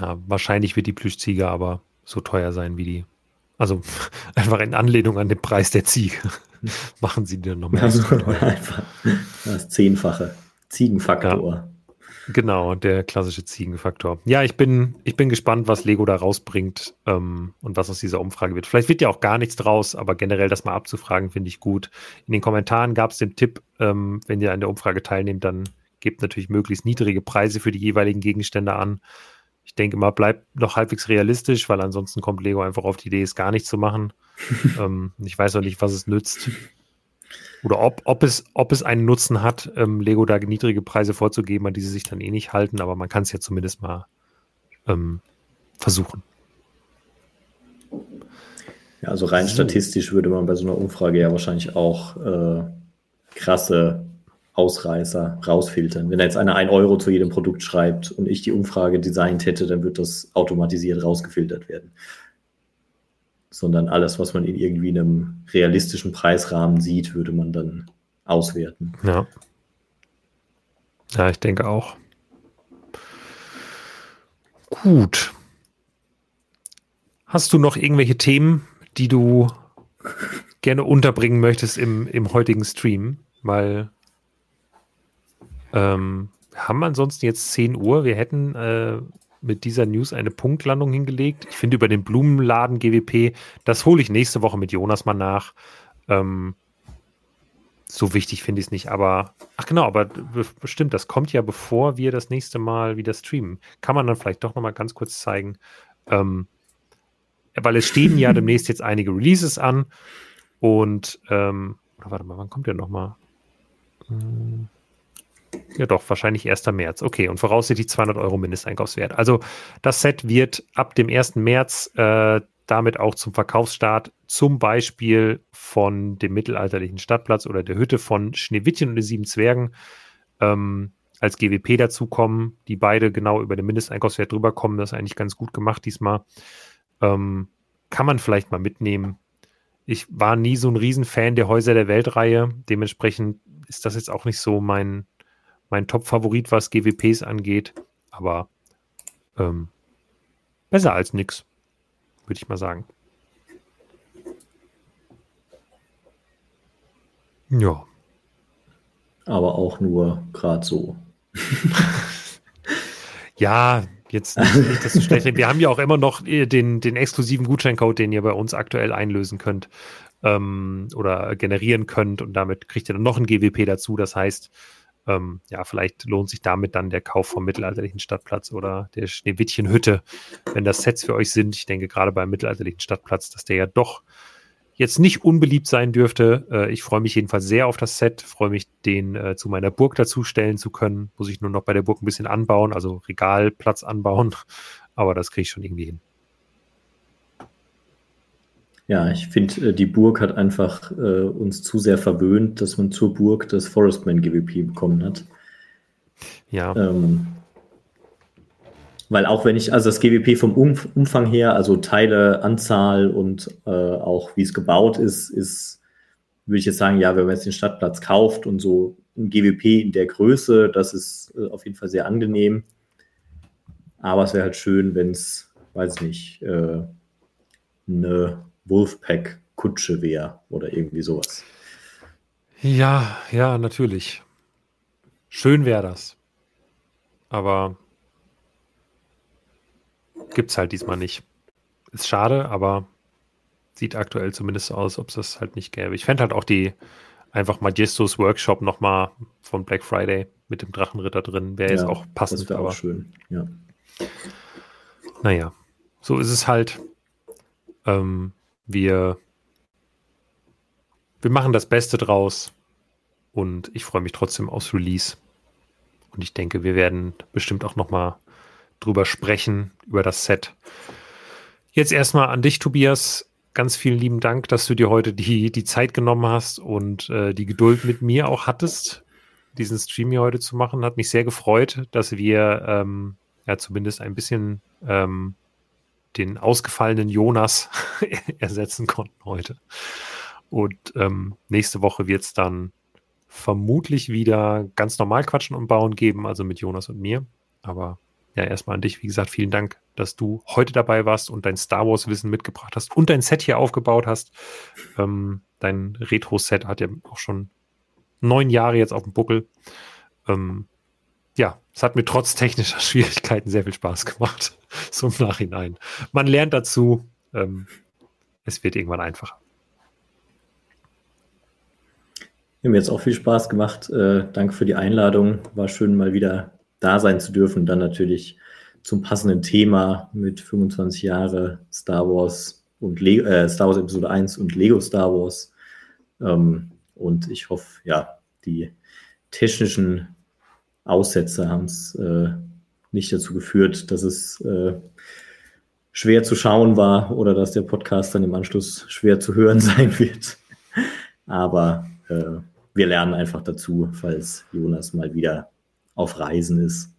[SPEAKER 1] Ja, wahrscheinlich wird die Plüschziege aber so teuer sein wie die. Also einfach in Anlehnung an den Preis der Ziege machen sie dann noch mehr. Also
[SPEAKER 2] einfach das Zehnfache. Ziegenfaktor. Ja.
[SPEAKER 1] Genau, der klassische Ziegenfaktor. Ja, ich bin, ich bin gespannt, was Lego da rausbringt ähm, und was aus dieser Umfrage wird. Vielleicht wird ja auch gar nichts draus, aber generell das mal abzufragen, finde ich gut. In den Kommentaren gab es den Tipp, ähm, wenn ihr an der Umfrage teilnehmt, dann gebt natürlich möglichst niedrige Preise für die jeweiligen Gegenstände an. Ich denke mal, bleibt noch halbwegs realistisch, weil ansonsten kommt Lego einfach auf die Idee, es gar nicht zu machen. ähm, ich weiß auch nicht, was es nützt. Oder ob, ob, es, ob es einen Nutzen hat, ähm, Lego da niedrige Preise vorzugeben, an die sie sich dann eh nicht halten, aber man kann es ja zumindest mal ähm, versuchen.
[SPEAKER 2] Ja, also rein so. statistisch würde man bei so einer Umfrage ja wahrscheinlich auch äh, krasse Ausreißer rausfiltern. Wenn da jetzt einer ein Euro zu jedem Produkt schreibt und ich die Umfrage designt hätte, dann wird das automatisiert rausgefiltert werden sondern alles, was man in irgendwie einem realistischen Preisrahmen sieht, würde man dann auswerten.
[SPEAKER 1] Ja. Ja, ich denke auch. Gut. Hast du noch irgendwelche Themen, die du gerne unterbringen möchtest im, im heutigen Stream? Weil ähm, haben ansonsten jetzt 10 Uhr. Wir hätten äh, mit dieser News eine Punktlandung hingelegt. Ich finde über den Blumenladen GWP, das hole ich nächste Woche mit Jonas mal nach. Ähm, so wichtig finde ich es nicht, aber ach genau, aber bestimmt, das kommt ja bevor wir das nächste Mal wieder streamen. Kann man dann vielleicht doch nochmal ganz kurz zeigen. Ähm, weil es stehen ja demnächst jetzt einige Releases an und ähm, warte mal, wann kommt der nochmal? Hm. Ja, doch, wahrscheinlich 1. März. Okay, und voraussichtlich 200 Euro Mindesteinkaufswert. Also das Set wird ab dem 1. März äh, damit auch zum Verkaufsstart zum Beispiel von dem mittelalterlichen Stadtplatz oder der Hütte von Schneewittchen und den sieben Zwergen ähm, als GWP dazukommen, die beide genau über den Mindesteinkaufswert drüber kommen. Das ist eigentlich ganz gut gemacht diesmal. Ähm, kann man vielleicht mal mitnehmen. Ich war nie so ein Riesenfan der Häuser der Weltreihe. Dementsprechend ist das jetzt auch nicht so mein, mein Top-Favorit, was GWPs angeht. Aber ähm, besser als nix, würde ich mal sagen. Ja.
[SPEAKER 2] aber auch nur gerade so.
[SPEAKER 1] ja, jetzt nicht, nicht dass du schlecht Wir haben ja auch immer noch äh, den, den exklusiven Gutscheincode, den ihr bei uns aktuell einlösen könnt ähm, oder generieren könnt und damit kriegt ihr dann noch ein GWP dazu. Das heißt, ähm, ja, vielleicht lohnt sich damit dann der Kauf vom mittelalterlichen Stadtplatz oder der Schneewittchenhütte, wenn das Sets für euch sind. Ich denke gerade beim mittelalterlichen Stadtplatz, dass der ja doch jetzt nicht unbeliebt sein dürfte. Äh, ich freue mich jedenfalls sehr auf das Set, freue mich, den äh, zu meiner Burg dazu stellen zu können. Muss ich nur noch bei der Burg ein bisschen anbauen, also Regalplatz anbauen, aber das kriege ich schon irgendwie hin.
[SPEAKER 2] Ja, ich finde, äh, die Burg hat einfach äh, uns zu sehr verwöhnt, dass man zur Burg das Forestman GWP bekommen hat.
[SPEAKER 1] Ja. Ähm,
[SPEAKER 2] weil auch wenn ich, also das GWP vom Umfang her, also Teile, Anzahl und äh, auch wie es gebaut ist, ist, würde ich jetzt sagen, ja, wenn man jetzt den Stadtplatz kauft und so ein GWP in der Größe, das ist äh, auf jeden Fall sehr angenehm. Aber es wäre halt schön, wenn es, weiß ich nicht, äh, eine Wolfpack-Kutsche wäre oder irgendwie sowas.
[SPEAKER 1] Ja, ja, natürlich. Schön wäre das. Aber gibt es halt diesmal nicht. Ist schade, aber sieht aktuell zumindest aus, ob es das halt nicht gäbe. Ich fände halt auch die einfach Majestos Workshop nochmal von Black Friday mit dem Drachenritter drin. Wäre ja, jetzt auch passend. Das
[SPEAKER 2] wäre auch schön, ja.
[SPEAKER 1] Naja, so ist es halt. Ähm, wir, wir machen das Beste draus und ich freue mich trotzdem aufs Release. Und ich denke, wir werden bestimmt auch nochmal drüber sprechen, über das Set. Jetzt erstmal an dich, Tobias. Ganz vielen lieben Dank, dass du dir heute die, die Zeit genommen hast und äh, die Geduld mit mir auch hattest, diesen Stream hier heute zu machen. Hat mich sehr gefreut, dass wir ähm, ja zumindest ein bisschen ähm, den ausgefallenen Jonas ersetzen konnten heute. Und ähm, nächste Woche wird es dann vermutlich wieder ganz normal Quatschen und Bauen geben, also mit Jonas und mir. Aber ja, erstmal an dich, wie gesagt, vielen Dank, dass du heute dabei warst und dein Star Wars-Wissen mitgebracht hast und dein Set hier aufgebaut hast. Ähm, dein Retro-Set hat ja auch schon neun Jahre jetzt auf dem Buckel. Ähm, ja, es hat mir trotz technischer Schwierigkeiten sehr viel Spaß gemacht. so im Nachhinein. Man lernt dazu. Ähm, es wird irgendwann einfacher.
[SPEAKER 2] Ja, mir hat es auch viel Spaß gemacht. Äh, danke für die Einladung. War schön, mal wieder da sein zu dürfen. Dann natürlich zum passenden Thema mit 25 Jahre Star Wars und Le äh, Star Wars Episode 1 und Lego Star Wars. Ähm, und ich hoffe, ja, die technischen Aussätze haben es äh, nicht dazu geführt, dass es äh, schwer zu schauen war oder dass der Podcast dann im Anschluss schwer zu hören sein wird. Aber äh, wir lernen einfach dazu, falls Jonas mal wieder auf Reisen ist.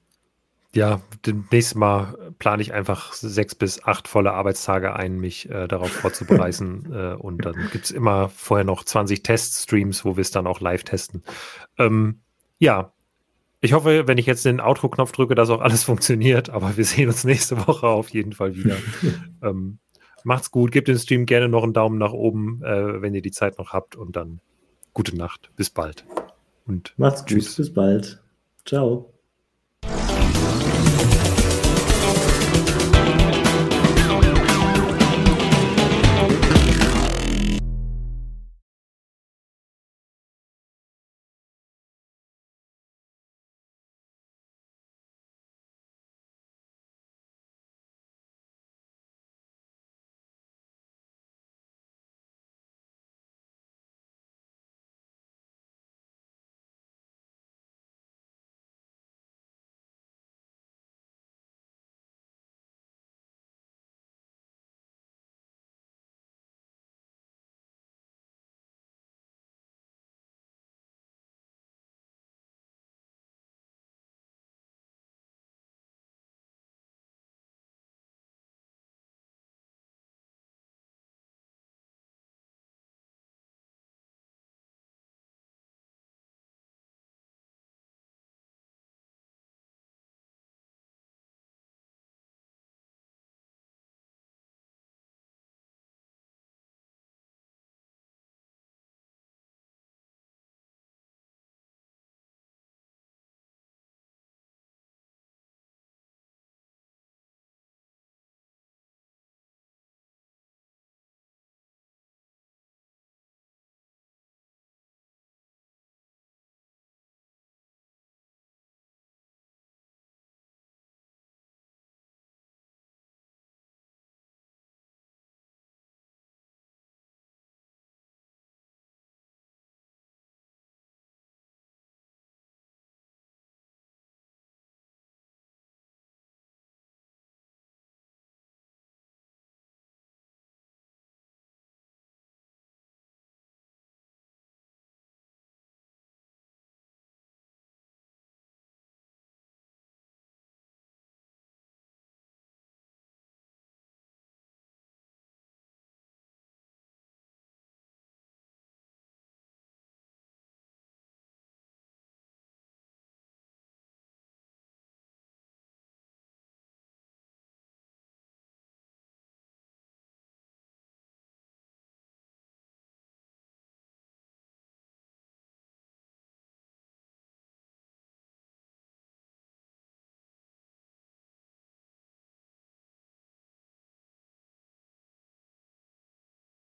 [SPEAKER 1] Ja, demnächst Mal plane ich einfach sechs bis acht volle Arbeitstage ein, mich äh, darauf vorzubereiten. äh, und dann gibt es immer vorher noch 20 Teststreams, wo wir es dann auch live testen. Ähm, ja, ich hoffe, wenn ich jetzt den Outro-Knopf drücke, dass auch alles funktioniert. Aber wir sehen uns nächste Woche auf jeden Fall wieder. ähm, macht's gut, gebt den Stream gerne noch einen Daumen nach oben, äh, wenn ihr die Zeit noch habt. Und dann gute Nacht. Bis bald.
[SPEAKER 2] Und macht's gut. Bis bald. Ciao.